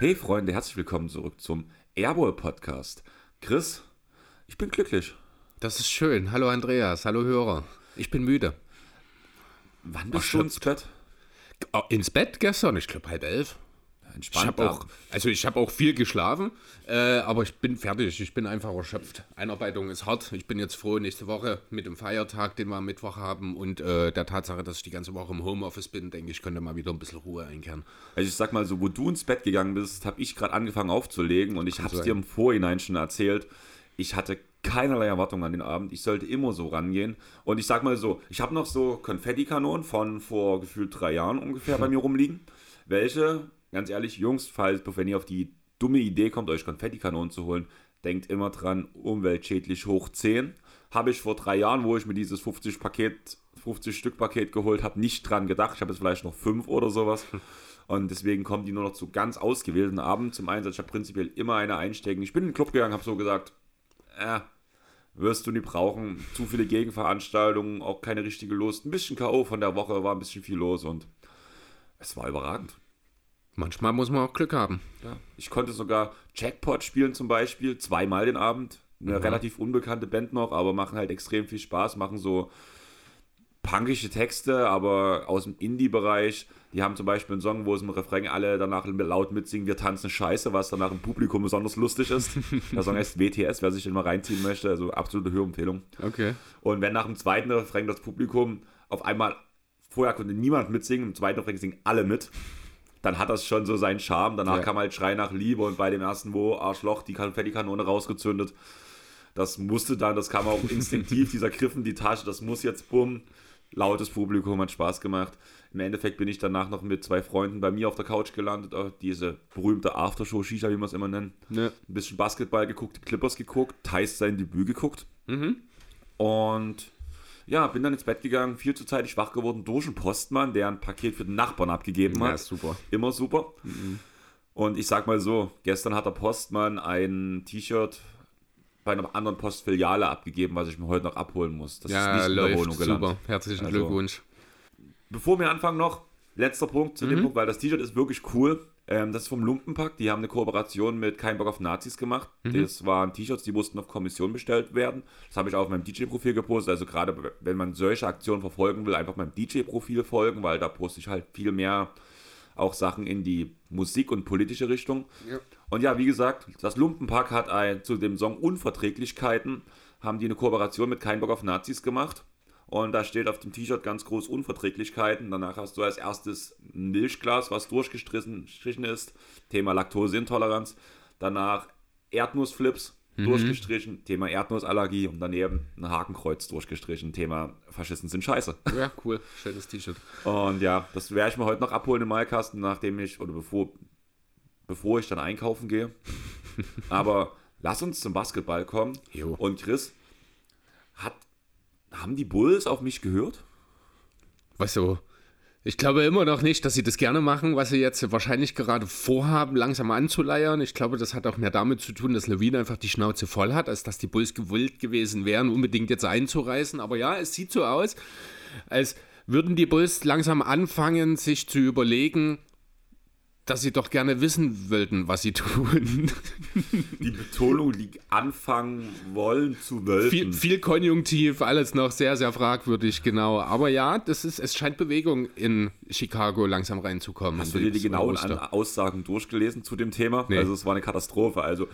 Hey Freunde, herzlich willkommen zurück zum Airboy Podcast. Chris, ich bin glücklich. Das ist schön. Hallo Andreas, hallo Hörer. Ich bin müde. Wann bist du ins Bett? Oh, ins Bett gestern? Ich glaube halb elf. Ich habe auch, also ich habe auch viel geschlafen, äh, aber ich bin fertig. Ich bin einfach erschöpft. Einarbeitung ist hart. Ich bin jetzt froh nächste Woche mit dem Feiertag, den wir am Mittwoch haben und äh, der Tatsache, dass ich die ganze Woche im Homeoffice bin, denke ich, könnte mal wieder ein bisschen Ruhe einkehren. Also ich sag mal so, wo du ins Bett gegangen bist, habe ich gerade angefangen aufzulegen und ich habe es dir im Vorhinein schon erzählt. Ich hatte keinerlei Erwartung an den Abend. Ich sollte immer so rangehen. Und ich sag mal so, ich habe noch so Konfettikanonen von vor gefühlt drei Jahren ungefähr bei mir rumliegen. Welche ganz ehrlich, Jungs, falls, wenn ihr auf die dumme Idee kommt, euch Konfettikanonen zu holen, denkt immer dran, umweltschädlich hoch 10. Habe ich vor drei Jahren, wo ich mir dieses 50 Paket, 50 Stück Paket geholt habe, nicht dran gedacht. Ich habe jetzt vielleicht noch fünf oder sowas. Und deswegen kommen die nur noch zu ganz ausgewählten Abend zum Einsatz. Ich habe prinzipiell immer eine einstecken. Ich bin in den Club gegangen, habe so gesagt, äh, wirst du nie brauchen. Zu viele Gegenveranstaltungen, auch keine richtige Lust. Ein bisschen K.O. von der Woche, war ein bisschen viel los und es war überragend. Manchmal muss man auch Glück haben. Ja. Ich konnte sogar Jackpot spielen zum Beispiel, zweimal den Abend. Eine mhm. relativ unbekannte Band noch, aber machen halt extrem viel Spaß, machen so punkische Texte, aber aus dem Indie-Bereich. Die haben zum Beispiel einen Song, wo es im Refrain alle danach laut mitsingen, wir tanzen Scheiße, was danach im Publikum besonders lustig ist. Der Song heißt WTS, wer sich den mal reinziehen möchte, also absolute Hörempfehlung. Okay. Und wenn nach dem zweiten Refrain das Publikum auf einmal, vorher konnte niemand mitsingen, im zweiten Refrain singen alle mit dann hat das schon so seinen Charme. Danach ja. kam halt Schrei nach Liebe und bei dem ersten, wo Arschloch die Konfettikanone rausgezündet. Das musste dann, das kam auch instinktiv, dieser Griff in die Tasche, das muss jetzt bumm. Lautes Publikum hat Spaß gemacht. Im Endeffekt bin ich danach noch mit zwei Freunden bei mir auf der Couch gelandet, diese berühmte Aftershow-Shisha, wie man es immer nennt. Ja. Ein bisschen Basketball geguckt, Clippers geguckt, Thais sein Debüt geguckt. Mhm. Und ja, bin dann ins Bett gegangen, viel zu zeitig wach geworden durch einen Postmann, der ein Paket für den Nachbarn abgegeben hat. Ja, super. Immer super. Mhm. Und ich sag mal so, gestern hat der Postmann ein T-Shirt bei einer anderen Postfiliale abgegeben, was ich mir heute noch abholen muss. Das ja, ist nicht läuft, in der Wohnung gelandet. Super, herzlichen also, Glückwunsch. Bevor wir anfangen noch, letzter Punkt zu mhm. dem Punkt, weil das T-Shirt ist wirklich cool. Ähm, das ist vom Lumpenpack. Die haben eine Kooperation mit Kein Bock auf Nazis gemacht. Mhm. Das waren T-Shirts, die mussten auf Kommission bestellt werden. Das habe ich auch auf meinem DJ-Profil gepostet. Also gerade wenn man solche Aktionen verfolgen will, einfach meinem DJ-Profil folgen, weil da poste ich halt viel mehr auch Sachen in die Musik- und politische Richtung. Ja. Und ja, wie gesagt, das Lumpenpack hat ein, zu dem Song Unverträglichkeiten, haben die eine Kooperation mit Kein Bock auf Nazis gemacht. Und da steht auf dem T-Shirt ganz groß Unverträglichkeiten. Danach hast du als erstes ein Milchglas, was durchgestrichen ist. Thema Laktoseintoleranz. Danach Erdnussflips mhm. durchgestrichen. Thema Erdnussallergie. Und daneben ein Hakenkreuz durchgestrichen. Thema Faschisten sind scheiße. Ja, cool. Schönes T-Shirt. Und ja, das werde ich mir heute noch abholen im Malkasten, nachdem ich, oder bevor, bevor ich dann einkaufen gehe. Aber lass uns zum Basketball kommen. Jo. Und Chris, hat haben die Bulls auf mich gehört? Weißt du, ich glaube immer noch nicht, dass sie das gerne machen, was sie jetzt wahrscheinlich gerade vorhaben, langsam anzuleiern. Ich glaube, das hat auch mehr damit zu tun, dass Levine einfach die Schnauze voll hat, als dass die Bulls gewollt gewesen wären, unbedingt jetzt einzureißen. Aber ja, es sieht so aus, als würden die Bulls langsam anfangen, sich zu überlegen, dass sie doch gerne wissen wollten, was sie tun. Die Betonung liegt anfangen wollen zu wollen. Viel, viel, Konjunktiv, alles noch sehr, sehr fragwürdig, genau. Aber ja, das ist, es scheint Bewegung in Chicago langsam reinzukommen. Hast du dir die genauen Aussagen durchgelesen zu dem Thema? Nee. Also es war eine Katastrophe. Also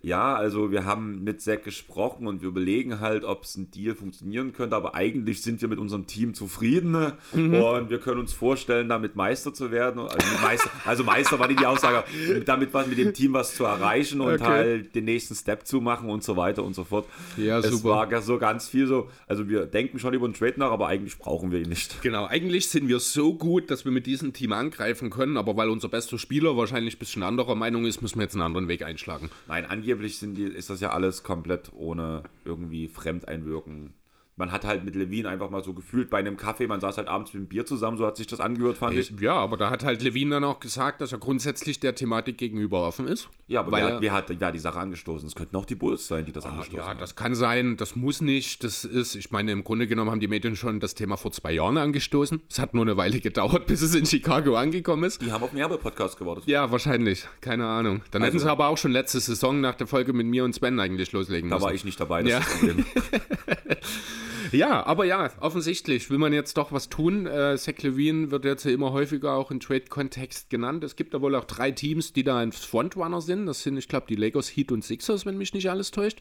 ja, also wir haben mit Zack gesprochen und wir überlegen halt, ob es ein Deal funktionieren könnte, aber eigentlich sind wir mit unserem Team zufrieden mhm. und wir können uns vorstellen, damit Meister zu werden. Also Meister, also Meister war die Aussage, damit was mit dem Team was zu erreichen und okay. halt den nächsten Step zu machen und so weiter und so fort. Ja, es super. war so ganz viel so, also wir denken schon über einen Trade nach, aber eigentlich brauchen wir ihn nicht. Genau, eigentlich sind wir so gut, dass wir mit diesem Team angreifen können, aber weil unser bester Spieler wahrscheinlich ein bisschen anderer Meinung ist, müssen wir jetzt einen anderen Weg einschlagen. Nein, angeblich sind die, ist das ja alles komplett ohne irgendwie Fremdeinwirken man hat halt mit Levine einfach mal so gefühlt bei einem Kaffee, man saß halt abends mit dem Bier zusammen, so hat sich das angehört, fand ich. Ja, aber da hat halt Levine dann auch gesagt, dass er grundsätzlich der Thematik gegenüber offen ist. Ja, aber wer, wer, hat ja die Sache angestoßen? Es könnten auch die Bulls sein, die das ah, angestoßen haben. Ja, das kann sein, das muss nicht. Das ist, ich meine, im Grunde genommen haben die Medien schon das Thema vor zwei Jahren angestoßen. Es hat nur eine Weile gedauert, bis es in Chicago angekommen ist. Die haben auf den Erbe-Podcast gewartet. Ja, wahrscheinlich. Keine Ahnung. Dann also, hätten sie aber auch schon letzte Saison nach der Folge mit mir und Sven eigentlich loslegen müssen. Da war ich nicht dabei, das ja. ist das Problem. Ja, aber ja, offensichtlich will man jetzt doch was tun. Äh, Zach Levine wird jetzt immer häufiger auch in Trade-Kontext genannt. Es gibt da wohl auch drei Teams, die da ein Frontrunner sind. Das sind, ich glaube, die Lakers, Heat und Sixers, wenn mich nicht alles täuscht.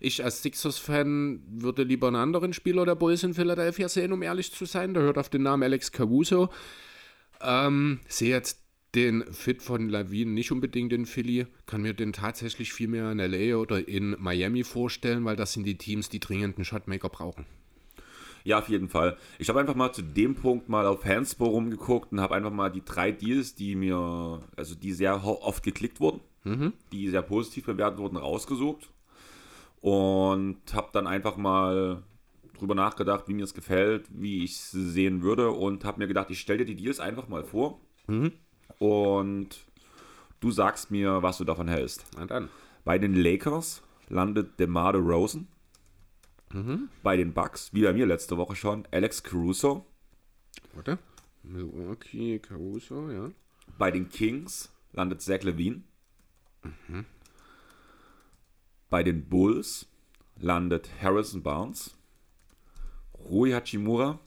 Ich als Sixers-Fan würde lieber einen anderen Spieler der Bulls in Philadelphia sehen, um ehrlich zu sein. Der hört auf den Namen Alex Caruso. Ähm, sehe jetzt den Fit von Lawine nicht unbedingt in Philly, kann mir den tatsächlich viel mehr in LA oder in Miami vorstellen, weil das sind die Teams, die dringend einen Shotmaker brauchen. Ja, auf jeden Fall. Ich habe einfach mal zu dem Punkt mal auf Handspo rumgeguckt und habe einfach mal die drei Deals, die mir, also die sehr oft geklickt wurden, mhm. die sehr positiv bewertet wurden, rausgesucht und habe dann einfach mal drüber nachgedacht, wie mir es gefällt, wie ich es sehen würde und habe mir gedacht, ich stelle dir die Deals einfach mal vor. Mhm und du sagst mir, was du davon hältst. Na dann. Bei den Lakers landet DeMar Rosen. Mhm. Bei den Bucks, wie bei mir letzte Woche schon, Alex Caruso. Warte. Milwaukee, Caruso, ja. Bei den Kings landet Zach Levine. Mhm. Bei den Bulls landet Harrison Barnes. Rui Hachimura.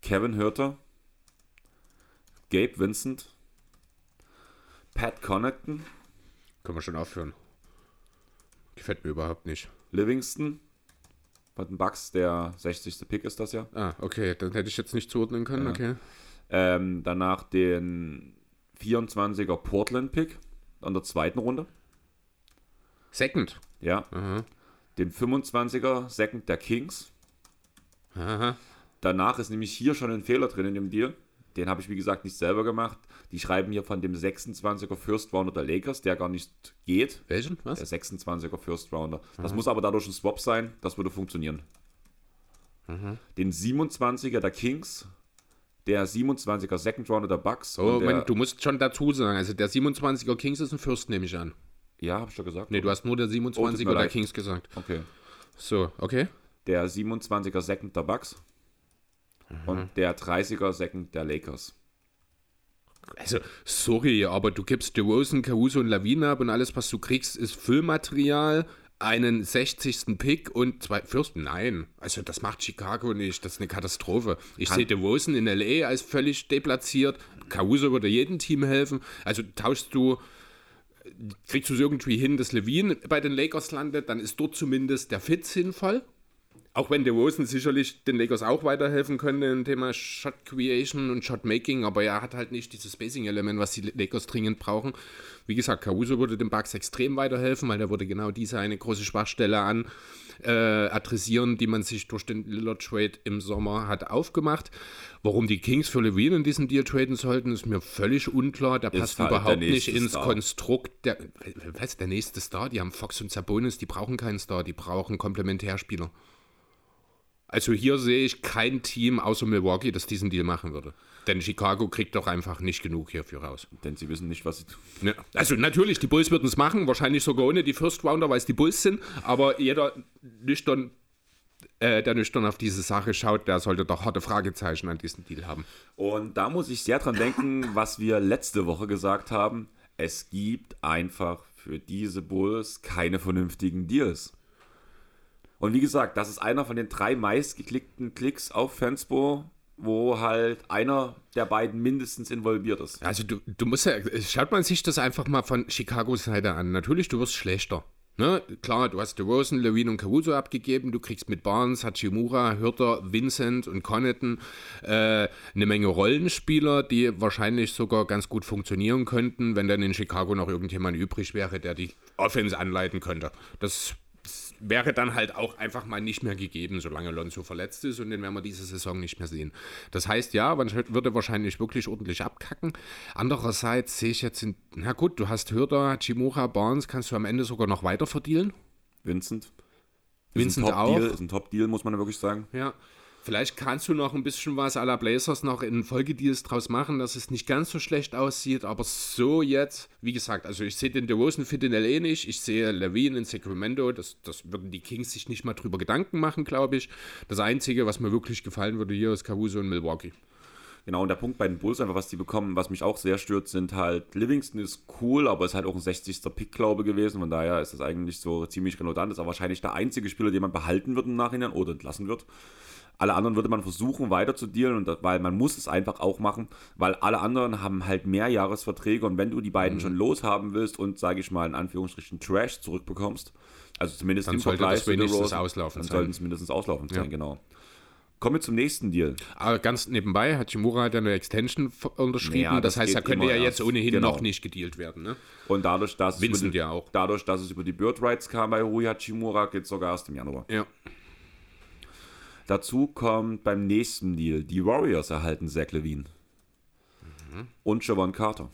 Kevin Hürter Gabe Vincent, Pat Connaughton. Können wir schon aufhören. Gefällt mir überhaupt nicht. Livingston. Den Bucks, der 60. Pick ist das ja. Ah, okay, dann hätte ich jetzt nicht zuordnen können, ja. okay. Ähm, danach den 24er Portland-Pick an der zweiten Runde. Second? Ja. Aha. Den 25er Second der Kings. Aha. Danach ist nämlich hier schon ein Fehler drin in dem Deal. Den habe ich, wie gesagt, nicht selber gemacht. Die schreiben hier von dem 26er First Rounder der Lakers, der gar nicht geht. Welchen? Was? Der 26er First Rounder. Das muss aber dadurch ein Swap sein. Das würde funktionieren. Mhm. Den 27er der Kings, der 27er Second Rounder der Bucks. Oh, der, Moment, du musst schon dazu sagen, also der 27er Kings ist ein First, nehme ich an. Ja, habe ich doch gesagt. Nee, du hast nur der 27er oh, der Kings gesagt. Okay. So, okay. Der 27er Second der Bucks mhm. und der 30er Second der Lakers. Also, sorry, aber du gibst DeRozan, Caruso und Lawine ab und alles, was du kriegst, ist Füllmaterial, einen 60. Pick und zwei Fürsten. Nein, also das macht Chicago nicht. Das ist eine Katastrophe. Ich sehe DeRozan in L.A. als völlig deplatziert. Caruso würde jedem Team helfen. Also tauschst du kriegst du es irgendwie hin, dass Levine bei den Lakers landet, dann ist dort zumindest der Fit sinnvoll. Auch wenn DeRozan sicherlich den Lakers auch weiterhelfen könnte im Thema Shot Creation und Shot Making, aber er hat halt nicht dieses Spacing-Element, was die Lakers dringend brauchen. Wie gesagt, Caruso würde den Bucks extrem weiterhelfen, weil der würde genau diese eine große Schwachstelle an äh, adressieren, die man sich durch den Lillard Trade im Sommer hat aufgemacht. Warum die Kings für Levine in diesem Deal traden sollten, ist mir völlig unklar. Der ist passt halt überhaupt nicht ins Star. Konstrukt. Der, was, der nächste Star? Die haben Fox und Sabonis, die brauchen keinen Star, die brauchen Komplementärspieler. Also hier sehe ich kein Team außer Milwaukee, das diesen Deal machen würde. Denn Chicago kriegt doch einfach nicht genug hierfür raus. Denn sie wissen nicht, was sie tun. Ja, also natürlich, die Bulls würden es machen, wahrscheinlich sogar ohne die First Rounder, weil es die Bulls sind. Aber jeder nüchtern, äh, der nüchtern auf diese Sache schaut, der sollte doch harte Fragezeichen an diesem Deal haben. Und da muss ich sehr dran denken, was wir letzte Woche gesagt haben. Es gibt einfach für diese Bulls keine vernünftigen Deals. Und wie gesagt, das ist einer von den drei meistgeklickten Klicks auf Fanspo, wo halt einer der beiden mindestens involviert ist. Also du, du musst ja, schaut man sich das einfach mal von Chicagos Seite an. Natürlich, du wirst schlechter. Ne? Klar, du hast DeRozan, Levine und Caruso abgegeben. Du kriegst mit Barnes, Hachimura, Hürter, Vincent und Connaughton äh, eine Menge Rollenspieler, die wahrscheinlich sogar ganz gut funktionieren könnten, wenn dann in Chicago noch irgendjemand übrig wäre, der die Offense anleiten könnte. Das wäre dann halt auch einfach mal nicht mehr gegeben, solange Lonzo verletzt ist und den werden wir diese Saison nicht mehr sehen. Das heißt, ja, man würde wahrscheinlich wirklich ordentlich abkacken. Andererseits sehe ich jetzt, in, na gut, du hast Hürder, Chimura, Barnes, kannst du am Ende sogar noch weiter verdienen. Vincent. Vincent ist ein auch. ist ein Top-Deal, muss man wirklich sagen. Ja. Vielleicht kannst du noch ein bisschen was à la Blazers noch in Folgedeals draus machen, dass es nicht ganz so schlecht aussieht, aber so jetzt, wie gesagt, also ich sehe den DeRozan fit in L.A. nicht, ich sehe Levine in Sacramento, das, das würden die Kings sich nicht mal drüber Gedanken machen, glaube ich. Das Einzige, was mir wirklich gefallen würde hier, ist Caruso in Milwaukee. Genau, und der Punkt bei den Bulls einfach, was die bekommen, was mich auch sehr stört, sind halt, Livingston ist cool, aber ist halt auch ein 60. Pick, glaube ich, gewesen. Von daher ist das eigentlich so ziemlich redundant. Ist aber wahrscheinlich der einzige Spieler, den man behalten wird im Nachhinein oder entlassen wird. Alle anderen würde man versuchen, weiter zu dealen, und das, weil man muss es einfach auch machen, weil alle anderen haben halt Mehrjahresverträge und wenn du die beiden mhm. schon loshaben willst und, sage ich mal, in Anführungsstrichen Trash zurückbekommst, also zumindest dann im Vergleich zu Rose, auslaufen dann sollten es mindestens auslaufen sein, ja. genau. Kommen wir zum nächsten Deal. Aber ganz nebenbei, Hachimura hat ja eine Extension unterschrieben. Ja, das, das, heißt, er könnte ja jetzt ohnehin genau. noch nicht gedealt werden. Ne? Und dadurch, dass, Vincent die, ja auch. dadurch, dass es über die Bird Rights kam bei Rui Hachimura, geht es sogar erst im Januar. Ja. Dazu kommt beim nächsten Deal, die Warriors erhalten Zach Levine mhm. und Javon Carter.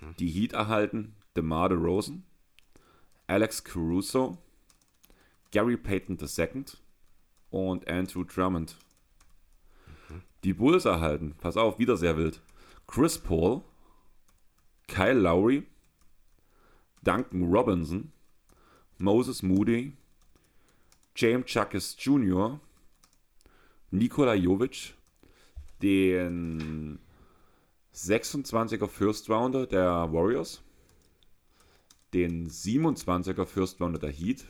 Mhm. Die Heat erhalten DeMar DeRozan, Alex Caruso, Gary Payton II und Andrew Drummond. Mhm. Die Bulls erhalten, pass auf, wieder sehr wild, Chris Paul, Kyle Lowry, Duncan Robinson, Moses Moody, James Chakis Jr., Nikola Jovic, den 26er First Rounder der Warriors, den 27er First Rounder der Heat,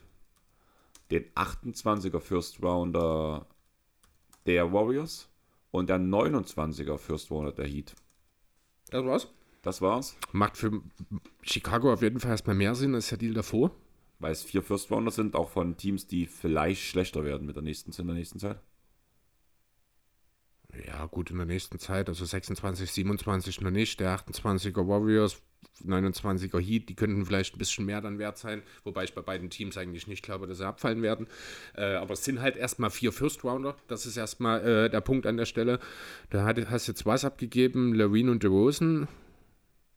den 28er First Rounder der Warriors und der 29er First Rounder der Heat. Das war's? Das war's. Macht für Chicago auf jeden Fall erstmal mehr Sinn als der Deal davor weil es vier First Rounder sind, auch von Teams, die vielleicht schlechter werden mit der nächsten, in der nächsten Zeit? Ja, gut, in der nächsten Zeit, also 26, 27 noch nicht, der 28er Warriors, 29er Heat, die könnten vielleicht ein bisschen mehr dann wert sein, wobei ich bei beiden Teams eigentlich nicht glaube, dass sie abfallen werden. Äh, aber es sind halt erstmal vier First Rounder, das ist erstmal äh, der Punkt an der Stelle. Da hat, hast jetzt was abgegeben, Levine und DeRozan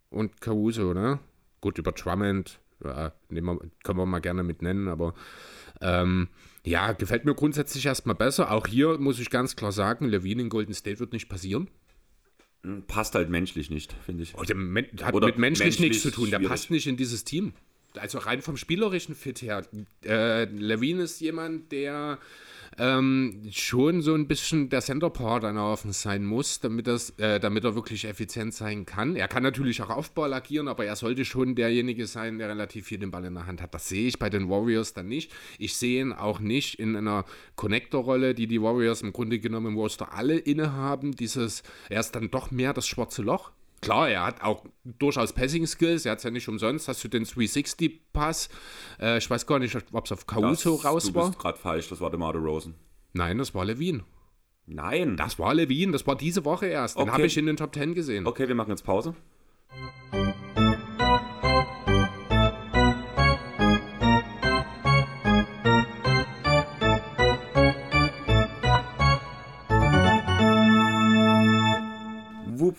und Caruso, ne? Gut, über Drummond ja, wir, können wir mal gerne mit nennen, aber ähm, ja, gefällt mir grundsätzlich erstmal besser. Auch hier muss ich ganz klar sagen, Levine in Golden State wird nicht passieren. Hm, passt halt menschlich nicht, finde ich. Oh, der hat Oder mit menschlich, menschlich nichts zu tun. Der schwierig. passt nicht in dieses Team. Also rein vom spielerischen Fit her. Äh, Levine ist jemand, der ähm, schon so ein bisschen der Center-Part an offen sein muss, damit, das, äh, damit er wirklich effizient sein kann. Er kann natürlich auch Aufball agieren, aber er sollte schon derjenige sein, der relativ viel den Ball in der Hand hat. Das sehe ich bei den Warriors dann nicht. Ich sehe ihn auch nicht in einer Connector-Rolle, die die Warriors im Grunde genommen im Roster alle innehaben. Dieses, er ist dann doch mehr das schwarze Loch klar, er hat auch durchaus Passing-Skills. Er hat es ja nicht umsonst. Hast du den 360-Pass? Äh, ich weiß gar nicht, ob es auf Caruso das, raus war. Du bist gerade falsch. Das war DeMar Rosen. Nein, das war Levine. Nein. Das war Levine. Das war diese Woche erst. Den okay. habe ich in den Top 10 gesehen. Okay, wir machen jetzt Pause.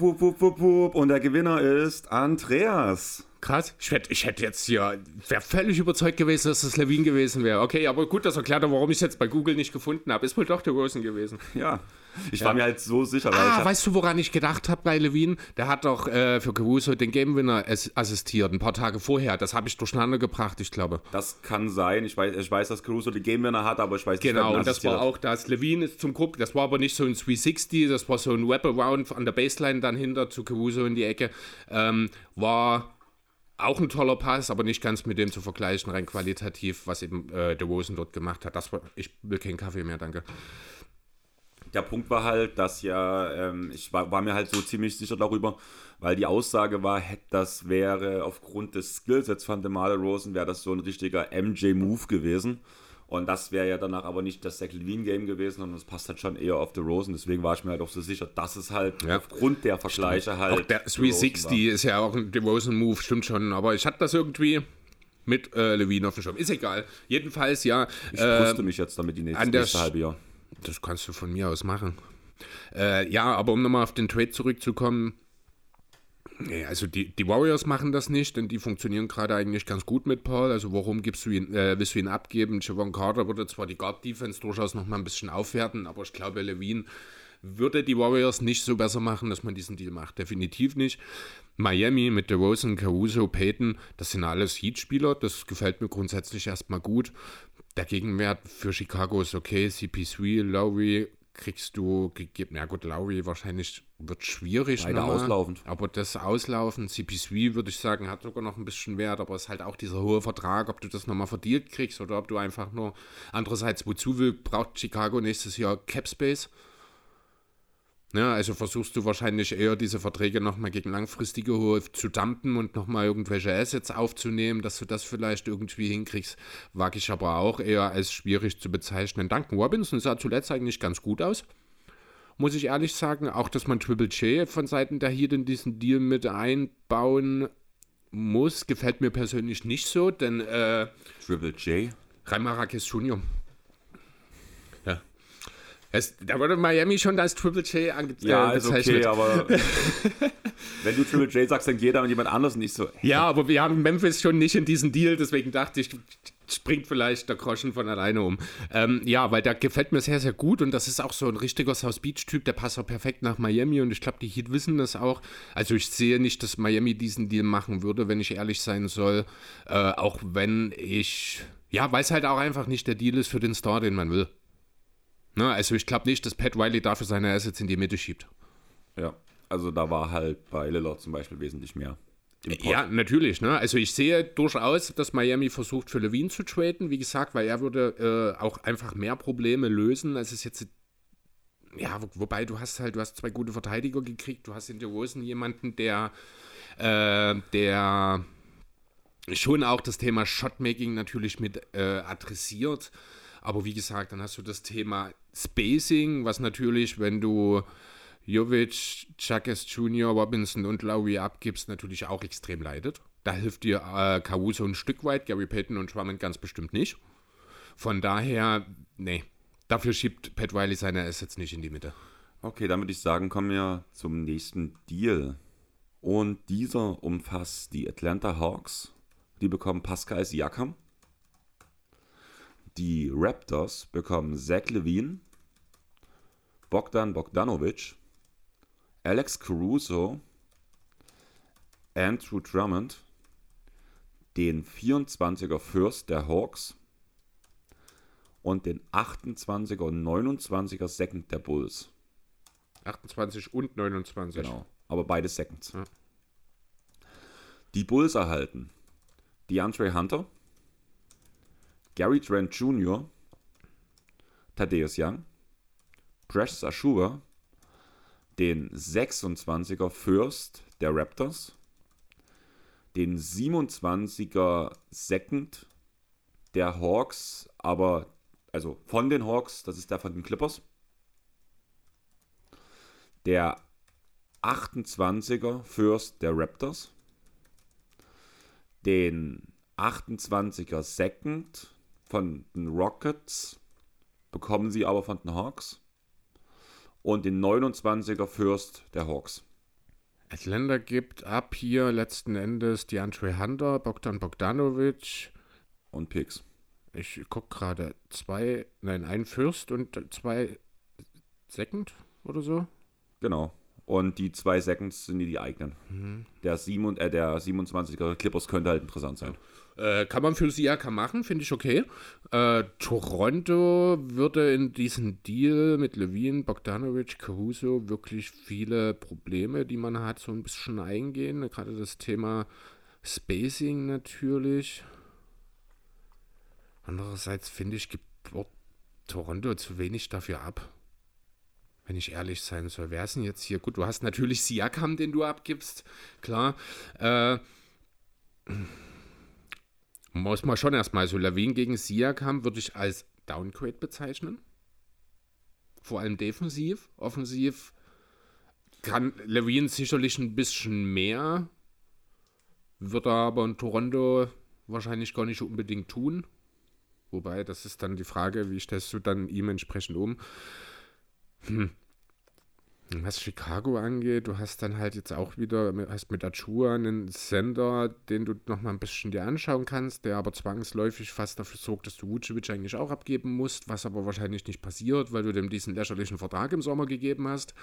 Wup, wup, wup, wup. Und der Gewinner ist Andreas. Krass. Ich hätte, ich hätte jetzt hier, wäre völlig überzeugt gewesen, dass das Levine gewesen wäre. Okay, aber gut, das erklärt er, warum ich es jetzt bei Google nicht gefunden habe. Ist wohl doch der Rosen gewesen. Ja. Ich ja. war mir halt so sicher. ah, weißt du, woran ich gedacht habe bei Levine? Der hat doch äh, für Caruso den Game Winner assistiert, ein paar Tage vorher. Das habe ich durcheinander gebracht, ich glaube. Das kann sein. Ich weiß, ich weiß dass Caruso den Game Winner hat, aber ich weiß nicht, Genau, und das war auch das. Levine ist zum Guck, das war aber nicht so ein 360, das war so ein Wrap-Around an der Baseline dann hinter zu Caruso in die Ecke. Ähm, war auch ein toller Pass, aber nicht ganz mit dem zu vergleichen, rein qualitativ, was eben äh, Rosen dort gemacht hat. Das war, ich will keinen Kaffee mehr, danke. Der Punkt war halt, dass ja, ähm, ich war, war, mir halt so ziemlich sicher darüber, weil die Aussage war, das wäre aufgrund des Skillsets von DeMar Rosen, wäre das so ein richtiger MJ-Move gewesen. Und das wäre ja danach aber nicht das Zach Levine-Game gewesen, sondern das passt halt schon eher auf The Rosen. Deswegen war ich mir halt auch so sicher, dass es halt ja. aufgrund der Vergleiche stimmt. halt. Auch der 360 ist ja auch ein The Rosen-Move, stimmt schon. Aber ich hatte das irgendwie mit äh, Levine auf dem Schirm. Ist egal. Jedenfalls, ja. Ich äh, mich jetzt damit die nächste, nächste halbe Jahr. Das kannst du von mir aus machen. Äh, ja, aber um nochmal auf den Trade zurückzukommen, Nee, also die, die Warriors machen das nicht, denn die funktionieren gerade eigentlich ganz gut mit Paul. Also warum gibst du ihn, äh, willst du ihn abgeben? Javon Carter würde zwar die Guard-Defense durchaus noch mal ein bisschen aufwerten, aber ich glaube, Levine würde die Warriors nicht so besser machen, dass man diesen Deal macht. Definitiv nicht. Miami mit DeRozan, Caruso, Peyton, das sind alles Heat-Spieler. Das gefällt mir grundsätzlich erstmal gut. Der Gegenwert für Chicago ist okay. CP3, Lowry, kriegst du, na gut, Lowry wahrscheinlich wird schwierig. Beide auslaufend. Aber das Auslaufen, CP3 würde ich sagen, hat sogar noch ein bisschen Wert, aber es ist halt auch dieser hohe Vertrag, ob du das nochmal verdient kriegst oder ob du einfach nur, andererseits, wozu will, braucht Chicago nächstes Jahr Cap Space? Ja, also versuchst du wahrscheinlich eher diese Verträge nochmal gegen langfristige Hohe zu dumpen und nochmal irgendwelche Assets aufzunehmen, dass du das vielleicht irgendwie hinkriegst, wage ich aber auch eher als schwierig zu bezeichnen. Duncan Robinson sah zuletzt eigentlich ganz gut aus, muss ich ehrlich sagen. Auch, dass man Triple J von Seiten der Heat in diesen Deal mit einbauen muss, gefällt mir persönlich nicht so, denn äh, Triple J? Raimarakis Junior. Es, da wurde Miami schon als Triple J angezeichnet. Ja, ist okay, aber wenn du Triple J sagst, dann geht da jemand anders nicht so. Ja, aber wir haben Memphis schon nicht in diesem Deal, deswegen dachte ich, springt vielleicht der Groschen von alleine um. Ähm, ja, weil der gefällt mir sehr, sehr gut und das ist auch so ein richtiger South Beach-Typ, der passt auch perfekt nach Miami und ich glaube, die Heat wissen das auch. Also ich sehe nicht, dass Miami diesen Deal machen würde, wenn ich ehrlich sein soll. Äh, auch wenn ich, ja, weil es halt auch einfach nicht der Deal ist für den Star, den man will. Ne, also ich glaube nicht, dass Pat Riley dafür seine Assets in die Mitte schiebt. Ja, also da war halt bei Lillard zum Beispiel wesentlich mehr. Ja, natürlich. Ne? Also ich sehe durchaus, dass Miami versucht, für Levine zu traden. Wie gesagt, weil er würde äh, auch einfach mehr Probleme lösen, als es jetzt ja, wobei du hast halt, du hast zwei gute Verteidiger gekriegt, du hast in der Rosen jemanden, der, äh, der schon auch das Thema Shotmaking natürlich mit äh, adressiert. Aber wie gesagt, dann hast du das Thema Spacing, was natürlich, wenn du Jovic, Chakes Jr., Robinson und Lowry abgibst, natürlich auch extrem leidet. Da hilft dir äh, Caruso ein Stück weit, Gary Payton und Drummond ganz bestimmt nicht. Von daher, nee, dafür schiebt Pat Riley seine Assets nicht in die Mitte. Okay, dann würde ich sagen, kommen wir zum nächsten Deal. Und dieser umfasst die Atlanta Hawks. Die bekommen Pascal Siakam. Die Raptors bekommen Zach Levine, Bogdan Bogdanovic, Alex Caruso, Andrew Drummond, den 24er First der Hawks und den 28er und 29er Second der Bulls. 28 und 29. Genau, aber beide Seconds. Ja. Die Bulls erhalten DeAndre Hunter, Gary Trent Jr., Thaddeus Young, Precious Ashura, den 26er First der Raptors, den 27er Second der Hawks, aber also von den Hawks, das ist der von den Clippers. Der 28er First der Raptors, den 28er Second von den Rockets, bekommen sie aber von den Hawks. Und den 29er First der Hawks. Atlanta gibt ab hier letzten Endes die Andre Hunter, Bogdan Bogdanovic. Und Picks. Ich gucke gerade zwei, nein, ein First und zwei Second oder so. Genau. Und die zwei Seconds sind die, die eigenen. Mhm. Der, 7, äh, der 27er Clippers könnte halt interessant sein. Äh, kann man für Siaka machen, finde ich okay. Äh, Toronto würde in diesen Deal mit Levine, Bogdanovic, Caruso wirklich viele Probleme, die man hat, so ein bisschen eingehen. Gerade das Thema Spacing natürlich. Andererseits finde ich, gibt Toronto zu wenig dafür ab wenn ich ehrlich sein soll. Wer ist denn jetzt hier? Gut, du hast natürlich Siakam, den du abgibst, klar. Äh, muss man schon erstmal so Lawin gegen Siakam würde ich als Downgrade bezeichnen. Vor allem defensiv. Offensiv kann Levine sicherlich ein bisschen mehr, wird er aber in Toronto wahrscheinlich gar nicht unbedingt tun. Wobei, das ist dann die Frage, wie stellst du dann ihm entsprechend um? Hm. Was Chicago angeht, du hast dann halt jetzt auch wieder, hast mit Achua einen Sender, den du nochmal ein bisschen dir anschauen kannst, der aber zwangsläufig fast dafür sorgt, dass du Vucevic eigentlich auch abgeben musst, was aber wahrscheinlich nicht passiert, weil du dem diesen lächerlichen Vertrag im Sommer gegeben hast.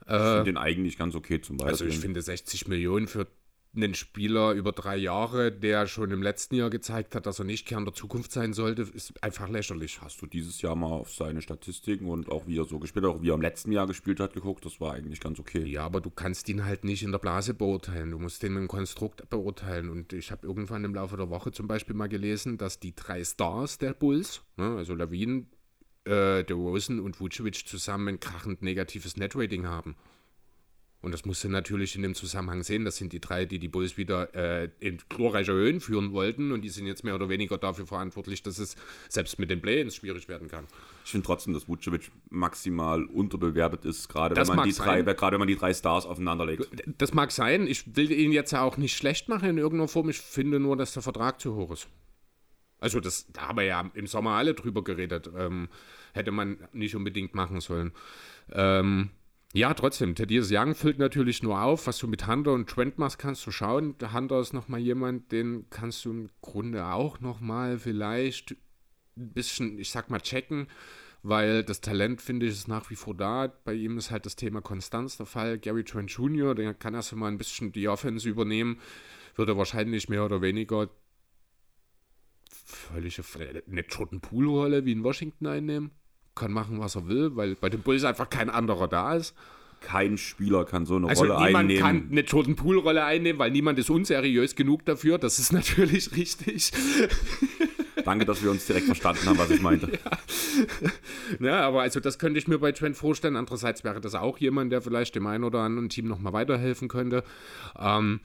Ich finde den eigentlich ganz okay zum Beispiel. Also ich finde 60 Millionen für einen Spieler über drei Jahre, der schon im letzten Jahr gezeigt hat, dass er nicht Kern der Zukunft sein sollte, ist einfach lächerlich. Hast du dieses Jahr mal auf seine Statistiken und auch wie er so gespielt hat, auch wie er im letzten Jahr gespielt hat, geguckt? Das war eigentlich ganz okay. Ja, aber du kannst ihn halt nicht in der Blase beurteilen. Du musst den im Konstrukt beurteilen. Und ich habe irgendwann im Laufe der Woche zum Beispiel mal gelesen, dass die drei Stars der Bulls, ne, also Lawine, äh, DeRozan und Vucevic zusammen ein krachend negatives Netrating haben. Und das musst du natürlich in dem Zusammenhang sehen. Das sind die drei, die die Bulls wieder äh, in glorreicher Höhen führen wollten. Und die sind jetzt mehr oder weniger dafür verantwortlich, dass es selbst mit den Play-ins schwierig werden kann. Ich finde trotzdem, dass Vucevic maximal unterbewertet ist, gerade wenn, man die drei, gerade wenn man die drei Stars aufeinanderlegt. Das mag sein. Ich will ihn jetzt auch nicht schlecht machen in irgendeiner Form. Ich finde nur, dass der Vertrag zu hoch ist. Also das, da haben wir ja im Sommer alle drüber geredet. Ähm, hätte man nicht unbedingt machen sollen. Ähm, ja, trotzdem, Thaddeus Young füllt natürlich nur auf. Was du mit Hunter und Trent machst, kannst du schauen. Hunter ist nochmal jemand, den kannst du im Grunde auch nochmal vielleicht ein bisschen, ich sag mal, checken, weil das Talent, finde ich, ist nach wie vor da. Bei ihm ist halt das Thema Konstanz der Fall. Gary Trent Jr., der kann erst mal ein bisschen die Offense übernehmen, würde wahrscheinlich mehr oder weniger völlige, eine Jordan Poole-Rolle wie in Washington einnehmen kann machen, was er will, weil bei den Bulls einfach kein anderer da ist. Kein Spieler kann so eine also Rolle niemand einnehmen. kann eine Jordan Poole-Rolle einnehmen, weil niemand ist unseriös genug dafür. Das ist natürlich richtig. Danke, dass wir uns direkt verstanden haben, was ich meinte. Ja. ja, aber also das könnte ich mir bei Trent vorstellen. Andererseits wäre das auch jemand, der vielleicht dem einen oder anderen Team nochmal weiterhelfen könnte. Ähm,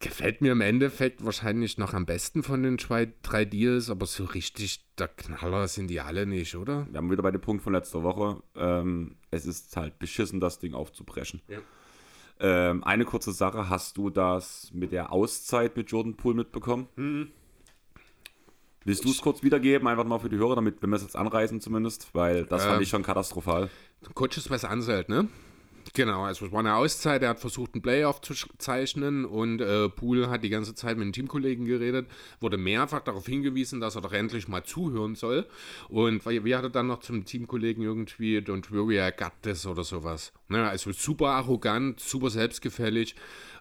gefällt mir im Endeffekt wahrscheinlich noch am besten von den zwei, drei Deals, aber so richtig der Knaller sind die alle nicht, oder? Wir haben wieder bei dem Punkt von letzter Woche. Ähm, es ist halt beschissen, das Ding aufzubrechen. Ja. Ähm, eine kurze Sache, hast du das mit der Auszeit mit Jordan Poole mitbekommen? Mhm. Willst du es kurz wiedergeben, einfach mal für die Hörer, damit wir es jetzt anreißen zumindest, weil das ähm, fand ich schon katastrophal. Coach ist was anselt, ne? Genau, also es war eine Auszeit, er hat versucht, einen Playoff zu zeichnen und äh, Poole hat die ganze Zeit mit den Teamkollegen geredet, wurde mehrfach darauf hingewiesen, dass er doch endlich mal zuhören soll. Und wie hat er dann noch zum Teamkollegen irgendwie, don't worry, I got this oder sowas. Ne, also super arrogant, super selbstgefällig.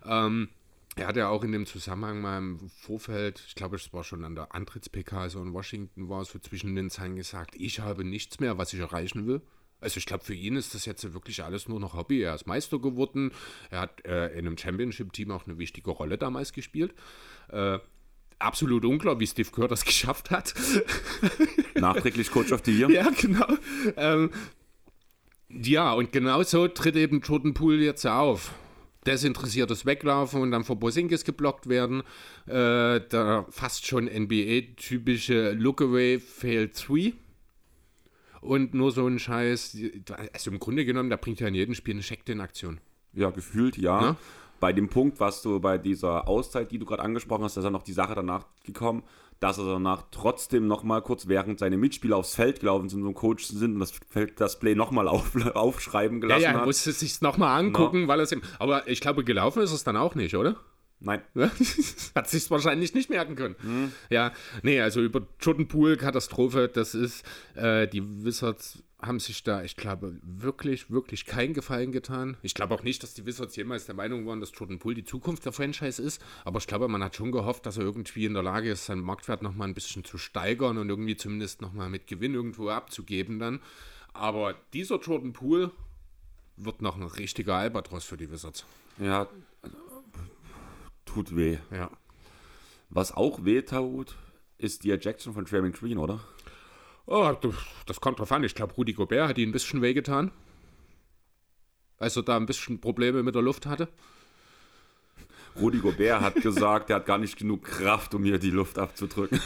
Ähm, er hat ja auch in dem Zusammenhang mal im Vorfeld, ich glaube, es war schon an der Antritts-PK, also in Washington war, so zwischen den Zeilen gesagt, ich habe nichts mehr, was ich erreichen will. Also ich glaube, für ihn ist das jetzt wirklich alles nur noch Hobby. Er ist Meister geworden. Er hat äh, in einem Championship-Team auch eine wichtige Rolle damals gespielt. Äh, absolut unklar, wie Steve Kerr das geschafft hat. Nachträglich Coach of the Year. Ja, genau. Ähm, ja, und genau so tritt eben Jordan Poole jetzt auf. Desinteressiertes Weglaufen und dann vor Bosingis geblockt werden. Äh, der fast schon NBA-typische Lookaway Fail 3 und nur so ein Scheiß. Also im Grunde genommen, da bringt ja in jedem Spiel eine Check in Aktion. Ja, gefühlt ja. ja. Bei dem Punkt, was du bei dieser Auszeit, die du gerade angesprochen hast, dass er noch die Sache danach gekommen, dass er danach trotzdem nochmal kurz während seine Mitspieler aufs Feld gelaufen sind und Coach sind und das, das Play nochmal auf, aufschreiben gelassen ja, ja, hat. Ja, er musste es sich nochmal angucken, no. weil es. Aber ich glaube, gelaufen ist es dann auch nicht, oder? Nein. Hat sich wahrscheinlich nicht merken können. Mhm. Ja, nee, also über Jordan Poole, Katastrophe, das ist, äh, die Wizards haben sich da, ich glaube, wirklich, wirklich keinen Gefallen getan. Ich glaube auch nicht, dass die Wizards jemals der Meinung waren, dass Jordan Poole die Zukunft der Franchise ist, aber ich glaube, man hat schon gehofft, dass er irgendwie in der Lage ist, seinen Marktwert nochmal ein bisschen zu steigern und irgendwie zumindest nochmal mit Gewinn irgendwo abzugeben dann. Aber dieser Jordan Poole wird noch ein richtiger Albatros für die Wizards. Ja, tut weh. Ja. Was auch weh tut, ist die Ejection von Draymond Green, oder? Oh, das kommt drauf an. Ich glaube, Rudi Gobert hat ihn ein bisschen wehgetan. Als er da ein bisschen Probleme mit der Luft hatte. Rudi Gobert hat gesagt, er hat gar nicht genug Kraft, um hier die Luft abzudrücken.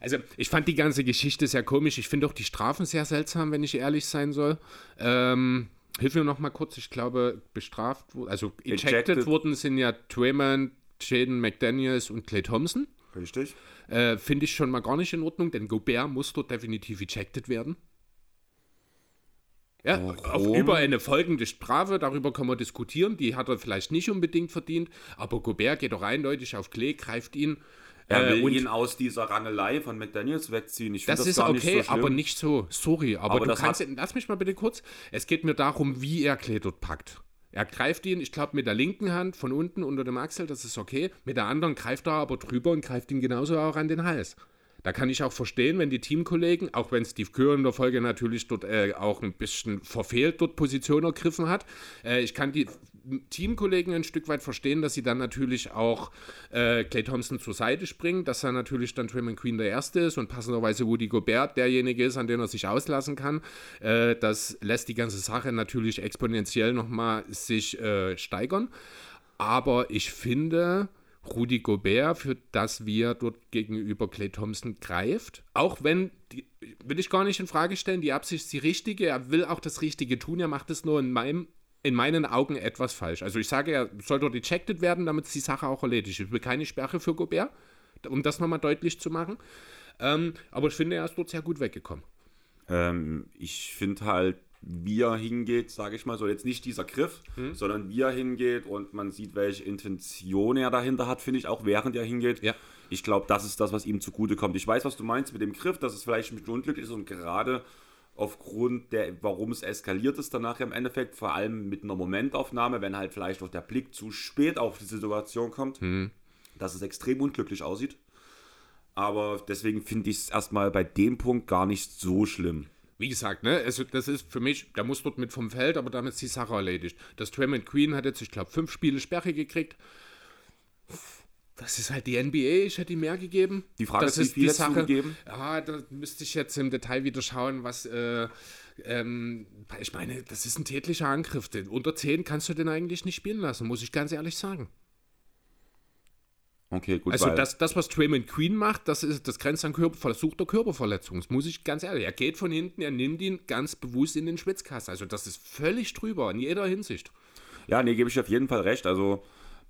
Also, ich fand die ganze Geschichte sehr komisch. Ich finde auch die Strafen sehr seltsam, wenn ich ehrlich sein soll. Ähm, hilf mir noch mal kurz. Ich glaube, bestraft, also ejected, ejected. wurden sind ja Draymond, Jaden McDaniels und Clay Thompson. Richtig. Äh, Finde ich schon mal gar nicht in Ordnung, denn Gobert muss dort definitiv ejected werden. Ja, auf, über eine folgende Strafe, darüber kann man diskutieren, die hat er vielleicht nicht unbedingt verdient, aber Gobert geht doch eindeutig auf Klee, greift ihn. Er will äh, ihn aus dieser Rangelei von McDaniels wegziehen. Ich das, das ist okay, so aber nicht so. Sorry, aber, aber du kannst. Lass mich mal bitte kurz. Es geht mir darum, wie er Klee dort packt. Er greift ihn, ich glaube, mit der linken Hand von unten unter dem Achsel, das ist okay. Mit der anderen greift er aber drüber und greift ihn genauso auch an den Hals. Da kann ich auch verstehen, wenn die Teamkollegen, auch wenn Steve Kerr in der Folge natürlich dort äh, auch ein bisschen verfehlt dort Position ergriffen hat, äh, ich kann die Teamkollegen ein Stück weit verstehen, dass sie dann natürlich auch äh, Clay Thompson zur Seite springen, dass er natürlich dann Draymond Queen der Erste ist und passenderweise Woody Gobert derjenige ist, an den er sich auslassen kann. Äh, das lässt die ganze Sache natürlich exponentiell nochmal sich äh, steigern. Aber ich finde, Rudi Gobert, für das wir dort gegenüber Clay Thompson greift. Auch wenn, die, will ich gar nicht in Frage stellen, die Absicht ist die richtige. Er will auch das Richtige tun. Er macht es nur in, meinem, in meinen Augen etwas falsch. Also ich sage, er soll dort ejected werden, damit die Sache auch erledigt ist. Ich will keine Sperre für Gobert, um das nochmal deutlich zu machen. Ähm, aber ich finde, er ist dort sehr gut weggekommen. Ähm, ich finde halt, wie er hingeht, sage ich mal so, jetzt nicht dieser Griff, hm. sondern wie er hingeht und man sieht, welche Intention er dahinter hat, finde ich, auch während er hingeht. Ja. Ich glaube, das ist das, was ihm zugutekommt. Ich weiß, was du meinst mit dem Griff, dass es vielleicht ein bisschen unglücklich ist und gerade aufgrund der, warum es eskaliert ist danach im Endeffekt, vor allem mit einer Momentaufnahme, wenn halt vielleicht auch der Blick zu spät auf die Situation kommt, hm. dass es extrem unglücklich aussieht. Aber deswegen finde ich es erstmal bei dem Punkt gar nicht so schlimm wie gesagt, ne, also das ist für mich, der muss dort mit vom Feld, aber damit ist die Sache erledigt. Das Draymond Queen hat jetzt, ich glaube, fünf Spiele Sperre gekriegt. Das ist halt die NBA, ich hätte ihm mehr gegeben. Die Frage das ist, wie viel die Sache, gegeben? Ja, da müsste ich jetzt im Detail wieder schauen, was, äh, ähm, ich meine, das ist ein tätlicher Angriff. Unter 10 kannst du den eigentlich nicht spielen lassen, muss ich ganz ehrlich sagen. Okay, gut. Also das, das, was Draymond Queen macht, das, ist, das grenzt an Körper, versucht der Körperverletzung. Das muss ich ganz ehrlich. Er geht von hinten, er nimmt ihn ganz bewusst in den Schwitzkasten. Also das ist völlig drüber in jeder Hinsicht. Ja, nee, gebe ich auf jeden Fall recht. Also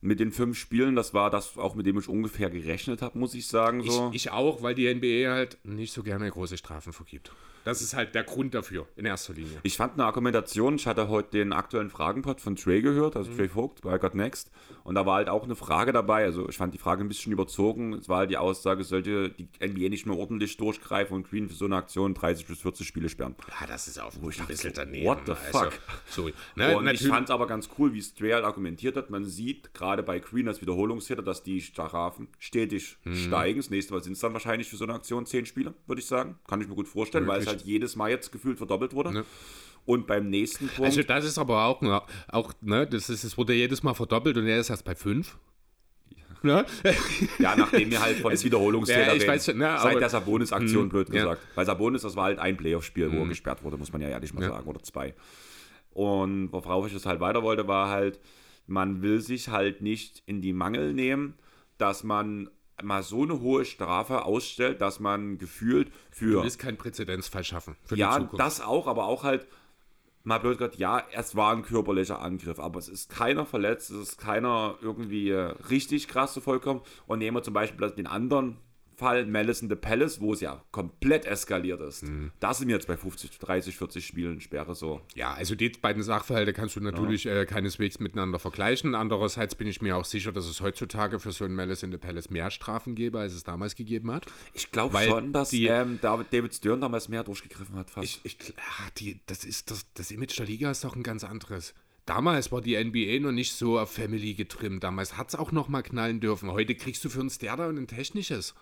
mit den fünf Spielen, das war das auch, mit dem ich ungefähr gerechnet habe, muss ich sagen. So. Ich, ich auch, weil die NBA halt nicht so gerne große Strafen vergibt. Das ist halt der Grund dafür, in erster Linie. Ich fand eine Argumentation, ich hatte heute den aktuellen Fragenpot von Trey gehört, also mhm. Trey Vogt bei God Next. Und da war halt auch eine Frage dabei, also ich fand die Frage ein bisschen überzogen. Es war halt die Aussage, sollte die NBA nicht mehr ordentlich durchgreifen und Green für so eine Aktion 30 bis 40 Spiele sperren. Ja, das ist auch Wo ich ein bisschen daneben. What the also, fuck? Also, so, ne, und ich fand es aber ganz cool, wie Stray halt argumentiert hat. Man sieht gerade bei Green als Wiederholungstäter, dass die Strafen stetig mhm. steigen. Das nächste Mal sind es dann wahrscheinlich für so eine Aktion 10 Spiele, würde ich sagen. Kann ich mir gut vorstellen, Wirklich? weil es halt jedes Mal jetzt gefühlt verdoppelt wurde. Ne. Und beim nächsten Punkt. Also, das ist aber auch, auch ne, das, ist, es wurde jedes Mal verdoppelt und er ist erst bei 5. Ne? Ja, nachdem wir halt von also, Wiederholungstäter ja, weiß, ne, seit der Sabonis-Aktion, hm, blöd gesagt. Ja. Bei Sabonis, das war halt ein Playoff-Spiel, wo er hm. gesperrt wurde, muss man ja ehrlich mal ja. sagen, oder zwei. Und worauf ich es halt weiter wollte, war halt, man will sich halt nicht in die Mangel nehmen, dass man mal so eine hohe Strafe ausstellt, dass man gefühlt für. Du willst keinen Präzedenzfall schaffen. ja, das auch, aber auch halt, mal blöd gesagt, ja, es war ein körperlicher Angriff, aber es ist keiner verletzt, es ist keiner irgendwie richtig krass so vollkommen. Und nehmen wir zum Beispiel den anderen Fall Malice in the Palace, wo es ja komplett eskaliert ist. Mhm. Da sind wir jetzt bei 50, 30, 40 Spielen Sperre so. Ja, also die beiden Sachverhalte kannst du natürlich ja. äh, keineswegs miteinander vergleichen. Andererseits bin ich mir auch sicher, dass es heutzutage für so ein Malice in the Palace mehr Strafen gäbe, als es damals gegeben hat. Ich glaube schon, dass die, ähm, David Stern damals mehr durchgegriffen hat. Fast. Ich, ich, ja, die, das, ist, das, das Image der Liga ist doch ein ganz anderes. Damals war die NBA noch nicht so auf Family getrimmt. Damals hat es auch noch mal knallen dürfen. Heute kriegst du für ein Stairdown ein technisches.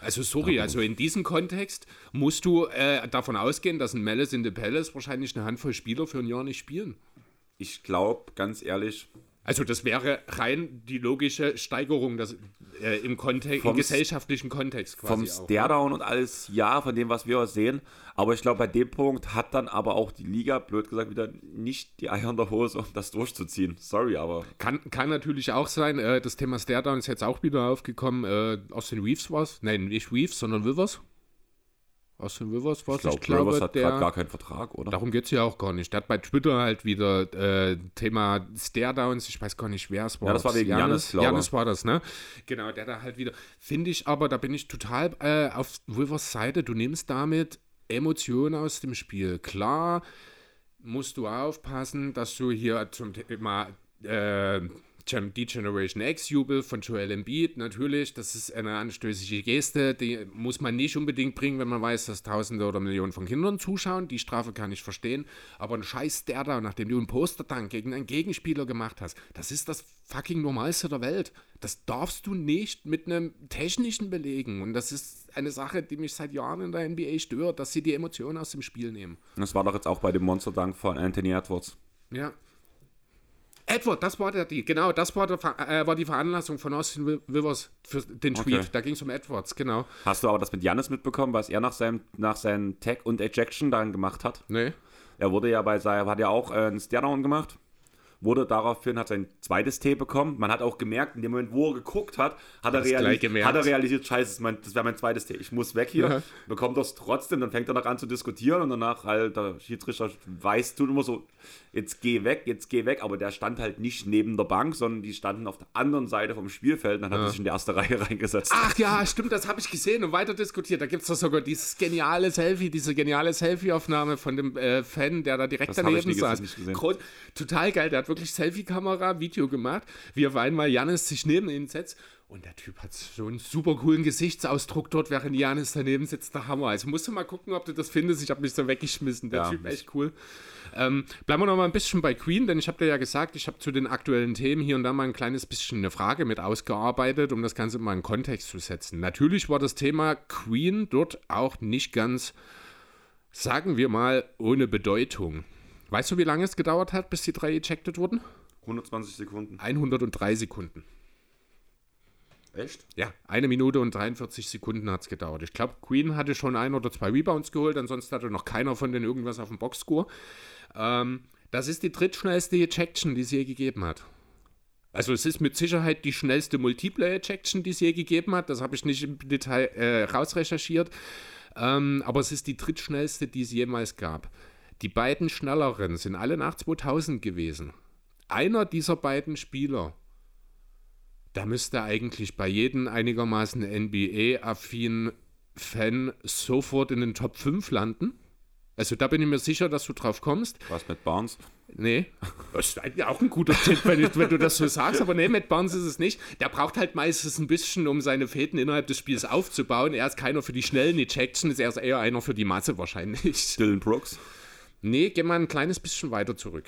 Also sorry, also in diesem Kontext musst du äh, davon ausgehen, dass ein Malice in the Palace wahrscheinlich eine Handvoll Spieler für ein Jahr nicht spielen. Ich glaube, ganz ehrlich, also das wäre rein die logische Steigerung das, äh, im, Kontext, im gesellschaftlichen Kontext quasi. Vom Stairdown und alles, ja, von dem, was wir sehen. Aber ich glaube, bei dem Punkt hat dann aber auch die Liga, blöd gesagt, wieder nicht die Eier in der Hose, um das durchzuziehen. Sorry, aber... Kann, kann natürlich auch sein. Äh, das Thema Stairdown ist jetzt auch wieder aufgekommen. Äh, aus den Reeves war es. Nein, nicht Reeves, sondern Wivers. Austin Rivers was? Ich, glaub, ich glaube, Rivers hat gerade gar keinen Vertrag, oder? Darum geht es ja auch gar nicht. Der hat bei Twitter halt wieder äh, Thema Stare-Downs, ich weiß gar nicht, wer es war. Ja, das war wegen Janis, Janis war das, ne? Genau, der da halt wieder, finde ich aber, da bin ich total äh, auf Rivers Seite, du nimmst damit Emotionen aus dem Spiel. Klar, musst du aufpassen, dass du hier zum Thema äh, die Generation X-Jubel von Joel Embiid, natürlich, das ist eine anstößige Geste, die muss man nicht unbedingt bringen, wenn man weiß, dass Tausende oder Millionen von Kindern zuschauen. Die Strafe kann ich verstehen. Aber ein scheiß der da, nachdem du einen Postertank gegen einen Gegenspieler gemacht hast, das ist das fucking Normalste der Welt. Das darfst du nicht mit einem technischen belegen. Und das ist eine Sache, die mich seit Jahren in der NBA stört, dass sie die Emotionen aus dem Spiel nehmen. Das war doch jetzt auch bei dem Monster-Dank von Anthony Edwards. Ja, Edward, das war der, die, genau, das war, der, äh, war die Veranlassung von Austin Rivers für den Tweet. Okay. Da ging es um Edwards, genau. Hast du aber das mit Janis mitbekommen, was er nach seinem, nach seinem Tag und Ejection dann gemacht hat? Nee. Er wurde ja bei seinem, hat ja auch äh, einen Stairdown gemacht wurde daraufhin, hat sein zweites T bekommen. Man hat auch gemerkt, in dem Moment, wo er geguckt hat, hat, er, reali hat er, realisiert, scheiße, das, das wäre mein zweites T. Ich muss weg hier. Ja. Bekommt das trotzdem, dann fängt er noch an zu diskutieren und danach halt, der Schiedsrichter weißt du immer so, jetzt geh weg, jetzt geh weg. Aber der stand halt nicht neben der Bank, sondern die standen auf der anderen Seite vom Spielfeld und dann ja. hat er sich in die erste Reihe reingesetzt. Ach ja, stimmt, das habe ich gesehen und weiter diskutiert. Da gibt es doch sogar dieses geniale Selfie, diese geniale Selfie-Aufnahme von dem äh, Fan, der da direkt das daneben saß. Total geil, der hat wirklich Selfie-Kamera, Video gemacht, wie auf einmal Janis sich neben ihn setzt. Und der Typ hat so einen super coolen Gesichtsausdruck dort, während Janis daneben sitzt. Der Hammer. Also musst du mal gucken, ob du das findest. Ich habe mich so weggeschmissen. Der ja. Typ echt cool. Ähm, bleiben wir noch mal ein bisschen bei Queen, denn ich habe dir ja gesagt, ich habe zu den aktuellen Themen hier und da mal ein kleines bisschen eine Frage mit ausgearbeitet, um das Ganze mal in Kontext zu setzen. Natürlich war das Thema Queen dort auch nicht ganz, sagen wir mal, ohne Bedeutung. Weißt du, wie lange es gedauert hat, bis die drei ejected wurden? 120 Sekunden. 103 Sekunden. Echt? Ja, eine Minute und 43 Sekunden hat es gedauert. Ich glaube, Queen hatte schon ein oder zwei Rebounds geholt, ansonsten hatte noch keiner von denen irgendwas auf dem Boxscore. Ähm, das ist die drittschnellste Ejection, die es je gegeben hat. Also es ist mit Sicherheit die schnellste Multiple-Ejection, die es je gegeben hat. Das habe ich nicht im Detail äh, rausrecherchiert. Ähm, aber es ist die drittschnellste, die es jemals gab. Die beiden schnelleren sind alle nach 2000 gewesen. Einer dieser beiden Spieler, da müsste eigentlich bei jedem einigermaßen NBA-affinen Fan sofort in den Top 5 landen. Also da bin ich mir sicher, dass du drauf kommst. Was mit Barnes? Nee, das ist eigentlich auch ein guter Tipp, wenn, wenn, du das so sagst. Aber nee, Matt Barnes ist es nicht. Der braucht halt meistens ein bisschen, um seine Fäden innerhalb des Spiels aufzubauen. Er ist keiner für die schnellen Ejections, er ist eher einer für die Masse wahrscheinlich. Dylan Brooks? Nee, geh mal ein kleines bisschen weiter zurück.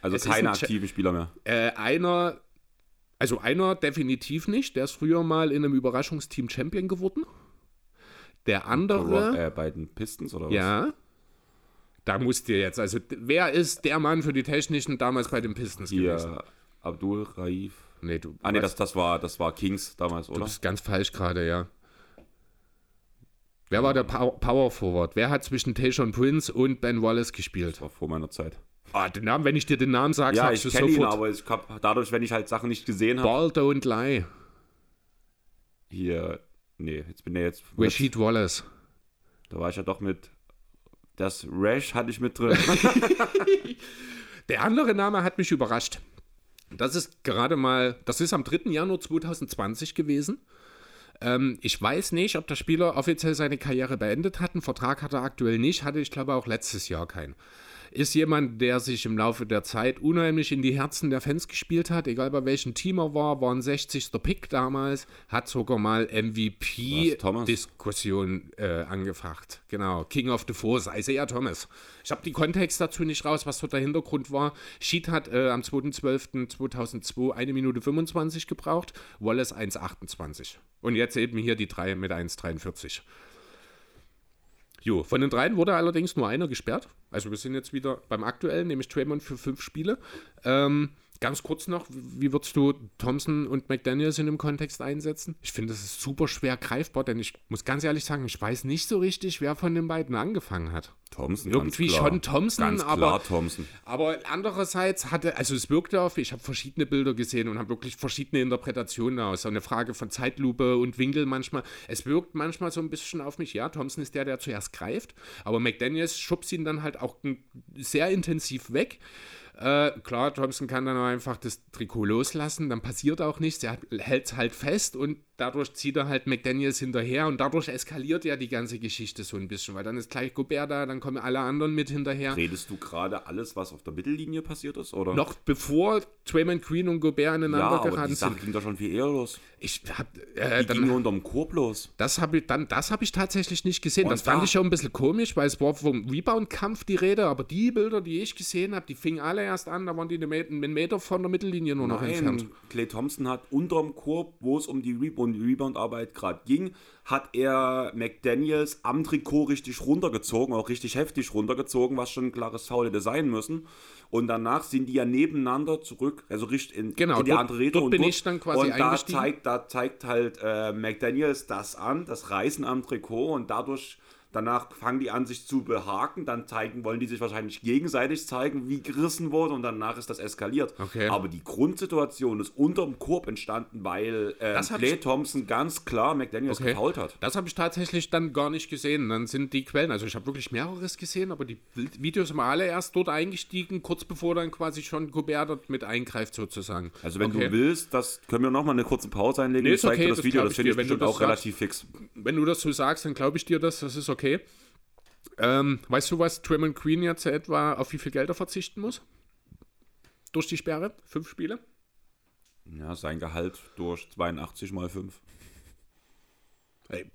Also es keine aktiven Spieler mehr. Äh, einer, also einer definitiv nicht. Der ist früher mal in einem Überraschungsteam Champion geworden. Der andere. Äh, bei den Pistons oder was? Ja. Da musst ihr jetzt, also wer ist der Mann für die Technischen damals bei den Pistons Hier, gewesen? Abdul Raif. Nee, du. Ah, nee, das, das, war, das war Kings damals, oder? Du bist ganz falsch gerade, ja. Wer war der Power Forward? Wer hat zwischen Tayshaun Prince und Ben Wallace gespielt? Das war vor meiner Zeit. Ah, den Namen, wenn ich dir den Namen sage, ja, sagst ich du sofort. Ihn, aber ich hab, dadurch, wenn ich halt Sachen nicht gesehen habe. Baldo und Lie. Hier, nee, jetzt bin ich jetzt. Rashid Wallace. Da war ich ja doch mit. Das Rash hatte ich mit drin. der andere Name hat mich überrascht. Das ist gerade mal, das ist am 3. Januar 2020 gewesen. Ähm, ich weiß nicht, ob der Spieler offiziell seine Karriere beendet hat. Einen Vertrag hat er aktuell nicht, hatte ich glaube auch letztes Jahr keinen ist jemand, der sich im Laufe der Zeit unheimlich in die Herzen der Fans gespielt hat, egal bei welchem Team er war, war ein 60. Pick damals, hat sogar mal MVP-Diskussion äh, angefacht. Genau, King of the Force, Isaiah Thomas. Ich habe die Kontext dazu nicht raus, was so der Hintergrund war. Sheet hat äh, am 2.12.2002 eine Minute 25 gebraucht, Wallace 1,28. Und jetzt eben hier die 3 mit 1,43. Jo, von den dreien wurde allerdings nur einer gesperrt. Also wir sind jetzt wieder beim aktuellen, nämlich Draymond für fünf Spiele. Ähm, Ganz kurz noch, wie würdest du Thompson und McDaniels in dem Kontext einsetzen? Ich finde, das ist super schwer greifbar, denn ich muss ganz ehrlich sagen, ich weiß nicht so richtig, wer von den beiden angefangen hat. Thompson. Irgendwie schon Thompson, ganz aber, klar Thompson. aber andererseits hatte, also es wirkte auf, ich habe verschiedene Bilder gesehen und habe wirklich verschiedene Interpretationen aus. So eine Frage von Zeitlupe und Winkel manchmal. Es wirkt manchmal so ein bisschen auf mich, ja, Thompson ist der, der zuerst greift, aber McDaniels schubst ihn dann halt auch sehr intensiv weg. Äh, klar, Thompson kann dann auch einfach das Trikot loslassen, dann passiert auch nichts. Er hält es halt fest und dadurch zieht er halt McDaniels hinterher und dadurch eskaliert ja die ganze Geschichte so ein bisschen, weil dann ist gleich Gobert da, dann kommen alle anderen mit hinterher. Redest du gerade alles, was auf der Mittellinie passiert ist, oder? Noch bevor Draymond Green und Gobert ineinander ja, aber geraten die Sache ging doch schon viel eher los. Ich hab, äh, die dann, ging nur unterm Korb los. Das habe ich, dann, das ich tatsächlich nicht gesehen. Und das fand da, ich schon ein bisschen komisch, weil es war vom Rebound-Kampf die Rede, aber die Bilder, die ich gesehen habe, die fingen alle erst an, da waren die einen Meter von der Mittellinie nur noch entfernt. Clay Thompson hat unterm Korb, wo es um die Rebound-Arbeit gerade ging, hat er McDaniels am Trikot richtig runtergezogen, auch richtig heftig runtergezogen, was schon ein klares Foul hätte sein müssen. Und danach sind die ja nebeneinander zurück, also richtig in, genau, in die dort, andere Richtung. Dort bin ich dann quasi und da zeigt, da zeigt halt äh, McDaniels das an, das Reißen am Trikot und dadurch Danach fangen die an, sich zu behaken. Dann zeigen, wollen die sich wahrscheinlich gegenseitig zeigen, wie gerissen wurde. Und danach ist das eskaliert. Okay. Aber die Grundsituation ist unterm Korb entstanden, weil äh, Clay Thompson ganz klar McDaniels okay. gefault hat. Das habe ich tatsächlich dann gar nicht gesehen. Dann sind die Quellen, also ich habe wirklich mehreres gesehen, aber die Videos sind alle erst dort eingestiegen, kurz bevor dann quasi schon Gobert dort mit eingreift sozusagen. Also wenn okay. du willst, das können wir nochmal eine kurze Pause einlegen. Nee, ich zeige okay, dir das, Video, das finde ich bestimmt auch sagst, relativ fix. Wenn du das so sagst, dann glaube ich dir das, das ist okay okay. Ähm, weißt du, was Draymond Green jetzt etwa auf wie viel Geld er verzichten muss? Durch die Sperre? Fünf Spiele? Ja, sein Gehalt durch 82 mal 5.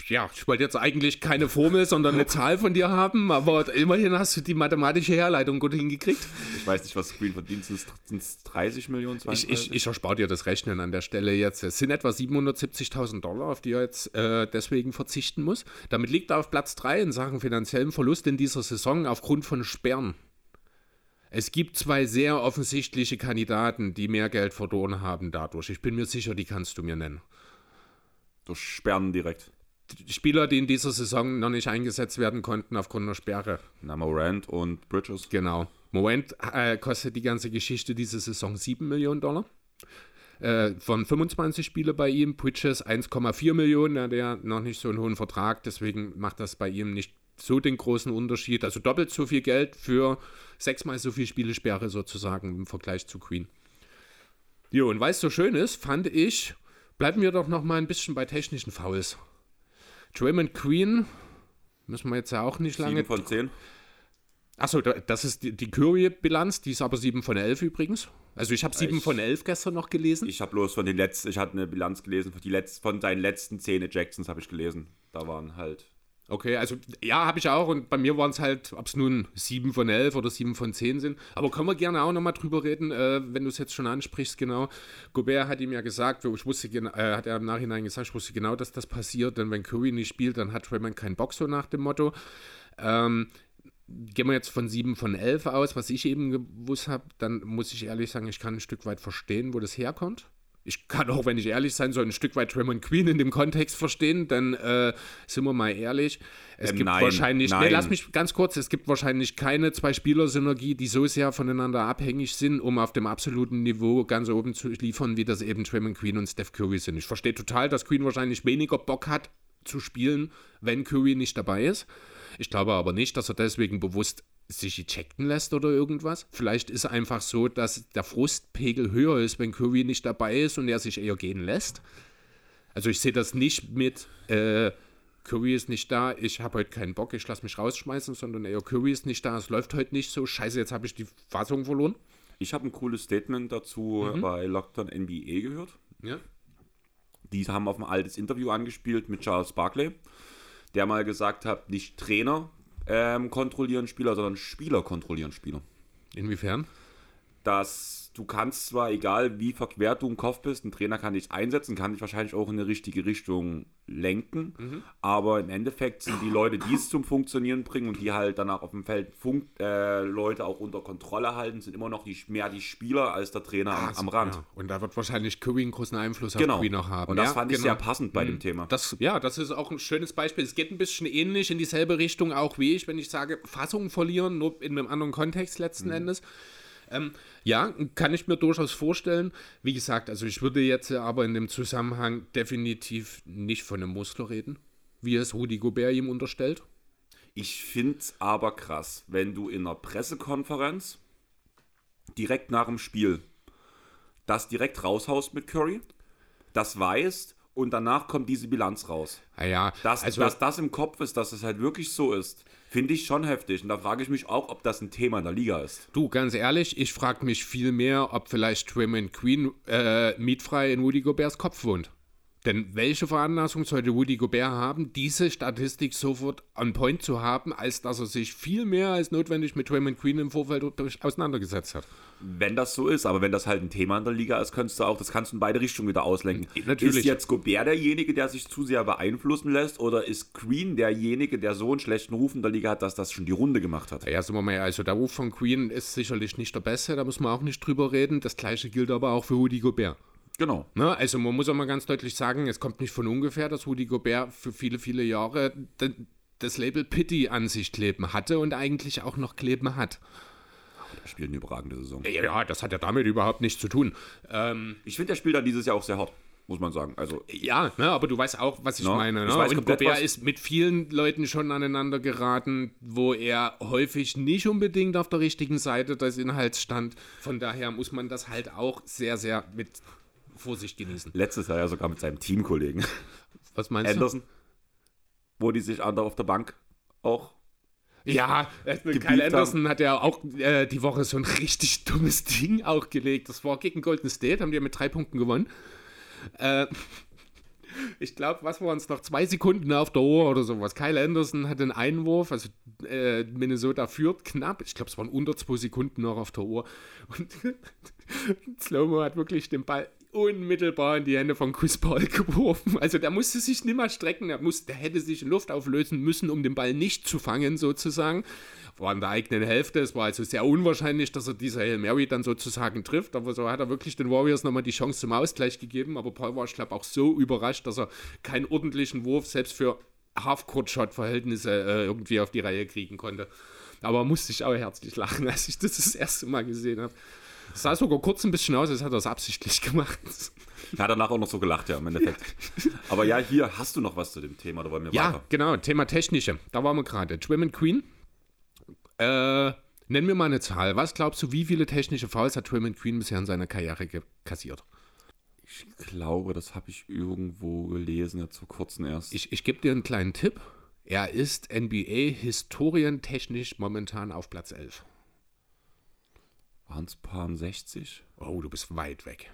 Ja, ich wollte jetzt eigentlich keine Formel, sondern eine Zahl von dir haben, aber immerhin hast du die mathematische Herleitung gut hingekriegt. Ich weiß nicht, was Screen verdient. Sind es 30 Millionen? Ich, ich, ich erspare dir das Rechnen an der Stelle jetzt. Es sind etwa 770.000 Dollar, auf die er jetzt äh, deswegen verzichten muss. Damit liegt er auf Platz 3 in Sachen finanziellen Verlust in dieser Saison aufgrund von Sperren. Es gibt zwei sehr offensichtliche Kandidaten, die mehr Geld verloren haben dadurch. Ich bin mir sicher, die kannst du mir nennen. Durch Sperren direkt. Spieler, die in dieser Saison noch nicht eingesetzt werden konnten aufgrund einer Sperre. Na, Morant und Bridges. Genau. Morant äh, kostet die ganze Geschichte diese Saison 7 Millionen Dollar. Äh, von 25 Spiele bei ihm, Bridges 1,4 Millionen, ja, der noch nicht so einen hohen Vertrag, deswegen macht das bei ihm nicht so den großen Unterschied. Also doppelt so viel Geld für sechsmal so viel Spielesperre sozusagen im Vergleich zu Queen. Jo, und weil es so schön ist, fand ich, bleiben wir doch noch mal ein bisschen bei technischen Fouls. Draymond Queen, müssen wir jetzt ja auch nicht lange. 7 von 10. Achso, das ist die, die Curry-Bilanz, die ist aber 7 von 11 übrigens. Also ich habe 7 von 11 gestern noch gelesen. Ich habe bloß von den letzten, ich hatte eine Bilanz gelesen, von, die Letz-, von seinen letzten 10 Ejections habe ich gelesen. Da waren halt Okay, also ja, habe ich auch und bei mir waren es halt, ob es nun 7 von 11 oder 7 von 10 sind. Aber können wir gerne auch nochmal drüber reden, äh, wenn du es jetzt schon ansprichst, genau. Gobert hat ihm ja gesagt, ich wusste, äh, hat er im Nachhinein gesagt, ich wusste genau, dass das passiert, denn wenn Curry nicht spielt, dann hat Raymond keinen Bock, so nach dem Motto. Ähm, gehen wir jetzt von 7 von 11 aus, was ich eben gewusst habe, dann muss ich ehrlich sagen, ich kann ein Stück weit verstehen, wo das herkommt ich kann auch, wenn ich ehrlich sein soll, ein Stück weit Raymond Queen in dem Kontext verstehen, dann äh, sind wir mal ehrlich. Es ähm, gibt nein, wahrscheinlich, nein. Nee, lass mich ganz kurz, es gibt wahrscheinlich keine zwei Spieler-Synergie, die so sehr voneinander abhängig sind, um auf dem absoluten Niveau ganz oben zu liefern, wie das eben Raymond Queen und Steph Curry sind. Ich verstehe total, dass Queen wahrscheinlich weniger Bock hat zu spielen, wenn Curry nicht dabei ist. Ich glaube aber nicht, dass er deswegen bewusst sich ejecten lässt oder irgendwas. Vielleicht ist es einfach so, dass der Frustpegel höher ist, wenn Curry nicht dabei ist und er sich eher gehen lässt. Also ich sehe das nicht mit äh, Curry ist nicht da, ich habe heute keinen Bock, ich lasse mich rausschmeißen, sondern eher Curry ist nicht da, es läuft heute nicht so, scheiße, jetzt habe ich die Fassung verloren. Ich habe ein cooles Statement dazu mhm. bei Lockdown NBA gehört. Ja. Die haben auf ein altes Interview angespielt mit Charles Barkley, der mal gesagt hat, nicht Trainer ähm, kontrollieren Spieler, sondern Spieler kontrollieren Spieler. Inwiefern? Dass du kannst zwar, egal wie verquert du im Kopf bist, ein Trainer kann dich einsetzen, kann dich wahrscheinlich auch in eine richtige Richtung lenken, mhm. aber im Endeffekt sind die Leute, die es zum Funktionieren bringen und die halt danach auf dem Feld Funk, äh, Leute auch unter Kontrolle halten, sind immer noch die, mehr die Spieler als der Trainer ah, am, am, Rand. Ja. Und da wird wahrscheinlich Curry einen großen Einfluss genau. auf Curry noch haben. Und das ja, fand ich genau. sehr passend bei mhm. dem Thema. Das, ja, das ist auch ein schönes Beispiel. Es geht ein bisschen ähnlich in dieselbe Richtung auch wie ich, wenn ich sage, Fassung verlieren, nur in einem anderen Kontext letzten mhm. Endes. Ähm, ja, kann ich mir durchaus vorstellen. Wie gesagt, also ich würde jetzt aber in dem Zusammenhang definitiv nicht von einem Muster reden, wie es Rudi Gobert ihm unterstellt. Ich finde es aber krass, wenn du in einer Pressekonferenz direkt nach dem Spiel das direkt raushaust mit Curry, das weißt und danach kommt diese Bilanz raus. Ja, ja. Dass, also, dass das im Kopf ist, dass es halt wirklich so ist, finde ich schon heftig. Und da frage ich mich auch, ob das ein Thema in der Liga ist. Du, ganz ehrlich, ich frage mich viel mehr, ob vielleicht Draymond Queen äh, mietfrei in Woody Goberts Kopf wohnt. Denn welche Veranlassung sollte Woody Gobert haben, diese Statistik sofort on point zu haben, als dass er sich viel mehr als notwendig mit Draymond Queen im Vorfeld auseinandergesetzt hat? Wenn das so ist, aber wenn das halt ein Thema in der Liga ist, kannst du auch, das kannst du in beide Richtungen wieder auslenken. Natürlich. Ist jetzt Gobert derjenige, der sich zu sehr beeinflussen lässt, oder ist Queen derjenige, der so einen schlechten Ruf in der Liga hat, dass das schon die Runde gemacht hat? Ja, sagen wir mal, also der Ruf von Queen ist sicherlich nicht der beste, da muss man auch nicht drüber reden. Das gleiche gilt aber auch für Woody Gobert. Genau. Ne? Also man muss auch mal ganz deutlich sagen, es kommt nicht von ungefähr, dass Rudi Gobert für viele, viele Jahre das Label Pity an sich kleben hatte und eigentlich auch noch kleben hat. Er spielt eine überragende Saison. Ja, das hat ja damit überhaupt nichts zu tun. Ähm, ich finde, der spielt da dieses Jahr auch sehr hart muss man sagen. Also, ja, ne, aber du weißt auch, was ich no, meine. Ne? Ich weiß und Gobert ist mit vielen Leuten schon aneinander geraten, wo er häufig nicht unbedingt auf der richtigen Seite des Inhalts stand. Von daher muss man das halt auch sehr, sehr mit Vorsicht genießen. Letztes Jahr ja sogar mit seinem Teamkollegen. Was meinst Anderson, du? Wo die sich andere auf der Bank auch. Ja, äh, Kyle Anderson haben. hat ja auch äh, die Woche so ein richtig dummes Ding auch gelegt. Das war gegen Golden State, haben die ja mit drei Punkten gewonnen. Äh, ich glaube, was waren es noch? Zwei Sekunden auf der Uhr oder sowas. Kyle Anderson hat einen Einwurf, also äh, Minnesota führt knapp. Ich glaube, es waren unter zwei Sekunden noch auf der Uhr. Und Slomo hat wirklich den Ball unmittelbar in die Hände von Chris Paul geworfen. Also der musste sich nicht mehr strecken, der, musste, der hätte sich in Luft auflösen müssen, um den Ball nicht zu fangen sozusagen. War in der eigenen Hälfte, es war also sehr unwahrscheinlich, dass er diese Hail Mary dann sozusagen trifft, aber so hat er wirklich den Warriors nochmal die Chance zum Ausgleich gegeben, aber Paul war, ich glaube, auch so überrascht, dass er keinen ordentlichen Wurf selbst für Half-Court-Shot-Verhältnisse äh, irgendwie auf die Reihe kriegen konnte. Aber musste ich auch herzlich lachen, als ich das das erste Mal gesehen habe. Es sah sogar kurz ein bisschen aus, als hat er es absichtlich gemacht. Er hat danach auch noch so gelacht, ja, im Endeffekt. Aber ja, hier hast du noch was zu dem Thema, da wollen wir ja, weiter. Ja, genau, Thema Technische. Da waren wir gerade. Trim Queen. Äh, nenn mir mal eine Zahl. Was glaubst du, wie viele technische Fouls hat Trim Queen bisher in seiner Karriere kassiert? Ich glaube, das habe ich irgendwo gelesen, jetzt vor kurzem erst. Ich, ich gebe dir einen kleinen Tipp. Er ist NBA-historientechnisch momentan auf Platz 11. Waren es paar 60? Oh, du bist weit weg.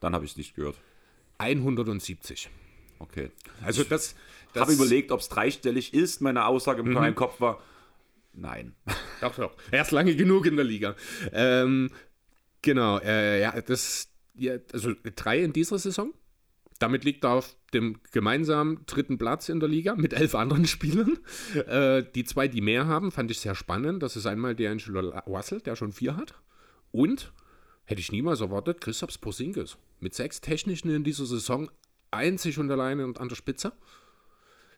Dann habe ich es nicht gehört. 170. Okay. Also das. das habe überlegt, ob es dreistellig ist. Meine Aussage in mhm. meinem Kopf war, nein. Doch, doch. Er ist lange genug in der Liga. Ähm, genau. Äh, ja, das. Ja, also drei in dieser Saison. Damit liegt er auf dem gemeinsamen dritten Platz in der Liga mit elf anderen Spielern. Äh, die zwei, die mehr haben, fand ich sehr spannend. Das ist einmal der Angelo Russell, der schon vier hat. Und, hätte ich niemals erwartet, Christophs Porzingis. Mit sechs Technischen in dieser Saison, einzig und alleine und an der Spitze.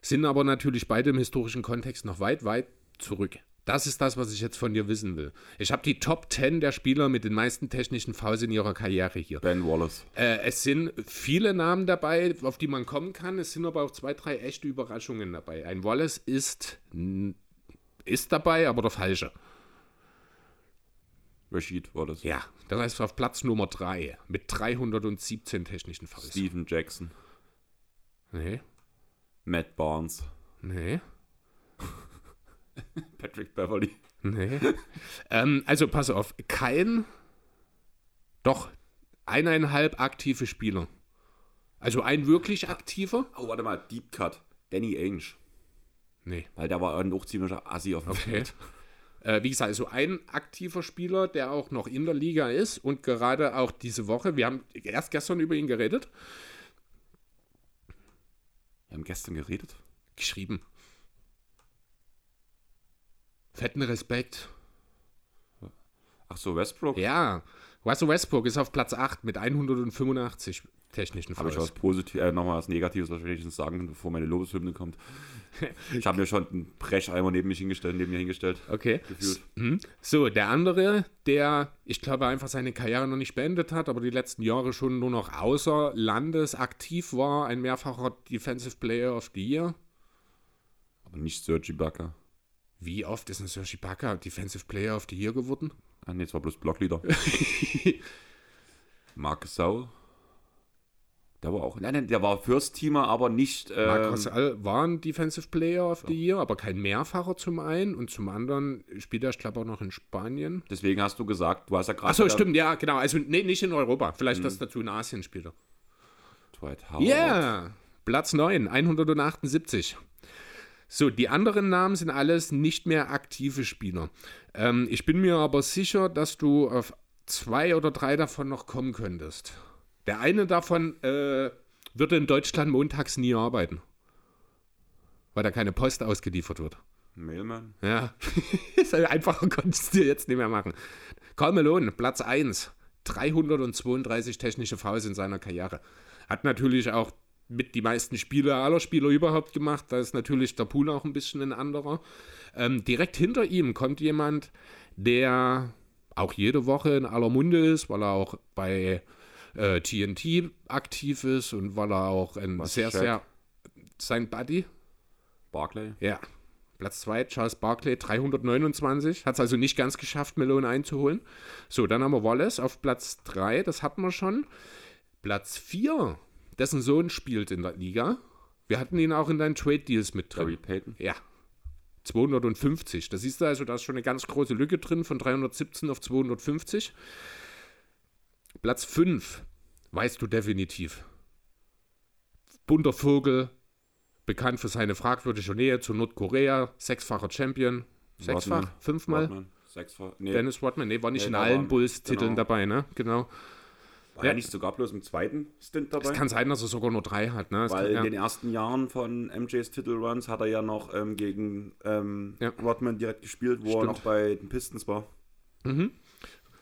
Sind aber natürlich beide im historischen Kontext noch weit, weit zurück. Das ist das, was ich jetzt von dir wissen will. Ich habe die Top 10 der Spieler mit den meisten technischen Fouls in ihrer Karriere hier. Ben Wallace. Äh, es sind viele Namen dabei, auf die man kommen kann. Es sind aber auch zwei, drei echte Überraschungen dabei. Ein Wallace ist, ist dabei, aber der falsche. Rashid Wallace. Ja, das heißt auf Platz Nummer 3 mit 317 technischen Fouls. Steven Jackson. Nee. Matt Barnes. Nee. Patrick Beverly. Nee. ähm, also pass auf, kein, doch, eineinhalb aktive Spieler. Also ein wirklich aktiver. Oh, warte mal, Deep Cut. Danny Ainge. Nee. Weil der war ein auch ziemlicher Assi auf dem okay. Feld. Äh, wie gesagt, also ein aktiver Spieler, der auch noch in der Liga ist und gerade auch diese Woche, wir haben erst gestern über ihn geredet. Wir haben gestern geredet? Geschrieben. Fetten Respekt. Ach so, Westbrook? Ja. Russell Westbrook ist auf Platz 8 mit 185 technischen Habe ich was Positives, äh, nochmal was Negatives wahrscheinlich sagen, bevor meine Lobeshymne kommt. Ich habe mir schon einen Brecheimer neben mich hingestellt, neben mir hingestellt. Okay. Mhm. So, der andere, der, ich glaube, einfach seine Karriere noch nicht beendet hat, aber die letzten Jahre schon nur noch außer Landes aktiv war, ein mehrfacher Defensive Player of the Year. Aber nicht Sergi Bakker. Wie oft ist ein Sergi Bakker Defensive Player of the Year geworden? Ah, nee, es war bloß Blockleader. Marcus Sau. Der war auch, nein, nein, der war First-Teamer, aber nicht. Ähm, Marc war ein Defensive Player of the Year, aber kein Mehrfacher zum einen und zum anderen spielt er, ich glaube, auch noch in Spanien. Deswegen hast du gesagt, du hast ja gerade. Achso, stimmt, ja, genau. Also, nee, nicht in Europa. Vielleicht das dazu in Asien spielt er. Dwight Howard. Ja, yeah. Platz 9, 178. So, die anderen Namen sind alles nicht mehr aktive Spieler. Ähm, ich bin mir aber sicher, dass du auf zwei oder drei davon noch kommen könntest. Der eine davon äh, würde in Deutschland montags nie arbeiten. Weil da keine Post ausgeliefert wird. Mailman? Ja. Einfacher konntest du jetzt nicht mehr machen. Karl Malone, Platz 1. 332 technische Fouls in seiner Karriere. Hat natürlich auch mit die meisten Spiele aller Spieler überhaupt gemacht. Da ist natürlich der Pool auch ein bisschen ein anderer. Ähm, direkt hinter ihm kommt jemand, der auch jede Woche in aller Munde ist, weil er auch bei äh, TNT aktiv ist und weil er auch ein Was sehr, sehr. Sein Buddy? Barclay? Ja. Platz 2, Charles Barclay, 329. Hat es also nicht ganz geschafft, Melone einzuholen. So, dann haben wir Wallace auf Platz 3, das hatten wir schon. Platz 4, dessen Sohn spielt in der Liga. Wir hatten ihn auch in deinen Trade Deals mit drin. Gary Payton? Ja. 250. Da siehst du also, da ist schon eine ganz große Lücke drin von 317 auf 250. Platz 5 weißt du definitiv. Bunter Vogel, bekannt für seine fragwürdige Nähe zu Nordkorea, sechsfacher Champion. Sechsfach? Fünfmal? Rodman. Sechsfach. Nee. Dennis Rodman, nee, war nicht nee, in allen Bulls-Titeln genau. dabei, ne? Genau. War ja. er nicht sogar bloß im zweiten Stint dabei? Es kann sein, dass er sogar nur drei hat. Ne? Weil kann, ja. in den ersten Jahren von MJs Titelruns hat er ja noch ähm, gegen ähm, ja. Rodman direkt gespielt, wo Stimmt. er noch bei den Pistons war. Mhm.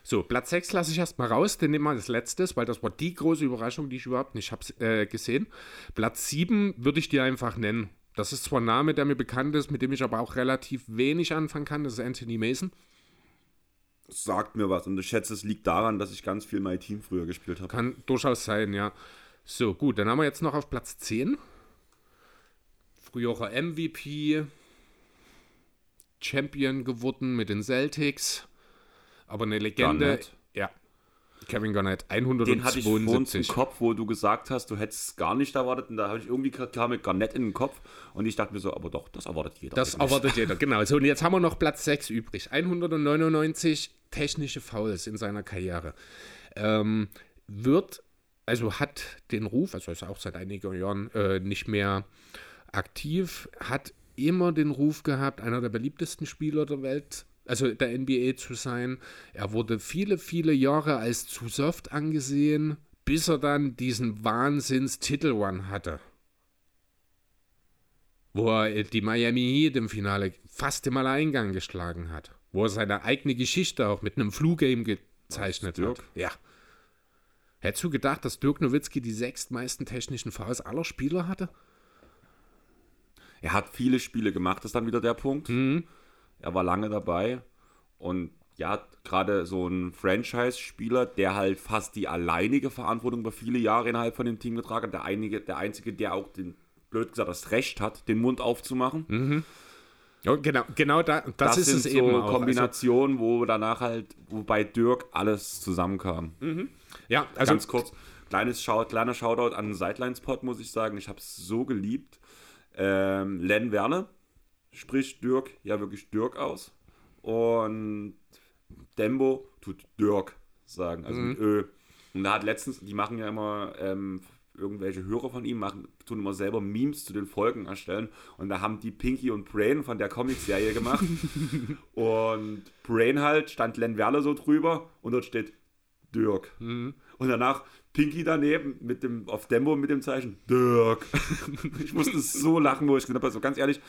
So, Platz 6 lasse ich erstmal raus, den nehmen wir als letztes, weil das war die große Überraschung, die ich überhaupt nicht habe äh, gesehen. Platz 7 würde ich dir einfach nennen. Das ist zwar ein Name, der mir bekannt ist, mit dem ich aber auch relativ wenig anfangen kann. Das ist Anthony Mason. Sagt mir was und ich schätze, es liegt daran, dass ich ganz viel My Team früher gespielt habe. Kann durchaus sein, ja. So, gut, dann haben wir jetzt noch auf Platz 10. Früherer MVP, Champion geworden mit den Celtics. Aber eine Legende. Garnett. Ja. Kevin Garnett, 172. Den hatte ich vorhin im Kopf, wo du gesagt hast, du hättest es gar nicht erwartet. Und da habe ich irgendwie klar mit Garnett in den Kopf. Und ich dachte mir so, aber doch, das erwartet jeder. Das eigentlich. erwartet jeder, genau. So, und jetzt haben wir noch Platz 6 übrig. 199 technische Fouls in seiner Karriere. Ähm, wird, also hat den Ruf, also ist auch seit einigen Jahren äh, nicht mehr aktiv, hat immer den Ruf gehabt, einer der beliebtesten Spieler der Welt also der NBA zu sein. Er wurde viele, viele Jahre als zu soft angesehen, bis er dann diesen Wahnsinns-Titel-One hatte. Wo er die Miami Heat im Finale fast im Alleingang geschlagen hat. Wo er seine eigene Geschichte auch mit einem Flu-Game gezeichnet hat. Ja. Hättest du gedacht, dass Dirk Nowitzki die sechstmeisten technischen Fouls aller Spieler hatte? Er hat viele Spiele gemacht, ist dann wieder der Punkt. Mhm. Er war lange dabei und ja, gerade so ein Franchise-Spieler, der halt fast die alleinige Verantwortung über viele Jahre innerhalb von dem Team getragen hat, der, einige, der Einzige, der auch den, blöd gesagt, das Recht hat, den Mund aufzumachen. Mhm. Ja, genau, genau da, das, das ist sind es so eben auch. Kombinationen, also, wo danach halt, wo bei Dirk alles zusammenkam. Mhm. Ja, also ganz kurz, kleines Shout, kleiner Shoutout an den Sidelines-Pod, muss ich sagen. Ich habe es so geliebt. Ähm, Len Werner spricht Dirk ja wirklich Dirk aus. Und Dembo tut Dirk sagen, also mhm. mit Ö. Und da hat letztens, die machen ja immer ähm, irgendwelche Hörer von ihm, machen, tun immer selber Memes zu den Folgen erstellen. Und da haben die Pinky und Brain von der Comicserie gemacht. und Brain halt stand Len Werle so drüber und dort steht Dirk. Mhm. Und danach Pinky daneben mit dem, auf Dembo mit dem Zeichen Dirk. ich musste so lachen, wo ich gesagt habe, also ganz ehrlich,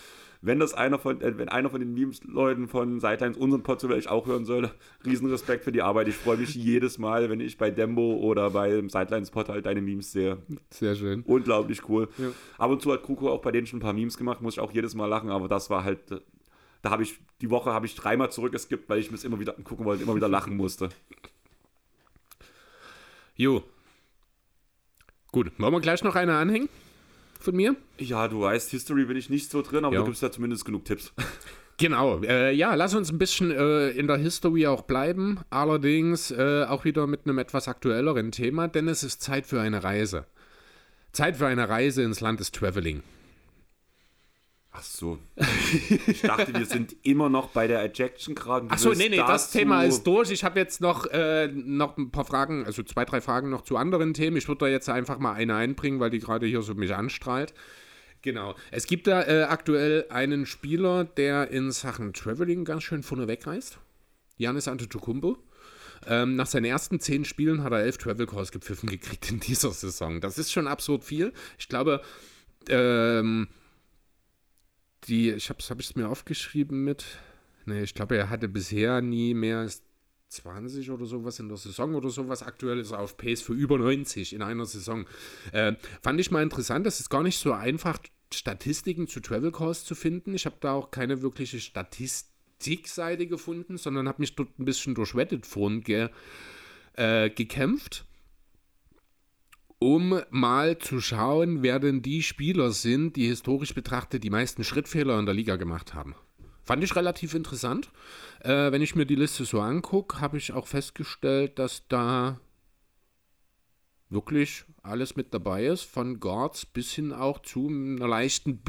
wenn das einer von, äh, wenn einer von den Memes-Leuten von Sidelines unseren Pod ich auch hören soll, Riesenrespekt für die Arbeit. Ich freue mich jedes Mal, wenn ich bei Dembo oder bei dem Sidelines-Pod halt deine Memes sehe. Sehr schön. Unglaublich cool. Ja. Ab und zu hat Kruko auch bei denen schon ein paar Memes gemacht, muss ich auch jedes Mal lachen, aber das war halt, da habe ich, die Woche habe ich dreimal zurückgeskippt, weil ich mir es immer wieder gucken wollte, immer wieder lachen musste. Jo. Gut, wollen wir gleich noch eine anhängen? Von mir. Ja, du weißt, History bin ich nicht so drin, aber ja. du gibst ja zumindest genug Tipps. Genau, äh, ja, lass uns ein bisschen äh, in der History auch bleiben, allerdings äh, auch wieder mit einem etwas aktuelleren Thema, denn es ist Zeit für eine Reise. Zeit für eine Reise ins Land des Traveling. Ach so. Ich dachte, wir sind immer noch bei der Ejection gerade. Ach so, nee, nee, das Thema ist durch. Ich habe jetzt noch, äh, noch ein paar Fragen, also zwei, drei Fragen noch zu anderen Themen. Ich würde da jetzt einfach mal eine einbringen, weil die gerade hier so mich anstrahlt. Genau. Es gibt da äh, aktuell einen Spieler, der in Sachen Traveling ganz schön vorne wegreist. Janis Antetokounmpo. Ähm, nach seinen ersten zehn Spielen hat er elf Travel Calls gepfiffen gekriegt in dieser Saison. Das ist schon absurd viel. Ich glaube, ähm, die, ich habe es hab mir aufgeschrieben mit, nee, ich glaube, er hatte bisher nie mehr als 20 oder sowas in der Saison oder sowas. Aktuell ist er auf Pace für über 90 in einer Saison. Äh, fand ich mal interessant, das ist gar nicht so einfach, Statistiken zu Travel Calls zu finden. Ich habe da auch keine wirkliche Statistikseite gefunden, sondern habe mich dort ein bisschen durch Reddit-Foren ge, äh, gekämpft um mal zu schauen, wer denn die Spieler sind, die historisch betrachtet die meisten Schrittfehler in der Liga gemacht haben. Fand ich relativ interessant. Äh, wenn ich mir die Liste so angucke, habe ich auch festgestellt, dass da wirklich alles mit dabei ist, von Guards bis hin auch zu einer leichten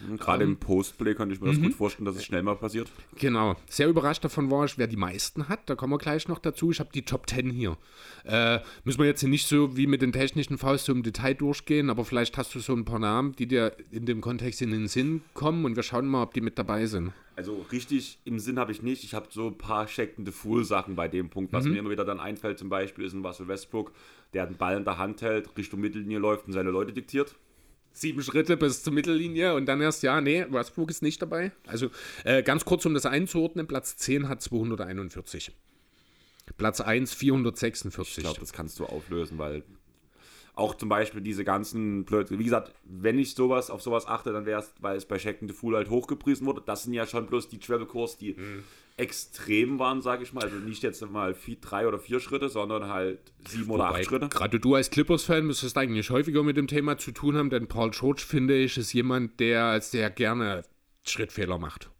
Bigman-Tendenz. Gerade ähm, im Postplay kann ich mir das gut mhm. vorstellen, dass es schnell mal passiert. Genau. Sehr überrascht davon war ich, wer die meisten hat. Da kommen wir gleich noch dazu. Ich habe die Top 10 hier. Äh, müssen wir jetzt hier nicht so wie mit den technischen Faust so im Detail durchgehen, aber vielleicht hast du so ein paar Namen, die dir in dem Kontext in den Sinn kommen und wir schauen mal, ob die mit dabei sind. Also richtig im Sinn habe ich nicht. Ich habe so ein paar checkende Fool-Sachen bei dem Punkt. Was mhm. mir immer wieder dann einfällt, zum Beispiel ist ein Russell Westbrook, der den Ball in der Hand hält, Richtung Mittellinie läuft und seine Leute diktiert sieben Schritte bis zur Mittellinie und dann erst, ja, nee, Westbrook ist nicht dabei. Also äh, ganz kurz, um das einzuordnen, Platz 10 hat 241. Platz 1 446. Ich glaube, das kannst du auflösen, weil auch zum Beispiel diese ganzen Blödsinn. Wie gesagt, wenn ich sowas auf sowas achte, dann wäre es, weil es bei Shaq the Fool halt hochgepriesen wurde. Das sind ja schon bloß die Travel Course, die mhm. extrem waren, sage ich mal. Also nicht jetzt mal vier, drei oder vier Schritte, sondern halt sieben Wobei, oder acht Schritte. Gerade du als Clippers-Fan müsstest eigentlich häufiger mit dem Thema zu tun haben, denn Paul George, finde ich, ist jemand, der sehr gerne Schrittfehler macht.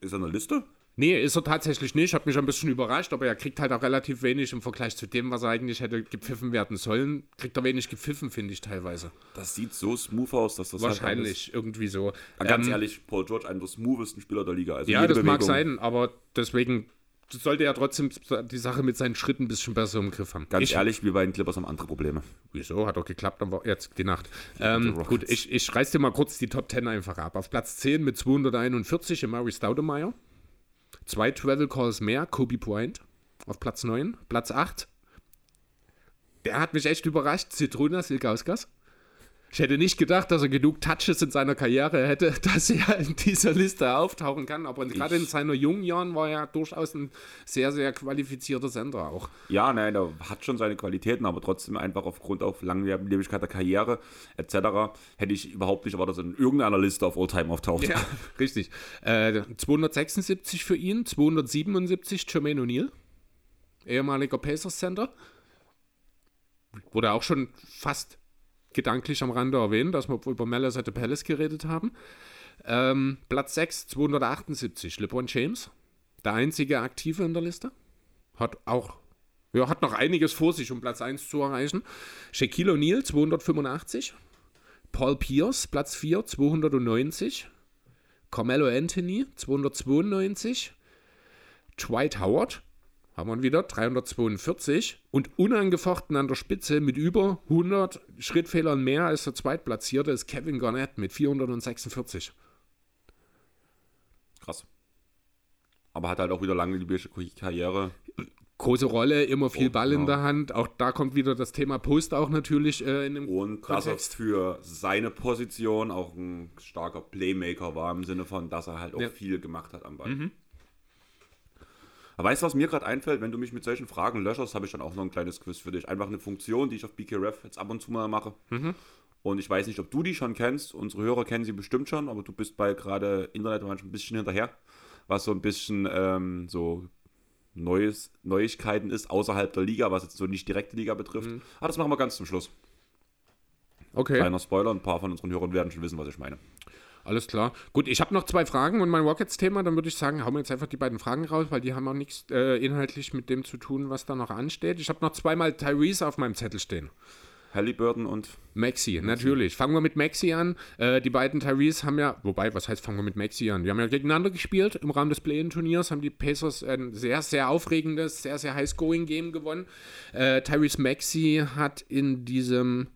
Ist er in der Liste? Nee, ist er tatsächlich nicht. Hat mich ein bisschen überrascht, aber er kriegt halt auch relativ wenig im Vergleich zu dem, was er eigentlich hätte gepfiffen werden sollen. Kriegt er wenig gepfiffen, finde ich teilweise. Das sieht so smooth aus, dass das halt Wahrscheinlich, halt irgendwie so. Ja, ganz ähm, ehrlich, Paul George, einer der smoothesten Spieler der Liga. Also ja, das Bewegung. mag sein, aber deswegen sollte er trotzdem die Sache mit seinen Schritten ein bisschen besser im Griff haben. Ganz ich, ehrlich, wir beiden Clippers haben andere Probleme. Wieso? Hat doch geklappt, war jetzt die Nacht. Ähm, gut, ich, ich reiß dir mal kurz die Top 10 einfach ab. Auf Platz 10 mit 241 Mary Staudemeyer. Zwei Travel Calls mehr, Kobe Point auf Platz 9. Platz 8. Der hat mich echt überrascht, Zitrona Silgauskas. Ich hätte nicht gedacht, dass er genug Touches in seiner Karriere hätte, dass er in dieser Liste auftauchen kann. Aber gerade in seinen jungen Jahren war er durchaus ein sehr, sehr qualifizierter Sender auch. Ja, nein, er hat schon seine Qualitäten, aber trotzdem einfach aufgrund auf Langlebigkeit der Karriere etc. hätte ich überhaupt nicht erwartet, dass er in irgendeiner Liste auf Alltime auftaucht. Ja, richtig. Äh, 276 für ihn, 277 Jermaine O'Neal, ehemaliger Pacers Center. Wurde auch schon fast gedanklich am Rande erwähnen, dass wir über Malice at the Palace geredet haben. Ähm, Platz 6, 278, LeBron James. Der einzige Aktive in der Liste. Hat auch, ja, hat noch einiges vor sich, um Platz 1 zu erreichen. Shaquille O'Neal, 285. Paul Pierce, Platz 4, 290. Carmelo Anthony, 292. Dwight Howard, haben wir wieder 342 und unangefochten an der Spitze mit über 100 Schrittfehlern mehr als der Zweitplatzierte ist Kevin Garnett mit 446. Krass. Aber hat halt auch wieder lange die Karriere. Große Rolle, immer viel oh, Ball genau. in der Hand. Auch da kommt wieder das Thema Post auch natürlich äh, in dem Und Kontext. dass er für seine Position auch ein starker Playmaker war, im Sinne von, dass er halt auch ja. viel gemacht hat am Ball. Mhm. Aber weißt du, was mir gerade einfällt? Wenn du mich mit solchen Fragen löscherst, habe ich dann auch noch ein kleines Quiz für dich. Einfach eine Funktion, die ich auf BKRF jetzt ab und zu mal mache. Mhm. Und ich weiß nicht, ob du die schon kennst. Unsere Hörer kennen sie bestimmt schon, aber du bist bei gerade Internet manchmal ein bisschen hinterher, was so ein bisschen ähm, so Neues, Neuigkeiten ist außerhalb der Liga, was jetzt so nicht direkte Liga betrifft. Mhm. Aber das machen wir ganz zum Schluss. Okay. Kleiner Spoiler, ein paar von unseren Hörern werden schon wissen, was ich meine. Alles klar. Gut, ich habe noch zwei Fragen und mein Rockets-Thema, dann würde ich sagen, hauen wir jetzt einfach die beiden Fragen raus, weil die haben auch nichts äh, inhaltlich mit dem zu tun, was da noch ansteht. Ich habe noch zweimal Tyrese auf meinem Zettel stehen. Halliburton und Maxi, natürlich. Fangen wir mit Maxi an. Äh, die beiden Tyrese haben ja, wobei, was heißt, fangen wir mit Maxi an? Die haben ja gegeneinander gespielt im Rahmen des Play-In-Turniers, haben die Pacers ein sehr, sehr aufregendes, sehr, sehr high-scoring-Game gewonnen. Äh, Tyrese Maxi hat in diesem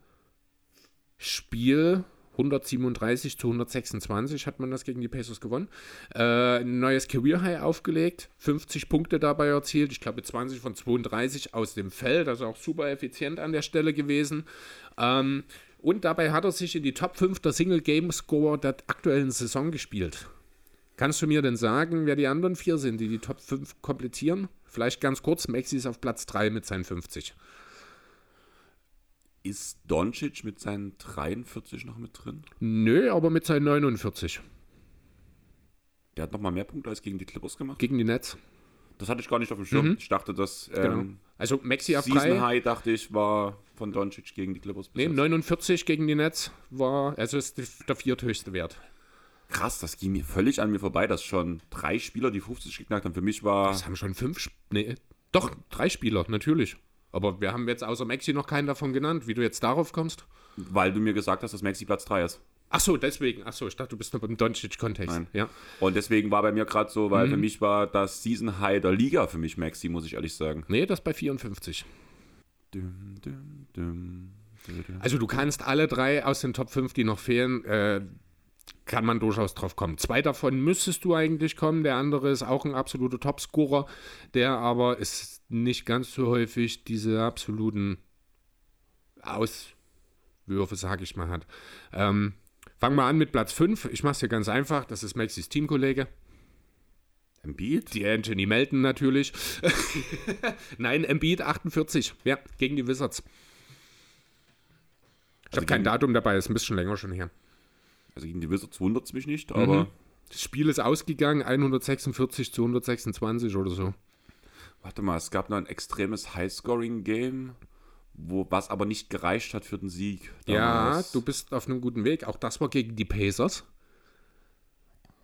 Spiel 137 zu 126 hat man das gegen die Pacers gewonnen. Äh, ein neues Career High aufgelegt, 50 Punkte dabei erzielt, ich glaube 20 von 32 aus dem Feld, also auch super effizient an der Stelle gewesen. Ähm, und dabei hat er sich in die Top 5 der Single Game Score der aktuellen Saison gespielt. Kannst du mir denn sagen, wer die anderen vier sind, die die Top 5 komplettieren? Vielleicht ganz kurz, Maxi ist auf Platz 3 mit seinen 50. Ist Doncic mit seinen 43 noch mit drin? Nö, aber mit seinen 49. Der hat noch mal mehr Punkte als gegen die Clippers gemacht? Gegen die Nets. Das hatte ich gar nicht auf dem Schirm. Mhm. Ich dachte, dass ähm, genau. also Maxi auf Season 3. High, dachte ich, war von Doncic gegen die Clippers. Nee, 49 gegen die Nets war, also ist der vierthöchste Wert. Krass, das ging mir völlig an mir vorbei, dass schon drei Spieler die 50 geknackt haben. Für mich war. Das haben schon fünf. Nee, doch, drei Spieler, natürlich. Aber wir haben jetzt außer Maxi noch keinen davon genannt. Wie du jetzt darauf kommst? Weil du mir gesagt hast, dass Maxi Platz 3 ist. Ach so, deswegen. Ach so, ich dachte, du bist nur beim Doncic-Kontext. Ja. Und deswegen war bei mir gerade so, weil mhm. für mich war das Season High der Liga für mich Maxi, muss ich ehrlich sagen. Nee, das bei 54. Dum, dum, dum, also du kannst alle drei aus den Top 5, die noch fehlen, äh, kann man durchaus drauf kommen. Zwei davon müsstest du eigentlich kommen. Der andere ist auch ein absoluter Topscorer, der aber ist nicht ganz so häufig diese absoluten Auswürfe, sage ich mal, hat. Ähm, fangen wir an mit Platz 5. Ich mache es hier ganz einfach. Das ist Maxis Teamkollege. Embiid? Die Anthony Melton natürlich. Nein, Embiid 48. Ja, gegen die Wizards. Ich also habe kein Datum dabei, ist ein bisschen länger schon her. Also gegen die Wizards wundert es mich nicht, aber. Mhm. Das Spiel ist ausgegangen, 146 zu 126 oder so. Warte mal, es gab noch ein extremes Highscoring-Game, wo was aber nicht gereicht hat für den Sieg. Damals. Ja, du bist auf einem guten Weg. Auch das war gegen die Pacers.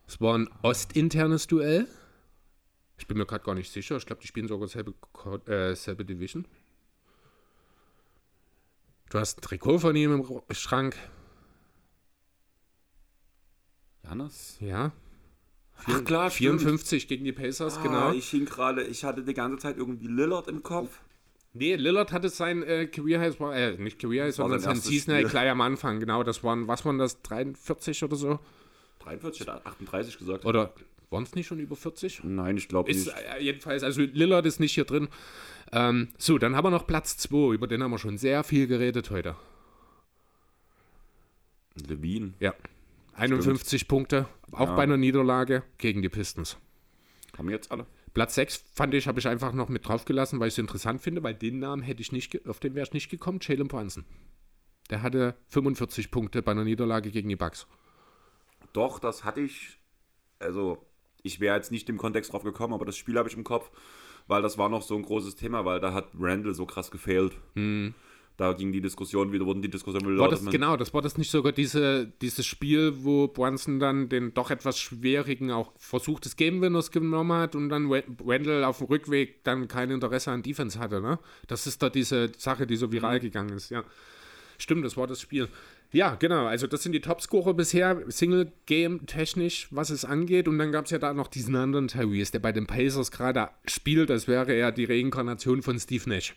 Es war ein ostinternes Duell. Ich bin mir gerade gar nicht sicher. Ich glaube, die spielen sogar selbe, äh, selbe Division. Du hast ein Trikot von ihm im Schrank. Janis? Ja. Ach klar, 54 stimmt. gegen die Pacers, ah, genau. Ich hing gerade, ich hatte die ganze Zeit irgendwie Lillard im Kopf. Nee, Lillard hatte sein äh, Career High, äh, nicht Career High, sondern sein Season High gleich am Anfang, genau. Das waren, was waren das, 43 oder so? 43, oder 38 gesagt. Oder waren es nicht schon über 40? Nein, ich glaube nicht. Äh, jedenfalls, also Lillard ist nicht hier drin. Ähm, so, dann haben wir noch Platz 2, über den haben wir schon sehr viel geredet heute. Levine. Ja. 51 Stimmt. Punkte, auch ja. bei einer Niederlage gegen die Pistons. Haben jetzt alle? Platz 6 fand ich, habe ich einfach noch mit drauf gelassen, weil ich es interessant finde, weil den Namen hätte ich nicht, auf den wäre ich nicht gekommen, Jalen Brunson. Der hatte 45 Punkte bei einer Niederlage gegen die Bucks. Doch, das hatte ich, also ich wäre jetzt nicht im Kontext drauf gekommen, aber das Spiel habe ich im Kopf, weil das war noch so ein großes Thema, weil da hat Randall so krass gefehlt. Hm da ging die Diskussion wieder, wurden die Diskussionen wieder lauter. Genau, das war das nicht sogar diese, dieses Spiel, wo Brunson dann den doch etwas schwierigen, auch Versuch des Game Winners genommen hat und dann Wendell auf dem Rückweg dann kein Interesse an Defense hatte, ne? Das ist da diese Sache, die so viral mhm. gegangen ist, ja. Stimmt, das war das Spiel. Ja, genau. Also das sind die Topscorer bisher, Single-Game-technisch, was es angeht. Und dann gab es ja da noch diesen anderen Tyrese, der bei den Pacers gerade spielt, als wäre er die Reinkarnation von Steve Nash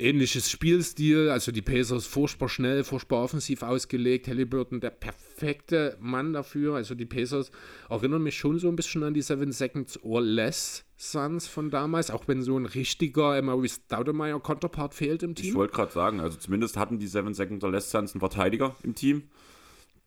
ähnliches Spielstil, also die Pacers furchtbar schnell, furchtbar offensiv ausgelegt. Halliburton der perfekte Mann dafür. Also die Pacers erinnern mich schon so ein bisschen an die Seven Seconds or Less Suns von damals, auch wenn so ein richtiger Emery Staudemeyer Konterpart fehlt im Team. Ich wollte gerade sagen, also zumindest hatten die Seven Seconds or Less Suns einen Verteidiger im Team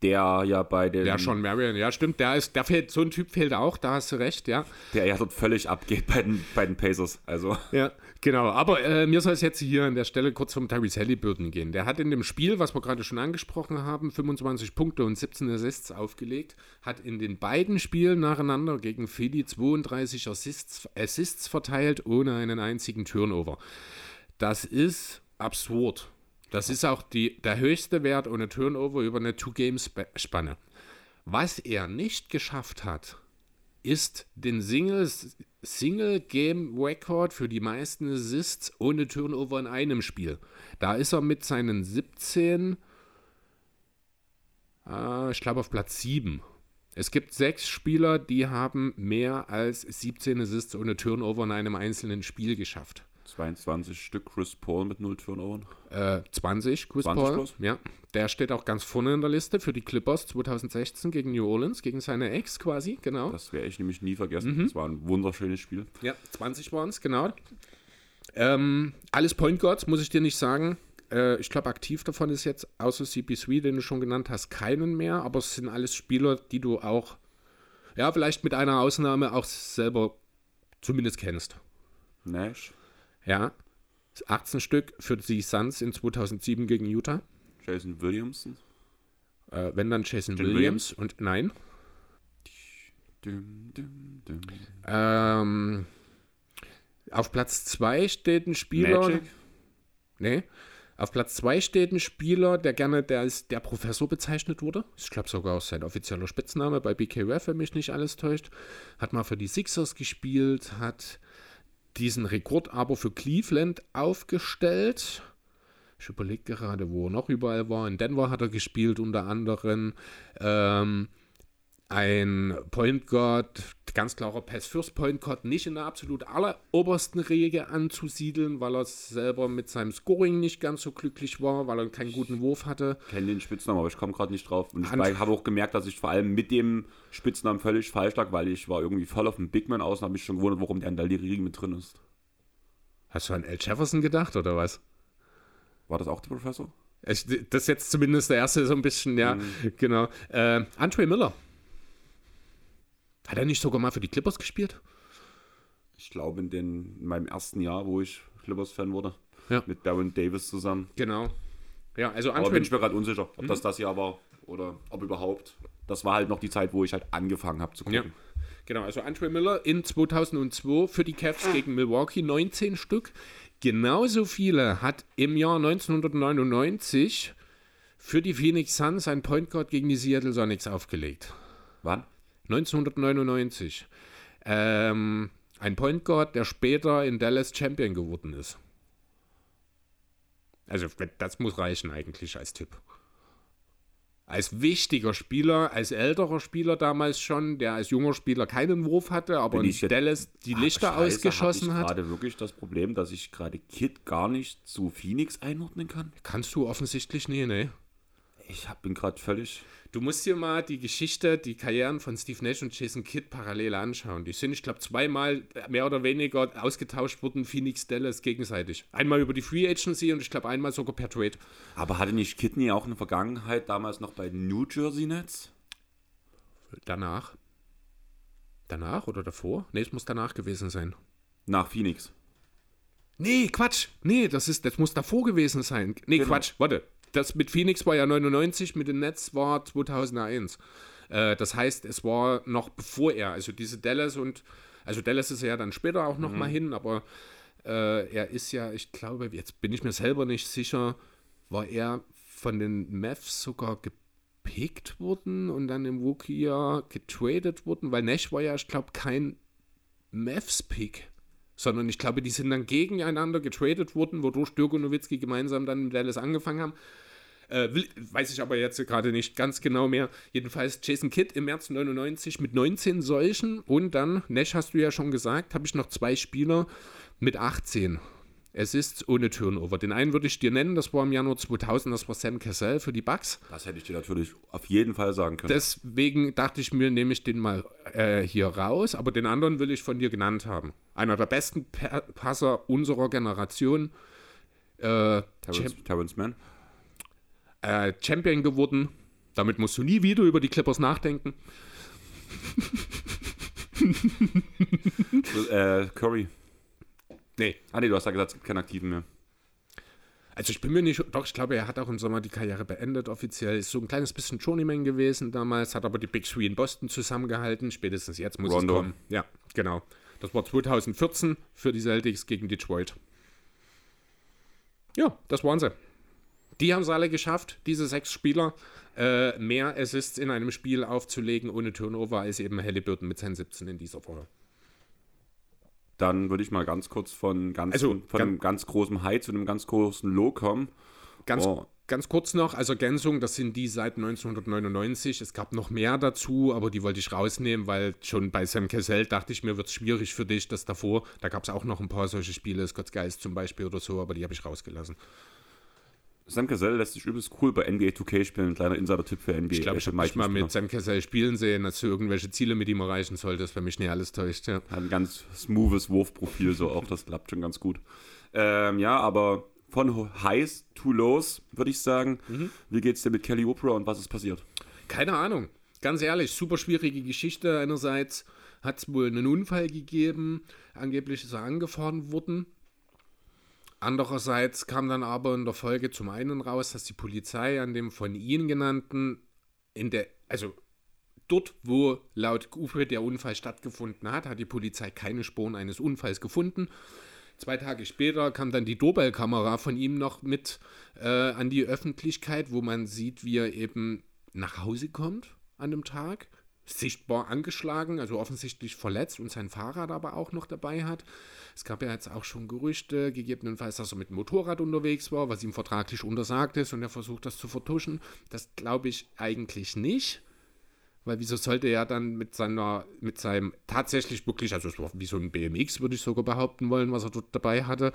der ja bei den. Ja, schon Marion, ja, stimmt. Der ist, der fehlt, so ein Typ fehlt auch, da hast du recht, ja. Der ja dort völlig abgeht bei den, bei den Pacers. Also. Ja, genau. Aber äh, mir soll es jetzt hier an der Stelle kurz vom Tyrese Halliburton gehen. Der hat in dem Spiel, was wir gerade schon angesprochen haben, 25 Punkte und 17 Assists aufgelegt, hat in den beiden Spielen nacheinander gegen Philly 32 Assists, Assists verteilt, ohne einen einzigen Turnover. Das ist absurd. Das ist auch die, der höchste Wert ohne Turnover über eine Two-Game-Spanne. Was er nicht geschafft hat, ist den Single Game Record für die meisten Assists ohne Turnover in einem Spiel. Da ist er mit seinen 17, äh, ich glaube auf Platz 7. Es gibt sechs Spieler, die haben mehr als 17 Assists ohne Turnover in einem einzelnen Spiel geschafft. 22 Stück Chris Paul mit 0 Turnovern. Äh, 20 Chris 20 Paul. Plus? Ja. Der steht auch ganz vorne in der Liste für die Clippers 2016 gegen New Orleans, gegen seine Ex quasi, genau. Das werde ich nämlich nie vergessen. Mhm. Das war ein wunderschönes Spiel. Ja, 20 waren es, genau. Ähm, alles Point Guards, muss ich dir nicht sagen. Äh, ich glaube, aktiv davon ist jetzt, außer CP3, den du schon genannt hast, keinen mehr. Aber es sind alles Spieler, die du auch, ja, vielleicht mit einer Ausnahme auch selber zumindest kennst. Nash. Ja. 18 Stück für die Suns in 2007 gegen Utah. Jason Williamson. Äh, wenn dann Jason Williams. Williams. und nein. Dum, dum, dum. Ähm, auf Platz 2 steht ein Spieler. Magic? Nee. Auf Platz 2 steht ein Spieler, der gerne der als der Professor bezeichnet wurde. Ich glaube sogar auch sein offizieller Spitzname bei BKF, wenn mich nicht alles täuscht. Hat mal für die Sixers gespielt, hat diesen Rekord aber für Cleveland aufgestellt. Ich überlege gerade, wo er noch überall war. In Denver hat er gespielt, unter anderem. Ähm, ein Point Guard, ganz klarer Pass First Point Guard, nicht in der absolut allerobersten Regel anzusiedeln, weil er selber mit seinem Scoring nicht ganz so glücklich war, weil er keinen guten Wurf hatte. Ich kenne den Spitznamen, aber ich komme gerade nicht drauf. Und ich habe auch gemerkt, dass ich vor allem mit dem Spitznamen völlig falsch lag, weil ich war irgendwie voll auf den Big Man aus und habe mich schon gewundert, warum der in der Liga mit drin ist. Hast du an Al Jefferson gedacht oder was? War das auch der Professor? Ich, das ist jetzt zumindest der erste so ein bisschen, ja, mhm. genau. Äh, Andre Miller. Hat er nicht sogar mal für die Clippers gespielt? Ich glaube, in, den, in meinem ersten Jahr, wo ich Clippers-Fan wurde. Ja. Mit Baron Davis zusammen. Genau. Ja, also Aber bin ich mir gerade unsicher, ob mhm. das das Jahr war oder ob überhaupt. Das war halt noch die Zeit, wo ich halt angefangen habe zu gucken. Ja. Genau, also Andre Miller in 2002 für die Cavs gegen Milwaukee 19 Stück. Genauso viele hat im Jahr 1999 für die Phoenix Suns ein Point Guard gegen die Seattle Sonics aufgelegt. Wann? 1999. Ähm, ein Point Guard, der später in Dallas Champion geworden ist. Also das muss reichen eigentlich als Tipp. Als wichtiger Spieler, als älterer Spieler damals schon, der als junger Spieler keinen Wurf hatte, aber in Dallas die Lichter Ach, Scheiße, ausgeschossen hat. Ich gerade wirklich das Problem, dass ich gerade Kid gar nicht zu Phoenix einordnen kann. Kannst du offensichtlich nie, ne? Ich hab, bin gerade völlig. Du musst dir mal die Geschichte, die Karrieren von Steve Nash und Jason Kidd parallel anschauen. Die sind, ich glaube, zweimal mehr oder weniger ausgetauscht worden, Phoenix Dallas gegenseitig. Einmal über die Free Agency und ich glaube einmal sogar per Trade. Aber hatte nicht Kidney auch eine Vergangenheit damals noch bei New Jersey Nets? Danach. Danach oder davor? Ne, es muss danach gewesen sein. Nach Phoenix. Nee, Quatsch. Nee, das ist, das muss davor gewesen sein. Nee, genau. Quatsch. Warte das mit Phoenix war ja 99, mit dem Netz war 2001. Äh, das heißt, es war noch bevor er, also diese Dallas und, also Dallas ist ja dann später auch noch mhm. mal hin, aber äh, er ist ja, ich glaube, jetzt bin ich mir selber nicht sicher, war er von den Mavs sogar gepickt worden und dann im Rookie-Jahr getradet worden, weil Nash war ja, ich glaube, kein Mavs-Pick sondern ich glaube, die sind dann gegeneinander getradet worden, wodurch Dirk und Nowitzki gemeinsam dann in Dallas angefangen haben. Äh, weiß ich aber jetzt gerade nicht ganz genau mehr. Jedenfalls Jason Kidd im März 99 mit 19 solchen und dann, Nash hast du ja schon gesagt, habe ich noch zwei Spieler mit 18. Es ist ohne Turnover. Den einen würde ich dir nennen, das war im Januar 2000, das war Sam Cassell für die Bucks. Das hätte ich dir natürlich auf jeden Fall sagen können. Deswegen dachte ich mir, nehme ich den mal äh, hier raus, aber den anderen will ich von dir genannt haben. Einer der besten Passer unserer Generation. Äh, Terrence, Terrence Mann äh, Champion geworden. Damit musst du nie wieder über die Clippers nachdenken. äh, Curry. Nee. Ah, nee, du hast ja gesagt, es gibt keinen Aktiven mehr. Also ich bin mir nicht, doch, ich glaube, er hat auch im Sommer die Karriere beendet offiziell. Ist so ein kleines bisschen Journeyman gewesen damals, hat aber die Big Three in Boston zusammengehalten. Spätestens jetzt muss Rondo. es kommen. Ja, genau. Das war 2014 für die Celtics gegen Detroit. Ja, das waren sie. Die haben es alle geschafft, diese sechs Spieler, äh, mehr Assists in einem Spiel aufzulegen ohne Turnover als eben Halliburton mit seinen 17 in dieser Woche. Dann würde ich mal ganz kurz von, ganz, also, von einem ganz großen High zu einem ganz großen Low kommen. Ganz, oh. ganz kurz noch, als Ergänzung, das sind die seit 1999. Es gab noch mehr dazu, aber die wollte ich rausnehmen, weil schon bei Sam Cassell dachte ich mir, wird es schwierig für dich, das davor, da gab es auch noch ein paar solche Spiele, Scott's Geist zum Beispiel oder so, aber die habe ich rausgelassen. Sam Cassell lässt sich übelst cool bei NBA 2K spielen. Ein kleiner Insider-Tipp für NBA. Ich glaube, ich habe mich mal mit Sam Cassell spielen sehen, dass du irgendwelche Ziele mit ihm erreichen solltest, wenn mich nicht alles täuscht. Ja. Hat ein ganz smoothes Wurfprofil, so auch. Das klappt schon ganz gut. Ähm, ja, aber von Highs to Lows, würde ich sagen. Mhm. Wie geht's dir mit Kelly Oprah und was ist passiert? Keine Ahnung. Ganz ehrlich, super schwierige Geschichte. Einerseits hat es wohl einen Unfall gegeben. Angeblich ist er angefahren worden Andererseits kam dann aber in der Folge zum einen raus, dass die Polizei an dem von Ihnen genannten, in der, also dort, wo laut UFE der Unfall stattgefunden hat, hat die Polizei keine Spuren eines Unfalls gefunden. Zwei Tage später kam dann die Doorbell-Kamera von ihm noch mit äh, an die Öffentlichkeit, wo man sieht, wie er eben nach Hause kommt an dem Tag sichtbar angeschlagen, also offensichtlich verletzt und sein Fahrrad aber auch noch dabei hat. Es gab ja jetzt auch schon Gerüchte, gegebenenfalls, dass er mit dem Motorrad unterwegs war, was ihm vertraglich untersagt ist und er versucht das zu vertuschen. Das glaube ich eigentlich nicht. Weil wieso sollte er dann mit seiner, mit seinem tatsächlich wirklich, also es war wie so ein BMX, würde ich sogar behaupten wollen, was er dort dabei hatte.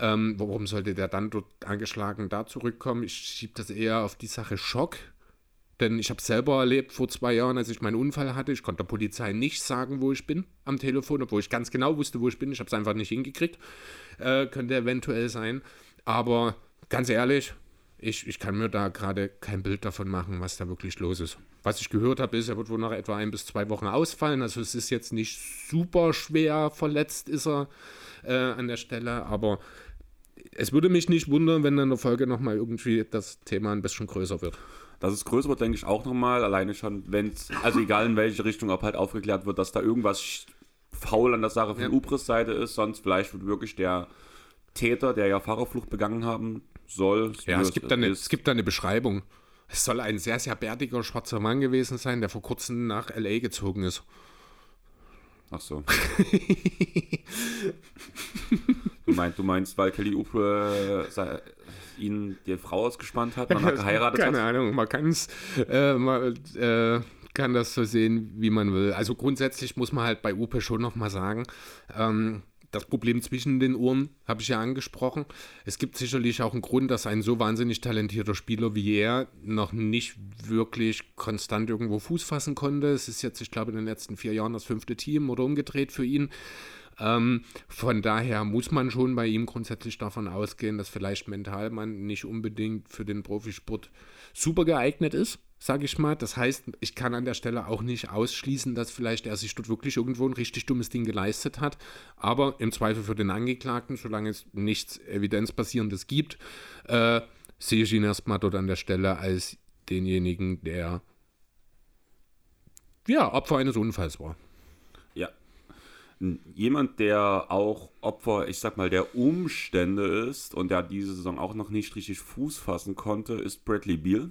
Ähm, warum sollte der dann dort angeschlagen da zurückkommen? Ich schiebe das eher auf die Sache Schock denn ich habe selber erlebt vor zwei Jahren, als ich meinen Unfall hatte. Ich konnte der Polizei nicht sagen, wo ich bin am Telefon, obwohl ich ganz genau wusste, wo ich bin. Ich habe es einfach nicht hingekriegt. Äh, könnte eventuell sein. Aber ganz ehrlich, ich, ich kann mir da gerade kein Bild davon machen, was da wirklich los ist. Was ich gehört habe, ist, er wird wohl nach etwa ein bis zwei Wochen ausfallen. Also es ist jetzt nicht super schwer verletzt, ist er äh, an der Stelle. Aber es würde mich nicht wundern, wenn in der Folge nochmal irgendwie das Thema ein bisschen größer wird. Dass es größer wird, denke ich auch nochmal. Alleine schon, wenn es, also egal in welche Richtung, ob halt aufgeklärt wird, dass da irgendwas faul an der Sache von ja. Ubris Seite ist. Sonst vielleicht wird wirklich der Täter, der ja Fahrerflucht begangen haben soll. Ja, es gibt, da eine, es gibt da eine Beschreibung. Es soll ein sehr, sehr bärtiger schwarzer Mann gewesen sein, der vor kurzem nach L.A. gezogen ist. Ach so. du, meinst, du meinst, weil Kelly Oubre äh, ihn die Frau ausgespannt hat, man hat geheiratet Keine hat? Keine Ahnung, man kann es äh, äh, kann das so sehen, wie man will. Also grundsätzlich muss man halt bei Upe schon nochmal sagen, ähm, das Problem zwischen den Ohren habe ich ja angesprochen. Es gibt sicherlich auch einen Grund, dass ein so wahnsinnig talentierter Spieler wie er noch nicht wirklich konstant irgendwo Fuß fassen konnte. Es ist jetzt, ich glaube, in den letzten vier Jahren das fünfte Team oder umgedreht für ihn. Ähm, von daher muss man schon bei ihm grundsätzlich davon ausgehen, dass vielleicht mental man nicht unbedingt für den Profisport super geeignet ist, sage ich mal. Das heißt, ich kann an der Stelle auch nicht ausschließen, dass vielleicht er sich dort wirklich irgendwo ein richtig dummes Ding geleistet hat. Aber im Zweifel für den Angeklagten, solange es nichts Evidenzbasierendes gibt, äh, sehe ich ihn erstmal dort an der Stelle als denjenigen, der ja, Opfer eines Unfalls war jemand, der auch Opfer, ich sag mal, der Umstände ist und der diese Saison auch noch nicht richtig Fuß fassen konnte, ist Bradley Beal,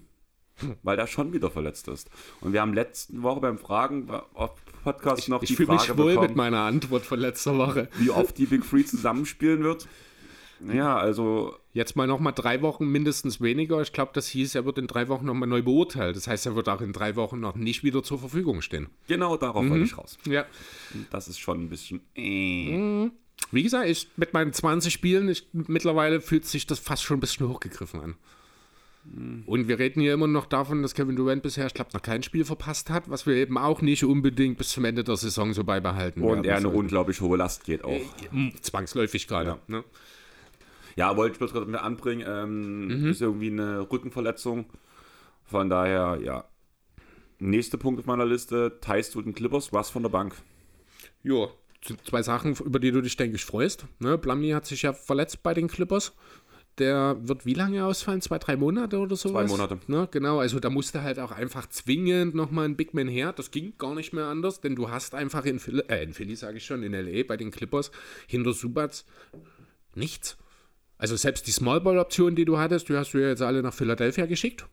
weil der schon wieder verletzt ist. Und wir haben letzte Woche beim Fragen Podcast noch ich, die ich Frage mich wohl bekommen, mit meiner Antwort von letzter Woche, wie oft die Big Free zusammenspielen wird. Ja, also. Jetzt mal nochmal drei Wochen mindestens weniger. Ich glaube, das hieß, er wird in drei Wochen nochmal neu beurteilt. Das heißt, er wird auch in drei Wochen noch nicht wieder zur Verfügung stehen. Genau darauf mhm. wollte ich raus. Ja. Das ist schon ein bisschen. Äh. Mhm. Wie gesagt, ich, mit meinen 20 Spielen, ich, mittlerweile fühlt sich das fast schon ein bisschen hochgegriffen an. Mhm. Und wir reden hier immer noch davon, dass Kevin Durant bisher, ich glaube, noch kein Spiel verpasst hat, was wir eben auch nicht unbedingt bis zum Ende der Saison so beibehalten Und er eine unglaublich hohe Last geht auch. Äh, zwangsläufig gerade. Ja. Ne? Ja, wollte ich bloß gerade mit anbringen. Ähm, mhm. Ist irgendwie eine Rückenverletzung. Von daher, ja. Nächster Punkt auf meiner Liste: Thais zu den Clippers, was von der Bank. Ja, zwei Sachen, über die du dich, denke ich, freust. Ne? Blamni hat sich ja verletzt bei den Clippers. Der wird wie lange ausfallen? Zwei, drei Monate oder so? Zwei Monate. Ne? Genau, also da musste halt auch einfach zwingend nochmal ein Big Man her. Das ging gar nicht mehr anders, denn du hast einfach in Philly, äh, in Philly sage ich schon, in L.A. bei den Clippers hinter Subats nichts. Also selbst die Smallball-Optionen, die du hattest, die hast du ja jetzt alle nach Philadelphia geschickt.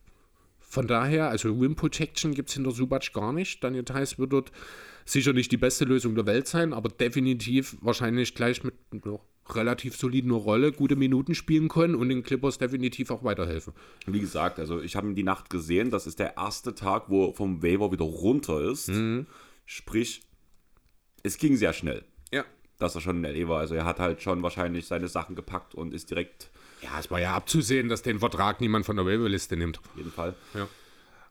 Von daher, also Rim Protection gibt es hinter Subac gar nicht. Daniel Theiss wird dort sicher nicht die beste Lösung der Welt sein, aber definitiv wahrscheinlich gleich mit einer relativ soliden Rolle gute Minuten spielen können und den Clippers definitiv auch weiterhelfen. Wie gesagt, also ich habe ihn die Nacht gesehen. Das ist der erste Tag, wo vom Waiver wieder runter ist. Mhm. Sprich, es ging sehr schnell. Dass er schon in LA war. Also er hat halt schon wahrscheinlich seine Sachen gepackt und ist direkt. Ja, es war ja abzusehen, dass den Vertrag niemand von der Waiverliste nimmt. Auf jeden Fall. Ja.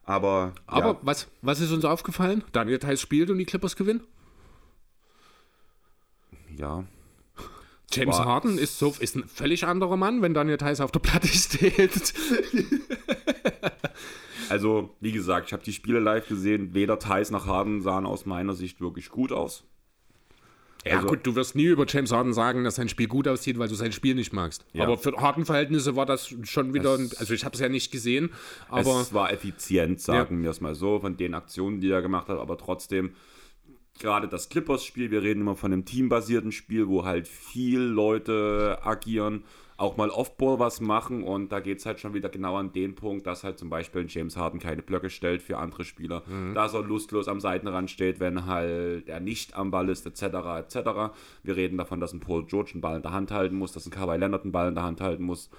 Aber. Aber ja. was, was ist uns aufgefallen? Daniel Theiss spielt und die Clippers gewinnen? Ja. James war, Harden ist, so, ist ein völlig anderer Mann, wenn Daniel Theiss auf der Platte steht. also, wie gesagt, ich habe die Spiele live gesehen. Weder Theiss noch Harden sahen aus meiner Sicht wirklich gut aus. Ja, also, gut, du wirst nie über James Harden sagen, dass sein Spiel gut aussieht, weil du sein Spiel nicht magst. Ja. Aber für Harden-Verhältnisse war das schon wieder, es, also ich habe es ja nicht gesehen, aber. Es war effizient, sagen ja. wir es mal so, von den Aktionen, die er gemacht hat, aber trotzdem, gerade das Clippers-Spiel, wir reden immer von einem teambasierten Spiel, wo halt viel Leute agieren auch mal Offball was machen und da geht es halt schon wieder genau an den Punkt, dass halt zum Beispiel James Harden keine Blöcke stellt für andere Spieler, mhm. dass er lustlos am Seitenrand steht, wenn halt er nicht am Ball ist, etc. etc. Wir reden davon, dass ein Paul George einen Ball in der Hand halten muss, dass ein Kawhi Leonard einen Ball in der Hand halten muss.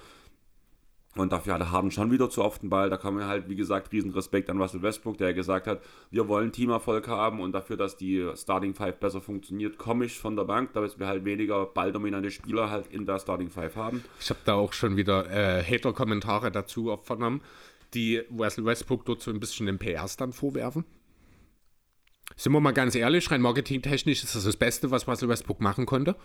Und dafür hatte Harden schon wieder zu oft den Ball. Da kam mir halt, wie gesagt, riesen Respekt an Russell Westbrook, der gesagt hat, wir wollen Teamerfolg haben und dafür, dass die Starting Five besser funktioniert, komme ich von der Bank, damit wir halt weniger balldominante Spieler halt in der Starting Five haben. Ich habe da auch schon wieder äh, Hater-Kommentare dazu vernommen, die Russell Westbrook dort so ein bisschen den PR-Stand vorwerfen. Sind wir mal ganz ehrlich, rein marketingtechnisch ist das das Beste, was Russell Westbrook machen konnte.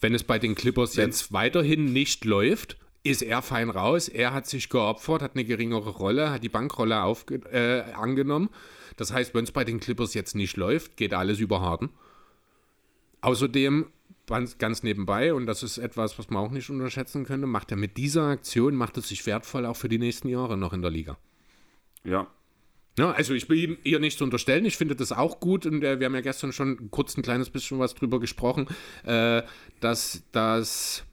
Wenn es bei den Clippers Wenn's jetzt weiterhin nicht läuft, ist er fein raus. Er hat sich geopfert, hat eine geringere Rolle, hat die Bankrolle äh, angenommen. Das heißt, wenn es bei den Clippers jetzt nicht läuft, geht alles über Harden. Außerdem, ganz, nebenbei, und das ist etwas, was man auch nicht unterschätzen könnte, macht er mit dieser Aktion, macht es sich wertvoll auch für die nächsten Jahre noch in der Liga. Ja. Ja, also ich will ihm eher nichts unterstellen. Ich finde das auch gut und äh, wir haben ja gestern schon kurz ein kleines bisschen was drüber gesprochen, äh, dass das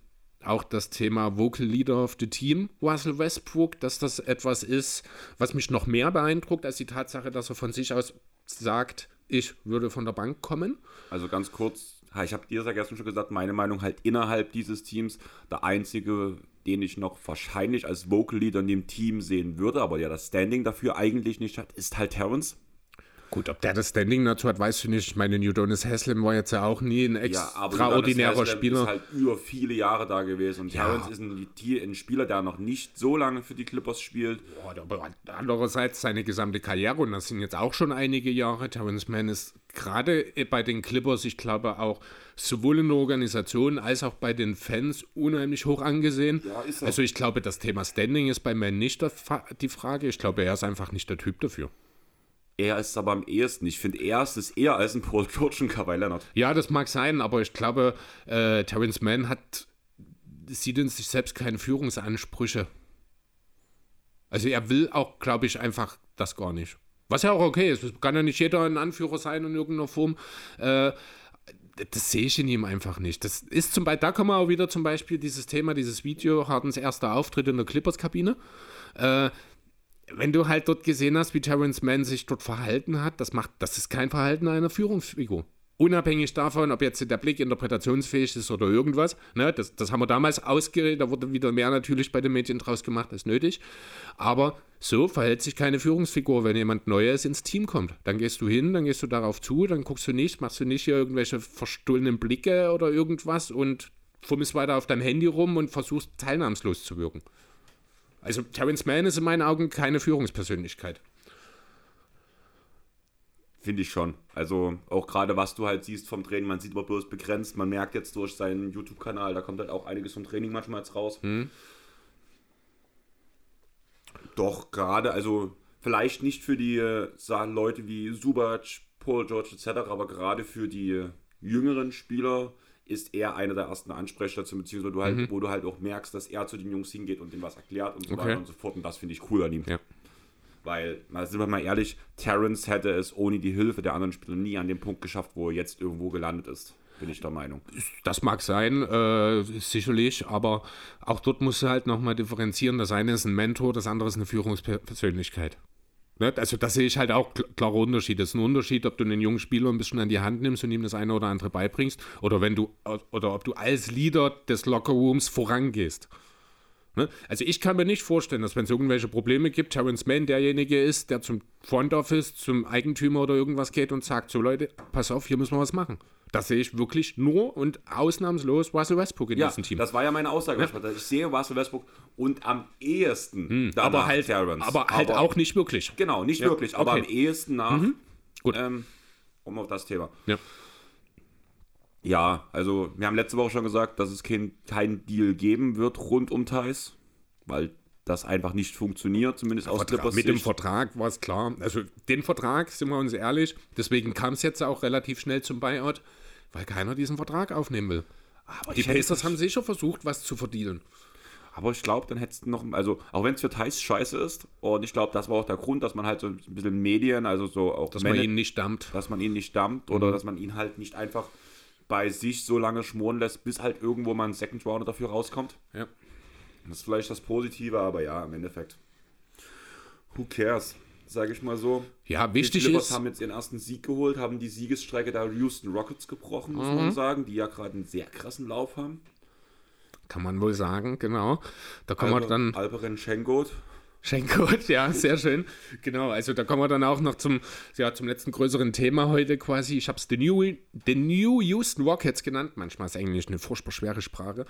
auch das Thema Vocal Leader of the Team, Russell Westbrook, dass das etwas ist, was mich noch mehr beeindruckt, als die Tatsache, dass er von sich aus sagt, ich würde von der Bank kommen. Also ganz kurz, ich habe dir ja gestern schon gesagt, meine Meinung halt innerhalb dieses Teams, der einzige, den ich noch wahrscheinlich als Vocal Leader in dem Team sehen würde, aber ja das Standing dafür eigentlich nicht hat, ist halt Terrence. Gut, ob der das Standing dazu hat, weißt du nicht. Ich meine, Udonis Haslem war jetzt ja auch nie ein extraordinärer ja, Spieler. ist halt über viele Jahre da gewesen. Und ja. Terrence ist ein, ein, Spieler, der noch nicht so lange für die Clippers spielt. Ja, aber andererseits seine gesamte Karriere, und das sind jetzt auch schon einige Jahre. Terrence Mann ist gerade bei den Clippers, ich glaube auch sowohl in der Organisation als auch bei den Fans unheimlich hoch angesehen. Ja, ist er. Also ich glaube, das Thema Standing ist bei Mann nicht die Frage. Ich glaube, er ist einfach nicht der Typ dafür. Er ist aber am ehesten. Ich finde, er ist es eher als ein Paul George und Kawhi Leonard. Ja, das mag sein, aber ich glaube, äh, Terrence Mann hat, sieht in sich selbst keine Führungsansprüche. Also er will auch, glaube ich, einfach das gar nicht. Was ja auch okay ist. Es kann ja nicht jeder ein Anführer sein in irgendeiner Form. Äh, das sehe ich in ihm einfach nicht. Das ist zum Beispiel, da kommen wir auch wieder zum Beispiel dieses Thema, dieses Video, Hardens erster Auftritt in der Clippers-Kabine. Äh, wenn du halt dort gesehen hast, wie Terrence Mann sich dort verhalten hat, das macht, das ist kein Verhalten einer Führungsfigur. Unabhängig davon, ob jetzt der Blick interpretationsfähig ist oder irgendwas. Ne, das, das haben wir damals ausgeredet, da wurde wieder mehr natürlich bei den Medien draus gemacht als nötig. Aber so verhält sich keine Führungsfigur, wenn jemand Neues ins Team kommt. Dann gehst du hin, dann gehst du darauf zu, dann guckst du nicht, machst du nicht hier irgendwelche verstohlenen Blicke oder irgendwas und fummelst weiter auf deinem Handy rum und versuchst teilnahmslos zu wirken. Also Terence Mann ist in meinen Augen keine Führungspersönlichkeit. Finde ich schon. Also auch gerade was du halt siehst vom Training, man sieht aber bloß begrenzt. Man merkt jetzt durch seinen YouTube-Kanal, da kommt halt auch einiges vom Training manchmal jetzt raus. Hm. Doch gerade, also vielleicht nicht für die äh, Leute wie Subac, Paul George etc., aber gerade für die jüngeren Spieler ist er einer der ersten Ansprechstationen, beziehungsweise du halt, mhm. wo du halt auch merkst, dass er zu den Jungs hingeht und denen was erklärt und so okay. weiter und so fort. Und das finde ich cool an ihm. Ja. Weil, mal sind wir mal ehrlich, Terrence hätte es ohne die Hilfe der anderen Spieler nie an dem Punkt geschafft, wo er jetzt irgendwo gelandet ist. bin ich der Meinung. Das mag sein, äh, sicherlich, aber auch dort musst du halt nochmal differenzieren. Das eine ist ein Mentor, das andere ist eine Führungspersönlichkeit. Ne? Also da sehe ich halt auch klare Unterschiede. Es ist ein Unterschied, ob du einen jungen Spieler ein bisschen an die Hand nimmst und ihm das eine oder andere beibringst oder wenn du oder ob du als Leader des Lockerrooms vorangehst. Ne? Also ich kann mir nicht vorstellen, dass wenn es irgendwelche Probleme gibt, Terence Mann derjenige ist, der zum Front Office, zum Eigentümer oder irgendwas geht und sagt, so Leute, pass auf, hier müssen wir was machen. Das sehe ich wirklich nur und ausnahmslos Russell Westbrook in ja, diesem Team. Das war ja meine Aussage. Ja. Ich sehe Russell Westbrook und am ehesten hm, aber halt, Terrence. Aber halt aber, auch nicht wirklich. Genau, nicht ja, wirklich, aber okay. am ehesten nach. Mhm. Gut. Ähm, um auf das Thema. Ja. Ja, also wir haben letzte Woche schon gesagt, dass es keinen kein Deal geben wird rund um Thais, weil das einfach nicht funktioniert, zumindest aus Vertrag, Mit dem Vertrag war es klar. Also den Vertrag, sind wir uns ehrlich, deswegen kam es jetzt auch relativ schnell zum Buyout, weil keiner diesen Vertrag aufnehmen will. Aber die Pacers haben sicher versucht, was zu verdienen. Aber ich glaube, dann hättest du noch, also auch wenn es für Thais scheiße ist, und ich glaube, das war auch der Grund, dass man halt so ein bisschen Medien, also so auch. Dass man ihn nicht dammt. Dass man ihn nicht dammt mhm. oder dass man ihn halt nicht einfach bei sich so lange schmoren lässt, bis halt irgendwo mal ein Second Rounder dafür rauskommt. Ja. Das ist vielleicht das Positive, aber ja, im Endeffekt. Who cares? Sage ich mal so. Ja, wichtig die Clippers ist. haben jetzt ihren ersten Sieg geholt, haben die Siegesstrecke der Houston Rockets gebrochen, muss mhm. man sagen, die ja gerade einen sehr krassen Lauf haben. Kann man wohl sagen, genau. Da kommen Alper, wir dann. Alperen Schengot Schenkot, ja, sehr schön. Genau, also da kommen wir dann auch noch zum, ja, zum letzten größeren Thema heute quasi. Ich habe es The New, The New Houston Rockets genannt. Manchmal ist Englisch eine furchtbar schwere Sprache.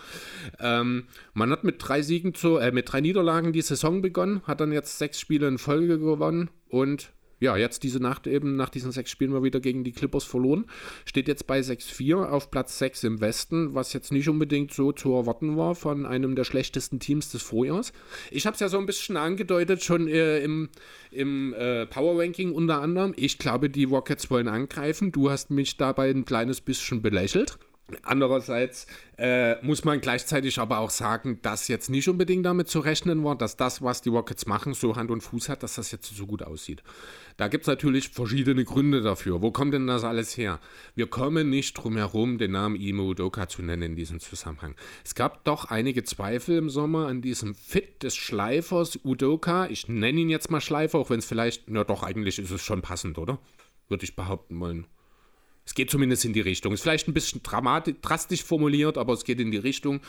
Ähm, man hat mit drei Siegen zu, äh, mit drei Niederlagen die Saison begonnen, hat dann jetzt sechs Spiele in Folge gewonnen und ja, jetzt diese Nacht eben, nach diesen sechs Spielen mal wieder gegen die Clippers verloren. Steht jetzt bei 6-4 auf Platz 6 im Westen, was jetzt nicht unbedingt so zu erwarten war von einem der schlechtesten Teams des Vorjahrs. Ich habe es ja so ein bisschen angedeutet, schon äh, im, im äh, Power Ranking unter anderem. Ich glaube, die Rockets wollen angreifen. Du hast mich dabei ein kleines bisschen belächelt. Andererseits äh, muss man gleichzeitig aber auch sagen, dass jetzt nicht unbedingt damit zu rechnen war, dass das, was die Rockets machen, so Hand und Fuß hat, dass das jetzt so gut aussieht. Da gibt es natürlich verschiedene Gründe dafür. Wo kommt denn das alles her? Wir kommen nicht drum herum, den Namen Imo Udoka zu nennen in diesem Zusammenhang. Es gab doch einige Zweifel im Sommer an diesem Fit des Schleifers Udoka. Ich nenne ihn jetzt mal Schleifer, auch wenn es vielleicht, na doch, eigentlich ist es schon passend, oder? Würde ich behaupten wollen. Es geht zumindest in die Richtung. Ist vielleicht ein bisschen drastisch formuliert, aber es geht in die Richtung,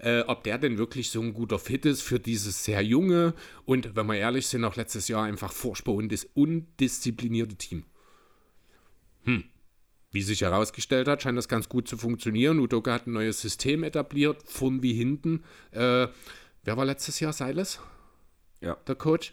äh, ob der denn wirklich so ein guter Fit ist für dieses sehr junge und, wenn wir ehrlich sind, auch letztes Jahr einfach furchtbar undisziplinierte Team. Hm. Wie sich herausgestellt hat, scheint das ganz gut zu funktionieren. Udoka hat ein neues System etabliert, von wie hinten. Äh, wer war letztes Jahr? Silas? Ja. Der Coach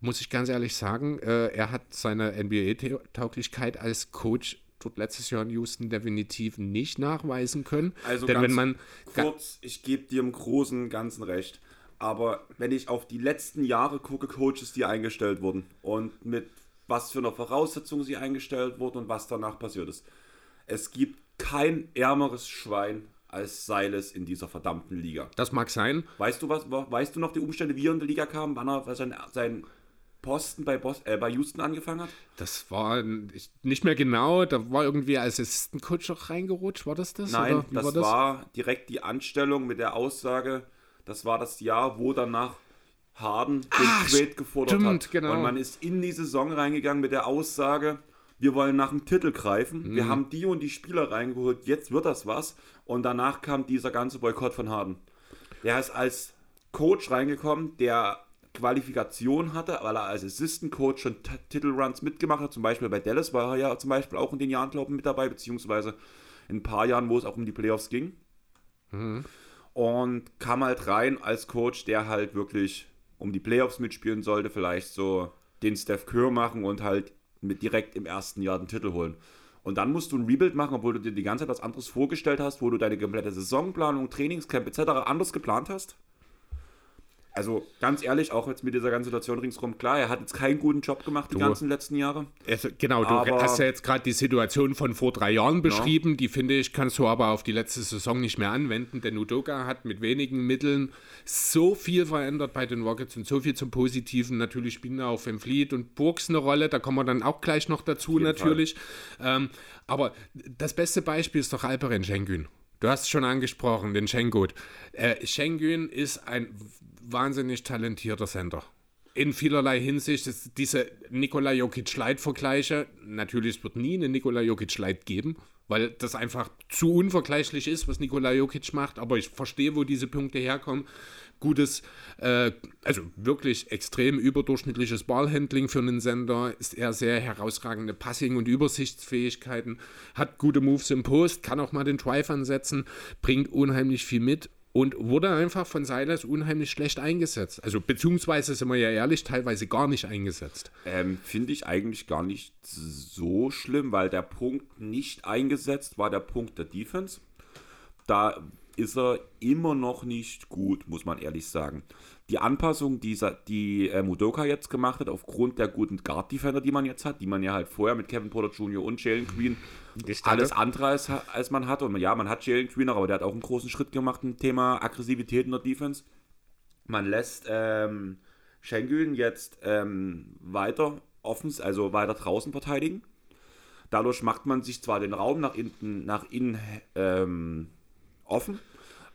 muss ich ganz ehrlich sagen, äh, er hat seine NBA-Tauglichkeit als Coach dort letztes Jahr in Houston definitiv nicht nachweisen können. Also Denn wenn man kurz, ich gebe dir im Großen und Ganzen recht. Aber wenn ich auf die letzten Jahre gucke, Coaches, die eingestellt wurden und mit was für einer Voraussetzung sie eingestellt wurden und was danach passiert ist. Es gibt kein ärmeres Schwein als Seiles in dieser verdammten Liga. Das mag sein. Weißt du was? Weißt du noch die Umstände, wie er in die Liga kam, wann er sein, sein Posten bei, Bos äh, bei Houston angefangen hat? Das war nicht mehr genau, da war irgendwie als Assistant Coach auch reingerutscht, war das das? Nein, das war, das war, direkt die Anstellung mit der Aussage, das war das Jahr, wo danach Harden den Ach, Trade gefordert stimmt, hat. Genau. Und man ist in die Saison reingegangen mit der Aussage, wir wollen nach dem Titel greifen, mhm. wir haben die und die Spieler reingeholt, jetzt wird das was. Und danach kam dieser ganze Boykott von Harden. Der ist als Coach reingekommen, der Qualifikation hatte, weil er als Assistant Coach schon Titelruns mitgemacht hat. Zum Beispiel bei Dallas war er ja zum Beispiel auch in den Jahren, glaube ich, mit dabei, beziehungsweise in ein paar Jahren, wo es auch um die Playoffs ging. Mhm. Und kam halt rein als Coach, der halt wirklich um die Playoffs mitspielen sollte, vielleicht so den Steph Kerr machen und halt mit direkt im ersten Jahr den Titel holen. Und dann musst du ein Rebuild machen, obwohl du dir die ganze Zeit was anderes vorgestellt hast, wo du deine komplette Saisonplanung, Trainingscamp etc. anders geplant hast also ganz ehrlich, auch jetzt mit dieser ganzen Situation ringsherum, klar, er hat jetzt keinen guten Job gemacht die du, ganzen letzten Jahre. Also, genau, du aber, hast ja jetzt gerade die Situation von vor drei Jahren beschrieben, ja. die finde ich, kannst du aber auf die letzte Saison nicht mehr anwenden, denn Udoka hat mit wenigen Mitteln so viel verändert bei den Rockets und so viel zum Positiven. Natürlich spielen da auch Van Fleet und Burks eine Rolle, da kommen wir dann auch gleich noch dazu natürlich. Ähm, aber das beste Beispiel ist doch Alperen Schengen. Du hast es schon angesprochen, den Schengut. Äh, Schengen ist ein wahnsinnig talentierter Center. In vielerlei Hinsicht ist diese Nikola Jokic-Light-Vergleiche, natürlich wird nie eine Nikola Jokic-Light geben, weil das einfach zu unvergleichlich ist, was Nikola Jokic macht, aber ich verstehe, wo diese Punkte herkommen. Gutes, äh, also wirklich extrem überdurchschnittliches Ballhandling für einen Sender, ist er sehr herausragende Passing- und Übersichtsfähigkeiten, hat gute Moves im Post, kann auch mal den Drive ansetzen, bringt unheimlich viel mit und wurde einfach von Silas unheimlich schlecht eingesetzt. Also beziehungsweise sind wir ja ehrlich, teilweise gar nicht eingesetzt. Ähm, Finde ich eigentlich gar nicht so schlimm, weil der Punkt nicht eingesetzt war der Punkt der Defense. Da ist er immer noch nicht gut, muss man ehrlich sagen. Die Anpassung, die, die äh, Mudoka jetzt gemacht hat, aufgrund der guten Guard-Defender, die man jetzt hat, die man ja halt vorher mit Kevin Porter Jr. und Jalen Green alles andere als, als man hatte. Und ja, man hat Jalen Green, aber der hat auch einen großen Schritt gemacht im Thema Aggressivität in der Defense. Man lässt ähm, Schengen jetzt ähm, weiter offen, also weiter draußen verteidigen. Dadurch macht man sich zwar den Raum nach innen, nach innen ähm, offen,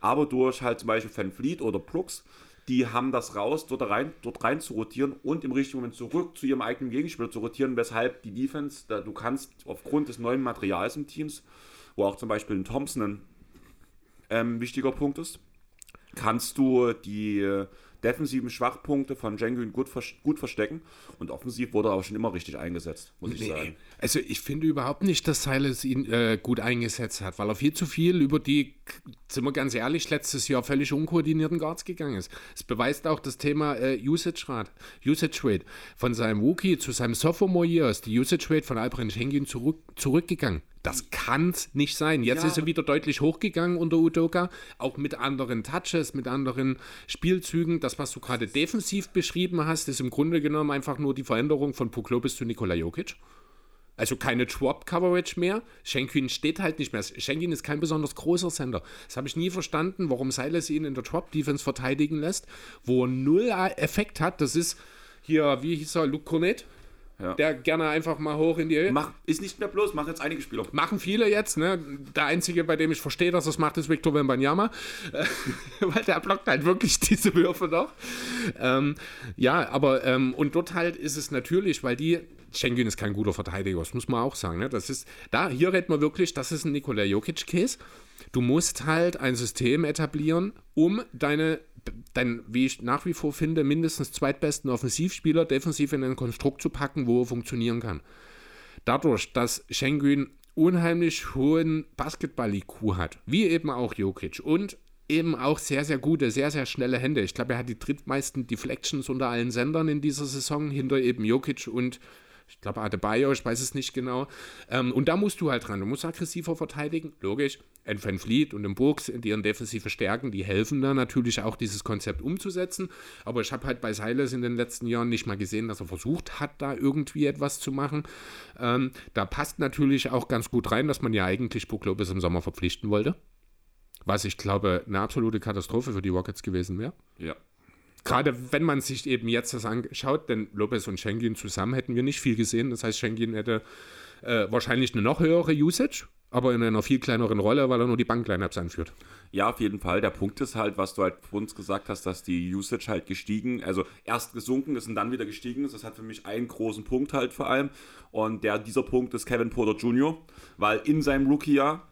aber durch halt zum Beispiel Van Fleet oder Brooks die haben das raus, dort rein, dort rein zu rotieren und im richtigen Moment zurück zu ihrem eigenen Gegenspieler zu rotieren, weshalb die Defense, da, du kannst aufgrund des neuen Materials im Teams, wo auch zum Beispiel ein Thompson ein ähm, wichtiger Punkt ist, kannst du die defensiven Schwachpunkte von Jengun gut, gut verstecken und offensiv wurde er auch schon immer richtig eingesetzt, muss ich nee. sagen. Also ich finde überhaupt nicht, dass Silas ihn äh, gut eingesetzt hat, weil er viel zu viel über die, sind wir ganz ehrlich, letztes Jahr völlig unkoordinierten Guards gegangen ist. Es beweist auch das Thema äh, Usage Rate. Usage Rate. Von seinem Rookie zu seinem Sophomore Year ist die Usage Rate von Albrecht Schengen zurück, zurückgegangen. Das kann es nicht sein. Jetzt ja. ist er wieder deutlich hochgegangen unter Udoka, auch mit anderen Touches, mit anderen Spielzügen. Das, was du gerade defensiv beschrieben hast, ist im Grunde genommen einfach nur die Veränderung von Puklobis zu Nikola Jokic. Also keine Drop-Coverage mehr. Schenkin steht halt nicht mehr. Schenkin ist kein besonders großer Sender. Das habe ich nie verstanden, warum Silas ihn in der Drop-Defense verteidigen lässt, wo er null Effekt hat. Das ist hier, wie hieß er, Luke Cornet? Ja. Der gerne einfach mal hoch in die Höhe. Mach, ist nicht mehr bloß, machen jetzt einige Spieler. Machen viele jetzt, ne? Der einzige, bei dem ich verstehe, dass das macht, ist Victor Wembanyama. Weil der blockt halt wirklich diese Würfe noch. Ähm, ja, aber ähm, und dort halt ist es natürlich, weil die. Schengen ist kein guter Verteidiger, das muss man auch sagen. Ne? Das ist, da, hier redet man wirklich, das ist ein Nikola Jokic-Case. Du musst halt ein System etablieren, um deine dann, wie ich nach wie vor finde, mindestens zweitbesten Offensivspieler defensiv in ein Konstrukt zu packen, wo er funktionieren kann. Dadurch, dass Schengen unheimlich hohen Basketball-IQ hat, wie eben auch Jokic und eben auch sehr, sehr gute, sehr, sehr schnelle Hände. Ich glaube, er hat die drittmeisten Deflections unter allen Sendern in dieser Saison, hinter eben Jokic und ich glaube Adebayo, ich weiß es nicht genau. Ähm, und da musst du halt dran. Du musst aggressiver verteidigen, logisch. Ein Van Fleet und ein Burks ihren defensive Stärken, die helfen da natürlich auch, dieses Konzept umzusetzen. Aber ich habe halt bei Silas in den letzten Jahren nicht mal gesehen, dass er versucht hat, da irgendwie etwas zu machen. Ähm, da passt natürlich auch ganz gut rein, dass man ja eigentlich bis im Sommer verpflichten wollte. Was ich glaube, eine absolute Katastrophe für die Rockets gewesen wäre. Ja. Gerade wenn man sich eben jetzt das anschaut, denn Lopez und Schengen zusammen hätten wir nicht viel gesehen. Das heißt, Schengen hätte äh, wahrscheinlich eine noch höhere Usage, aber in einer viel kleineren Rolle, weil er nur die Banklineups anführt. Ja, auf jeden Fall. Der Punkt ist halt, was du halt vor uns gesagt hast, dass die Usage halt gestiegen, also erst gesunken ist und dann wieder gestiegen ist. Das hat für mich einen großen Punkt halt vor allem. Und der, dieser Punkt ist Kevin Porter Jr., weil in seinem Rookie-Jahr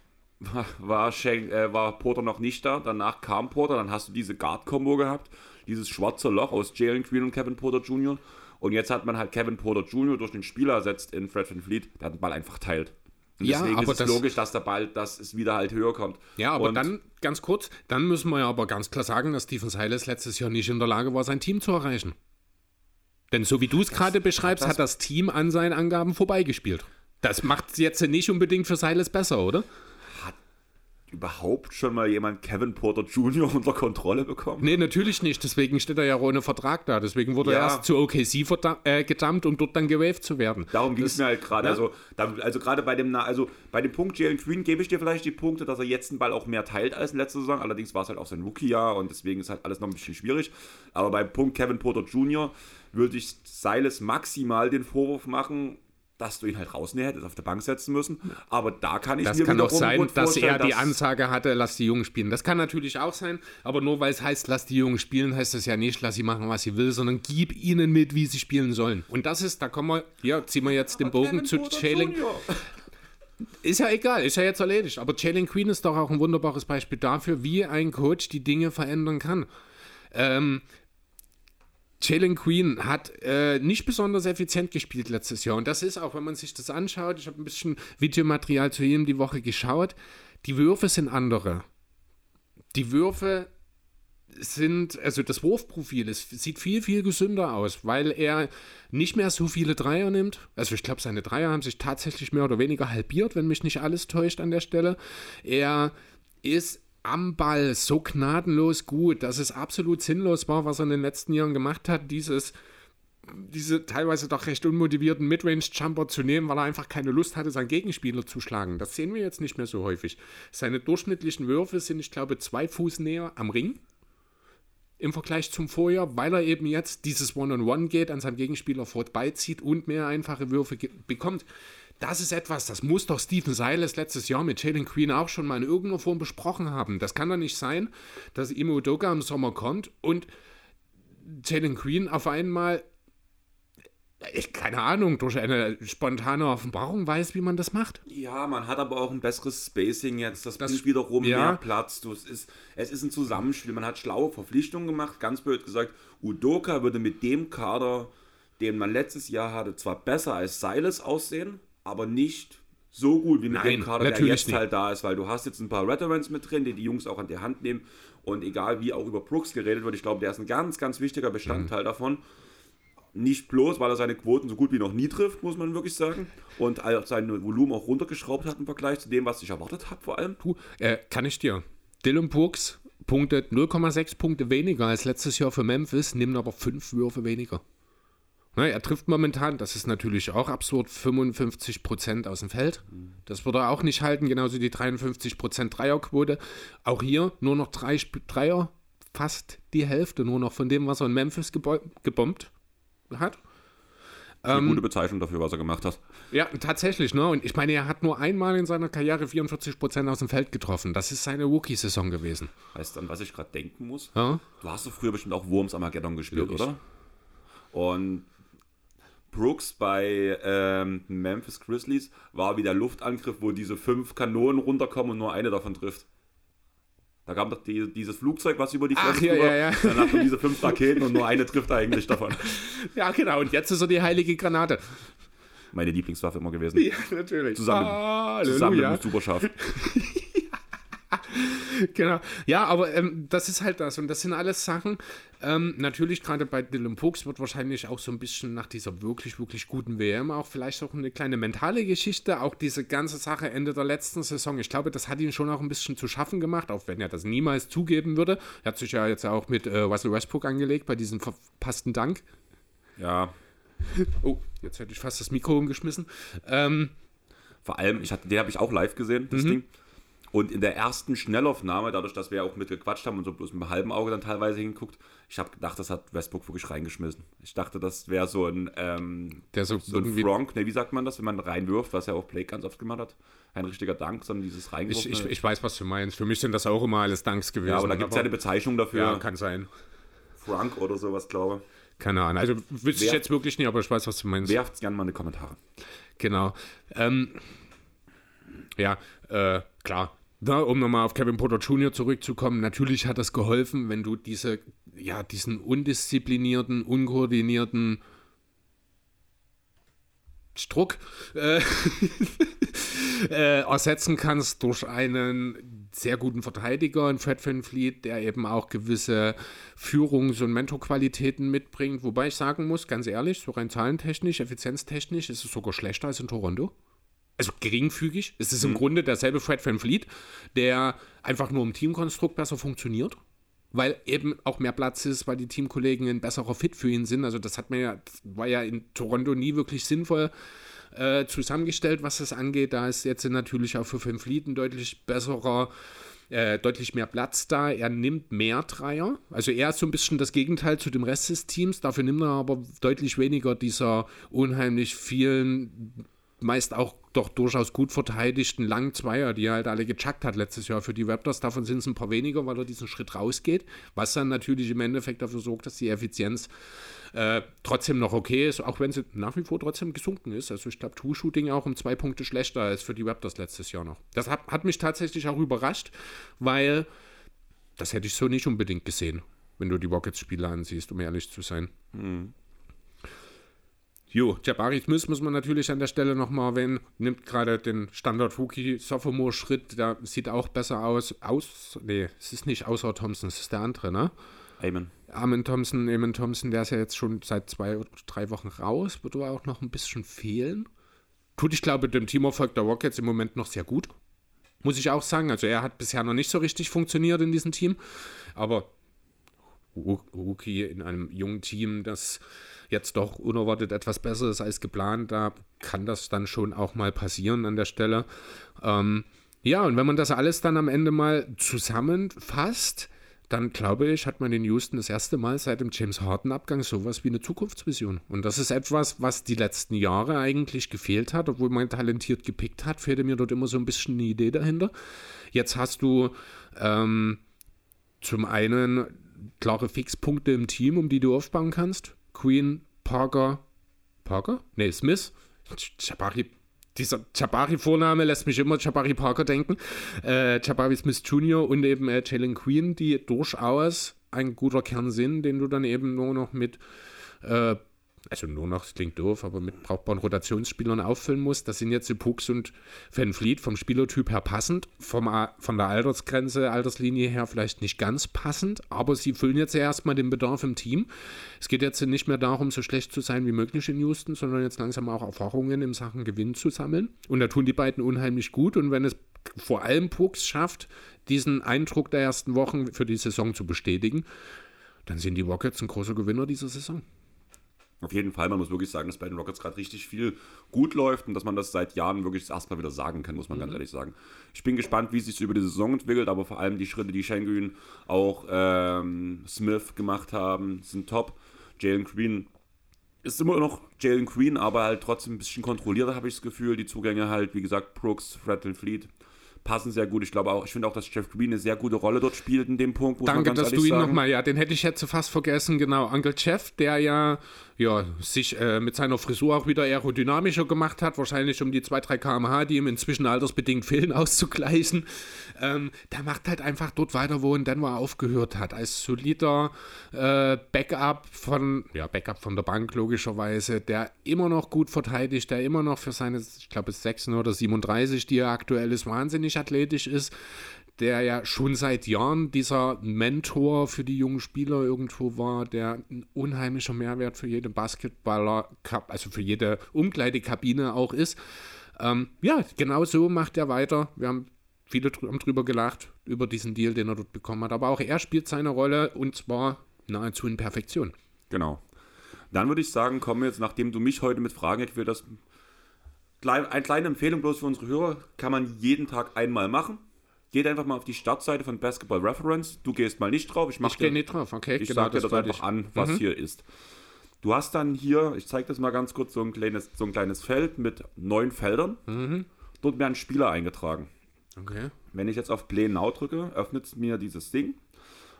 war, war, äh, war Porter noch nicht da. Danach kam Porter, dann hast du diese Guard-Kombo gehabt dieses schwarze Loch aus Jalen Green und Kevin Porter Jr. Und jetzt hat man halt Kevin Porter Jr. durch den Spieler ersetzt in Fred Van Fleet, der den Ball einfach teilt. Und ja, deswegen aber ist es das, logisch, dass der Ball, dass es wieder halt höher kommt. Ja, aber und dann, ganz kurz, dann müssen wir ja aber ganz klar sagen, dass Stephen Silas letztes Jahr nicht in der Lage war, sein Team zu erreichen. Denn so wie du es gerade beschreibst, hat das Team an seinen Angaben vorbeigespielt. Das macht es jetzt nicht unbedingt für Silas besser, oder? Überhaupt schon mal jemand Kevin Porter Jr. unter Kontrolle bekommen? Nee, natürlich nicht. Deswegen steht er ja ohne Vertrag da. Deswegen wurde ja. er erst zu OKC äh, gedammt, um dort dann gewaved zu werden. Darum ging es mir halt gerade. Ja. Also, also gerade bei dem, also bei dem Punkt Jalen Green gebe ich dir vielleicht die Punkte, dass er jetzt den Ball auch mehr teilt als in letzter Saison. Allerdings war es halt auch sein Rookie-Jahr und deswegen ist halt alles noch ein bisschen schwierig. Aber beim Punkt Kevin Porter Jr. würde ich Silas maximal den Vorwurf machen, dass du ihn halt rausnehmen hättest, auf der Bank setzen müssen. Aber da kann ich das mir kann auch sein, dass er die Ansage hatte, lass die Jungen spielen. Das kann natürlich auch sein, aber nur weil es heißt, lass die Jungen spielen, heißt das ja nicht, lass sie machen, was sie will, sondern gib ihnen mit, wie sie spielen sollen. Und das ist, da kommen wir, ja, ziehen wir jetzt aber den Bogen zu Jalen. Ist ja egal, ist ja jetzt erledigt. Aber Jalen Queen ist doch auch ein wunderbares Beispiel dafür, wie ein Coach die Dinge verändern kann. Ähm, Jalen Queen hat äh, nicht besonders effizient gespielt letztes Jahr. Und das ist auch, wenn man sich das anschaut, ich habe ein bisschen Videomaterial zu ihm die Woche geschaut, die Würfe sind andere. Die Würfe sind, also das Wurfprofil ist, sieht viel, viel gesünder aus, weil er nicht mehr so viele Dreier nimmt. Also ich glaube, seine Dreier haben sich tatsächlich mehr oder weniger halbiert, wenn mich nicht alles täuscht an der Stelle. Er ist am Ball so gnadenlos gut, dass es absolut sinnlos war, was er in den letzten Jahren gemacht hat, dieses diese teilweise doch recht unmotivierten Midrange-Jumper zu nehmen, weil er einfach keine Lust hatte, seinen Gegenspieler zu schlagen. Das sehen wir jetzt nicht mehr so häufig. Seine durchschnittlichen Würfe sind, ich glaube, zwei Fuß näher am Ring im Vergleich zum Vorjahr, weil er eben jetzt dieses One-on-One -on -One geht, an seinem Gegenspieler vorbeizieht und mehr einfache Würfe bekommt das ist etwas, das muss doch Stephen Silas letztes Jahr mit Jalen Queen auch schon mal in irgendeiner Form besprochen haben. Das kann doch nicht sein, dass Imo Udoka im Sommer kommt und Jalen Queen auf einmal, ich, keine Ahnung, durch eine spontane Offenbarung weiß, wie man das macht. Ja, man hat aber auch ein besseres Spacing jetzt, das, das wiederum ja. mehr Platz. Du, es, ist, es ist ein Zusammenspiel. Man hat schlaue Verpflichtungen gemacht, ganz blöd gesagt. Udoka würde mit dem Kader, den man letztes Jahr hatte, zwar besser als Silas aussehen, aber nicht so gut wie mit Nein, dem Kader, der jetzt nicht. halt da ist, weil du hast jetzt ein paar Veterans mit drin, die die Jungs auch an die Hand nehmen und egal wie auch über Brooks geredet wird, ich glaube, der ist ein ganz, ganz wichtiger Bestandteil mhm. davon. Nicht bloß, weil er seine Quoten so gut wie noch nie trifft, muss man wirklich sagen. Und sein Volumen auch runtergeschraubt hat im Vergleich zu dem, was ich erwartet habe, vor allem. Puh, äh, kann ich dir. Dylan Brooks punktet 0,6 Punkte weniger als letztes Jahr für Memphis, nimmt aber 5 Würfe weniger. Ne, er trifft momentan, das ist natürlich auch absurd, 55 Prozent aus dem Feld. Das würde er auch nicht halten, genauso die 53 Prozent Dreierquote. Auch hier nur noch drei Dreier, fast die Hälfte nur noch von dem, was er in Memphis gebombt hat. Eine ähm, gute Bezeichnung dafür, was er gemacht hat. Ja, tatsächlich, ne? Und ich meine, er hat nur einmal in seiner Karriere 44 Prozent aus dem Feld getroffen. Das ist seine Rookie-Saison gewesen. Weißt du, an was ich gerade denken muss? Ja? Du hast doch früher bestimmt auch Wurms Armageddon gespielt, Logisch. oder? Und Brooks bei ähm, Memphis Grizzlies war wie der Luftangriff, wo diese fünf Kanonen runterkommen und nur eine davon trifft. Da kam doch die, dieses Flugzeug, was über die Fresse ja, ja, ja. Man diese fünf Raketen und nur eine trifft eigentlich davon. Ja, genau. Und jetzt ist er die heilige Granate. Meine Lieblingswaffe immer gewesen. Ja, natürlich. Zusammen, ah, zusammen mit dem Superscharf. genau. Ja, aber ähm, das ist halt das. Und das sind alles Sachen. Ähm, natürlich, gerade bei Dylan Pooks wird wahrscheinlich auch so ein bisschen nach dieser wirklich, wirklich guten WM auch vielleicht auch eine kleine mentale Geschichte. Auch diese ganze Sache Ende der letzten Saison. Ich glaube, das hat ihn schon auch ein bisschen zu schaffen gemacht, auch wenn er das niemals zugeben würde. Er hat sich ja jetzt auch mit äh, Russell Westbrook angelegt bei diesem verpassten Dank. Ja. Oh, jetzt hätte ich fast das Mikro umgeschmissen. Ähm, Vor allem, ich hatte, den habe ich auch live gesehen, das mhm. Ding. Und in der ersten Schnellaufnahme, dadurch, dass wir ja auch mitgequatscht haben und so bloß mit einem halben Auge dann teilweise hingeguckt, ich habe gedacht, das hat Westbrook wirklich reingeschmissen. Ich dachte, das wäre so ein, ähm, der so, so ein Frank, ne, wie sagt man das, wenn man reinwirft, was er auch Blake ganz oft gemacht hat. Ein richtiger Dank, sondern dieses reingeworfen. Ich, ich, ich, weiß, was du meinst. Für mich sind das auch immer alles Danks gewesen. Ja, aber da gibt es ja eine Bezeichnung dafür. Ja, kann sein. Frank oder sowas, glaube ich. Keine Ahnung. Also wüsste ich jetzt wirklich nicht, aber ich weiß, was du meinst. Werft gerne mal in die Kommentare. Genau. Ähm, ja, äh, klar na, um nochmal auf Kevin Porter Jr. zurückzukommen, natürlich hat das geholfen, wenn du diese, ja, diesen undisziplinierten, unkoordinierten Struck äh, äh, ersetzen kannst durch einen sehr guten Verteidiger in Fred Van Fleet, der eben auch gewisse Führungs- und Mentorqualitäten mitbringt. Wobei ich sagen muss, ganz ehrlich, so rein zahlentechnisch, effizienztechnisch ist es sogar schlechter als in Toronto also geringfügig. Es ist im mhm. Grunde derselbe Fred Van Fleet, der einfach nur im Teamkonstrukt besser funktioniert weil eben auch mehr Platz ist, weil die Teamkollegen ein besserer Fit für ihn sind. Also das hat man ja, war ja in Toronto nie wirklich sinnvoll äh, zusammengestellt, was das angeht. Da ist jetzt natürlich auch für Van Fleet ein deutlich besserer, äh, deutlich mehr Platz da. Er nimmt mehr Dreier. Also er ist so ein bisschen das Gegenteil zu dem Rest des Teams. Dafür nimmt er aber deutlich weniger dieser unheimlich vielen meist auch doch durchaus gut verteidigten langen Zweier, die er halt alle gechuckt hat letztes Jahr für die Raptors. Davon sind es ein paar weniger, weil er diesen Schritt rausgeht, was dann natürlich im Endeffekt dafür sorgt, dass die Effizienz äh, trotzdem noch okay ist, auch wenn sie nach wie vor trotzdem gesunken ist. Also ich glaube, Two-Shooting auch um zwei Punkte schlechter als für die Raptors letztes Jahr noch. Das hat, hat mich tatsächlich auch überrascht, weil das hätte ich so nicht unbedingt gesehen, wenn du die Rockets-Spiele ansiehst, um ehrlich zu sein. Mhm. Jo, Jabari Smith muss man natürlich an der Stelle nochmal erwähnen. Nimmt gerade den Standard-Rookie-Sophomore-Schritt. Der sieht auch besser aus. Aus, nee, es ist nicht außer Thompson, es ist der andere, ne? Amen. Amen Thompson, Amen Thompson, der ist ja jetzt schon seit zwei oder drei Wochen raus. Wird aber auch noch ein bisschen fehlen. Tut, ich glaube, dem Teamerfolg der Rockets im Moment noch sehr gut. Muss ich auch sagen. Also, er hat bisher noch nicht so richtig funktioniert in diesem Team. Aber Rookie in einem jungen Team, das jetzt doch unerwartet etwas besser ist als geplant, da kann das dann schon auch mal passieren an der Stelle. Ähm, ja, und wenn man das alles dann am Ende mal zusammenfasst, dann glaube ich, hat man in Houston das erste Mal seit dem James Harden-Abgang sowas wie eine Zukunftsvision. Und das ist etwas, was die letzten Jahre eigentlich gefehlt hat, obwohl man talentiert gepickt hat, fehlte mir dort immer so ein bisschen eine Idee dahinter. Jetzt hast du ähm, zum einen klare Fixpunkte im Team, um die du aufbauen kannst. Queen, Parker, Parker? Nee, Smith. Jabari, dieser Jabari-Vorname lässt mich immer Jabari Parker denken. Äh, Jabari Smith Jr. und eben äh, Jalen Queen, die durchaus ein guter Kern sind, den du dann eben nur noch mit äh, also nur noch, das klingt doof, aber mit brauchbaren Rotationsspielern auffüllen muss. Das sind jetzt die Pux und Van Fleet vom Spielertyp her passend, vom, von der Altersgrenze, Alterslinie her vielleicht nicht ganz passend, aber sie füllen jetzt erstmal den Bedarf im Team. Es geht jetzt nicht mehr darum, so schlecht zu sein wie möglich in Houston, sondern jetzt langsam auch Erfahrungen in Sachen Gewinn zu sammeln. Und da tun die beiden unheimlich gut und wenn es vor allem Pux schafft, diesen Eindruck der ersten Wochen für die Saison zu bestätigen, dann sind die Rockets ein großer Gewinner dieser Saison. Auf jeden Fall, man muss wirklich sagen, dass bei den Rockets gerade richtig viel gut läuft und dass man das seit Jahren wirklich erstmal wieder sagen kann, muss man mhm. ganz ehrlich sagen. Ich bin gespannt, wie es sich über die Saison entwickelt, aber vor allem die Schritte, die Schengen, auch ähm, Smith gemacht haben, sind top. Jalen Green ist immer noch Jalen Green, aber halt trotzdem ein bisschen kontrollierter, habe ich das Gefühl. Die Zugänge halt, wie gesagt, Brooks, Fred Fleet passen sehr gut. Ich glaube auch, ich finde auch, dass Jeff Green eine sehr gute Rolle dort spielt in dem Punkt. Danke, dass du ihn nochmal, ja, den hätte ich jetzt fast vergessen, genau. Uncle Jeff, der ja, ja sich äh, mit seiner Frisur auch wieder aerodynamischer gemacht hat, wahrscheinlich um die 2-3 km/h, die ihm inzwischen altersbedingt fehlen, auszugleichen. Ähm, der macht halt einfach dort weiter, wo in Denver aufgehört hat, als solider äh, Backup von, ja, Backup von der Bank logischerweise, der immer noch gut verteidigt, der immer noch für seine, ich glaube, 36 oder 37, die er aktuell ist, wahnsinnig athletisch ist, der ja schon seit Jahren dieser Mentor für die jungen Spieler irgendwo war, der ein unheimlicher Mehrwert für jede Basketballer, also für jede Umkleidekabine auch ist. Ähm, ja, genau so macht er weiter. Wir haben viele haben drüber gelacht, über diesen Deal, den er dort bekommen hat. Aber auch er spielt seine Rolle und zwar nahezu in Perfektion. Genau. Dann würde ich sagen, kommen wir jetzt, nachdem du mich heute mit Fragen gequält hast, eine kleine Empfehlung bloß für unsere Hörer, kann man jeden Tag einmal machen. Geht einfach mal auf die Startseite von Basketball Reference. Du gehst mal nicht drauf. Ich, ich gehe nicht drauf, okay. Ich genau, sage dir das einfach ich. an, was mhm. hier ist. Du hast dann hier, ich zeige das mal ganz kurz, so ein kleines, so ein kleines Feld mit neun Feldern. Mhm. Dort werden Spieler eingetragen. Okay. Wenn ich jetzt auf Play Now drücke, öffnet es mir dieses Ding.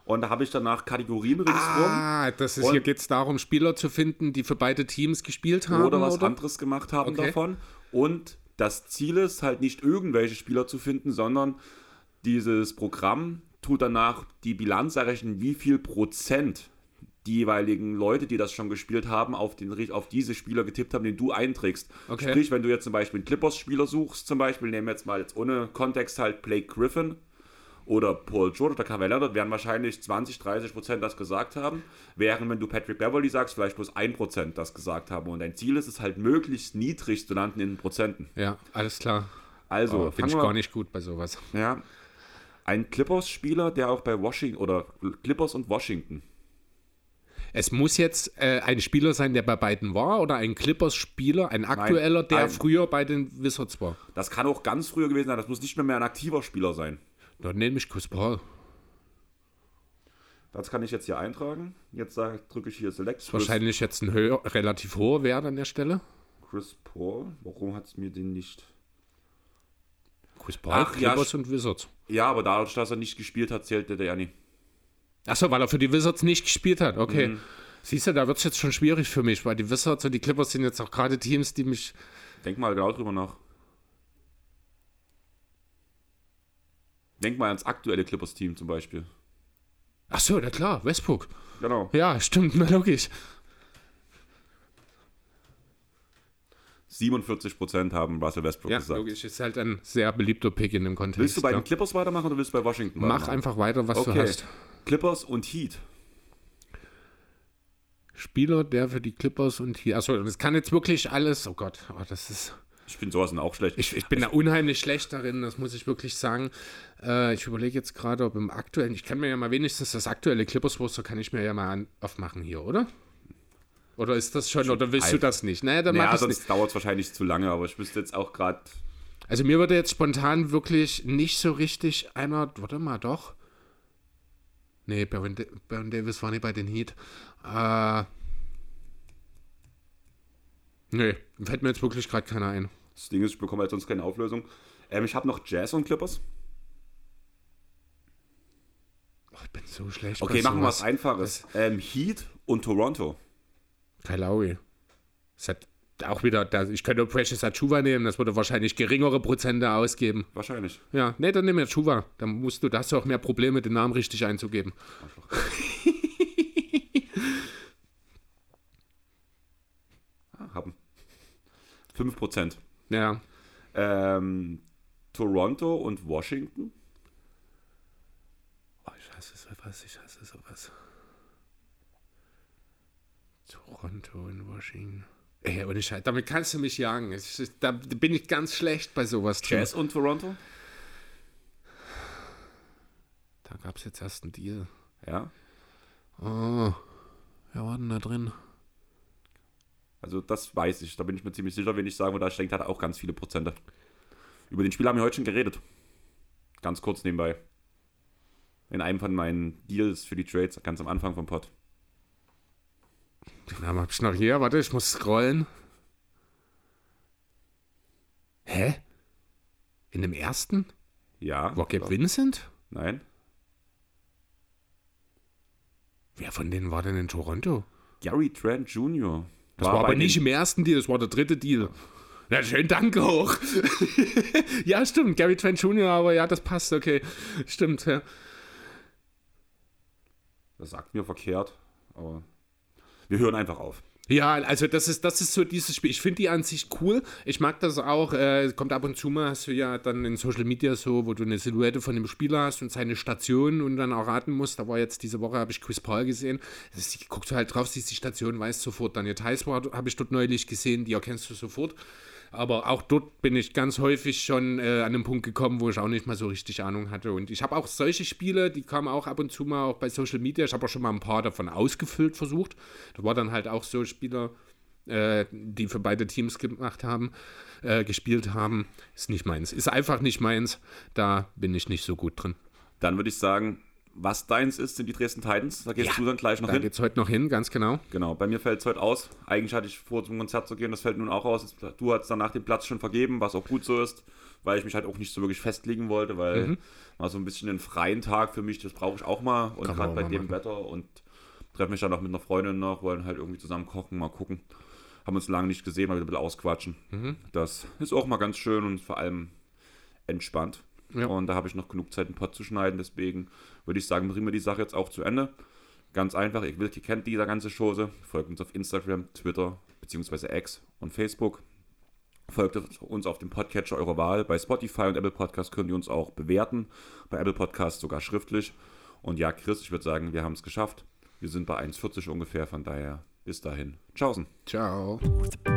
Und da habe ich danach Kategorien ringsrum. Ah, das ist, hier geht es darum, Spieler zu finden, die für beide Teams gespielt haben. Oder was oder? anderes gemacht haben okay. davon. Und das Ziel ist halt nicht irgendwelche Spieler zu finden, sondern dieses Programm tut danach die Bilanz errechnen, wie viel Prozent die jeweiligen Leute, die das schon gespielt haben, auf, den, auf diese Spieler getippt haben, den du einträgst. Okay. Sprich, wenn du jetzt zum Beispiel einen Clippers-Spieler suchst, zum Beispiel, nehmen wir jetzt mal jetzt ohne Kontext halt Blake Griffin oder Paul George oder Kawhi Leonard werden wahrscheinlich 20, 30 Prozent das gesagt haben, während wenn du Patrick Beverly sagst, vielleicht bloß 1 Prozent das gesagt haben. Und dein Ziel ist es halt möglichst niedrig zu landen in Prozenten. Ja, alles klar. Also, oh, finde ich gar nicht gut bei sowas. Ja, ein Clippers-Spieler, der auch bei Washington oder Clippers und Washington es muss jetzt äh, ein Spieler sein, der bei beiden war oder ein Clippers-Spieler, ein aktueller, Nein, der ein, früher bei den Wizards war. Das kann auch ganz früher gewesen sein, das muss nicht mehr, mehr ein aktiver Spieler sein. Dann nehme ich Chris Paul. Das kann ich jetzt hier eintragen. Jetzt drücke ich hier Select. Ist wahrscheinlich jetzt ein höher, relativ hoher Wert an der Stelle. Chris Paul, warum hat es mir den nicht. Chris Paul, Ach, Clippers ja, und Wizards. Ja, aber dadurch, dass er nicht gespielt hat, zählt der ja nicht. Achso, weil er für die Wizards nicht gespielt hat. Okay. Mhm. Siehst du, da wird es jetzt schon schwierig für mich, weil die Wizards und die Clippers sind jetzt auch gerade Teams, die mich. Denk mal genau drüber nach. Denk mal ans aktuelle Clippers-Team zum Beispiel. Ach so, na klar, Westbrook. Genau. Ja, stimmt, na logisch. 47% haben Russell Westbrook ja, gesagt. logisch, ist halt ein sehr beliebter Pick in dem Kontext. Willst du bei ja. den Clippers weitermachen oder willst du bei Washington weitermachen? Mach einfach weiter, was okay. du hast. Clippers und Heat. Spieler, der für die Clippers und Heat. Achso, das kann jetzt wirklich alles. Oh Gott, oh, das ist. Ich bin sowas auch schlecht. Ich, ich bin da unheimlich schlecht darin, das muss ich wirklich sagen. Äh, ich überlege jetzt gerade, ob im aktuellen, ich kann mir ja mal wenigstens das aktuelle Clippers-Poster kann ich mir ja mal aufmachen hier, oder? Oder ist das schon, oder willst du das nicht? Naja, dann naja, sonst dauert es wahrscheinlich zu lange, aber ich wüsste jetzt auch gerade. Also mir würde jetzt spontan wirklich nicht so richtig einer, warte mal, doch. Nee, Baron, Baron Davis war nicht bei den Heat. Äh, nee, fällt mir jetzt wirklich gerade keiner ein. Das Ding ist, ich bekomme halt sonst keine Auflösung. Ähm, ich habe noch Jazz und Clippers. Oh, ich bin so schlecht. Okay, machen wir was Einfaches. Ähm, Heat und Toronto. Kyle Lowry. Das hat auch wieder, ich könnte Precious Achuva nehmen, das würde wahrscheinlich geringere Prozente ausgeben. Wahrscheinlich. Ja, nee, dann nimm ich Achuva. Dann musst du, da hast du auch mehr Probleme, den Namen richtig einzugeben. ah, haben. 5%. Ja. Ähm, Toronto und Washington. Oh, ich hasse sowas, ich hasse sowas. Toronto und Washington. Ey, aber nicht, damit kannst du mich jagen. Ich, da bin ich ganz schlecht bei sowas. Jazz und Toronto? Da gab es jetzt erst einen Deal. Ja. Oh, wer war denn da drin? Also das weiß ich, da bin ich mir ziemlich sicher, wenn ich sagen würde, ich denke, hat auch ganz viele Prozente. Über den Spiel haben wir heute schon geredet. Ganz kurz nebenbei. In einem von meinen Deals für die Trades, ganz am Anfang vom Pod. Den Namen hab ich noch hier. Warte, ich muss scrollen. Hä? In dem ersten? Ja. War Gabe Vincent? Nein. Wer von denen war denn in Toronto? Gary Trent Jr. Das war, war aber nicht im ersten Deal, das war der dritte Deal. Na, schön, danke hoch. ja, stimmt, Gary Trent Jr., aber ja, das passt, okay. Stimmt, ja. Das sagt mir verkehrt, aber wir hören einfach auf. Ja, also das ist, das ist so dieses Spiel. Ich finde die an sich cool. Ich mag das auch. Äh, kommt ab und zu mal, hast du ja dann in Social Media so, wo du eine Silhouette von dem Spieler hast und seine Station und dann auch raten musst. Da war jetzt diese Woche, habe ich Chris Paul gesehen. Das, guckst du halt drauf, siehst die Station, weißt sofort. Daniel Theiss habe ich dort neulich gesehen, die erkennst du sofort. Aber auch dort bin ich ganz häufig schon äh, an den Punkt gekommen, wo ich auch nicht mal so richtig Ahnung hatte. Und ich habe auch solche Spiele, die kamen auch ab und zu mal auch bei Social Media. Ich habe auch schon mal ein paar davon ausgefüllt versucht. Da war dann halt auch so Spieler, äh, die für beide Teams gemacht haben, äh, gespielt haben. Ist nicht meins. Ist einfach nicht meins. Da bin ich nicht so gut drin. Dann würde ich sagen, was deins ist, sind die Dresden Titans. Da gehst ja, du dann gleich noch da hin. Da geht es heute noch hin, ganz genau. Genau, bei mir fällt es heute aus. Eigentlich hatte ich vor, zum Konzert zu gehen, das fällt nun auch aus. Du hast danach den Platz schon vergeben, was auch gut so ist, weil ich mich halt auch nicht so wirklich festlegen wollte, weil mhm. mal so ein bisschen einen freien Tag für mich, das brauche ich auch mal. Und gerade bei dem machen. Wetter und treffe mich dann auch mit einer Freundin noch, wollen halt irgendwie zusammen kochen, mal gucken. Haben uns lange nicht gesehen, mal wieder ein bisschen ausquatschen. Mhm. Das ist auch mal ganz schön und vor allem entspannt. Ja. Und da habe ich noch genug Zeit, einen Pod zu schneiden. Deswegen würde ich sagen, bringen wir die Sache jetzt auch zu Ende. Ganz einfach, ihr, ihr kennt diese ganze Chose. Folgt uns auf Instagram, Twitter, beziehungsweise X und Facebook. Folgt uns auf dem Podcatcher eurer Wahl. Bei Spotify und Apple Podcast könnt ihr uns auch bewerten. Bei Apple Podcast sogar schriftlich. Und ja, Chris, ich würde sagen, wir haben es geschafft. Wir sind bei 1,40 ungefähr, von daher bis dahin. Tschaußen. Ciao. Ciao.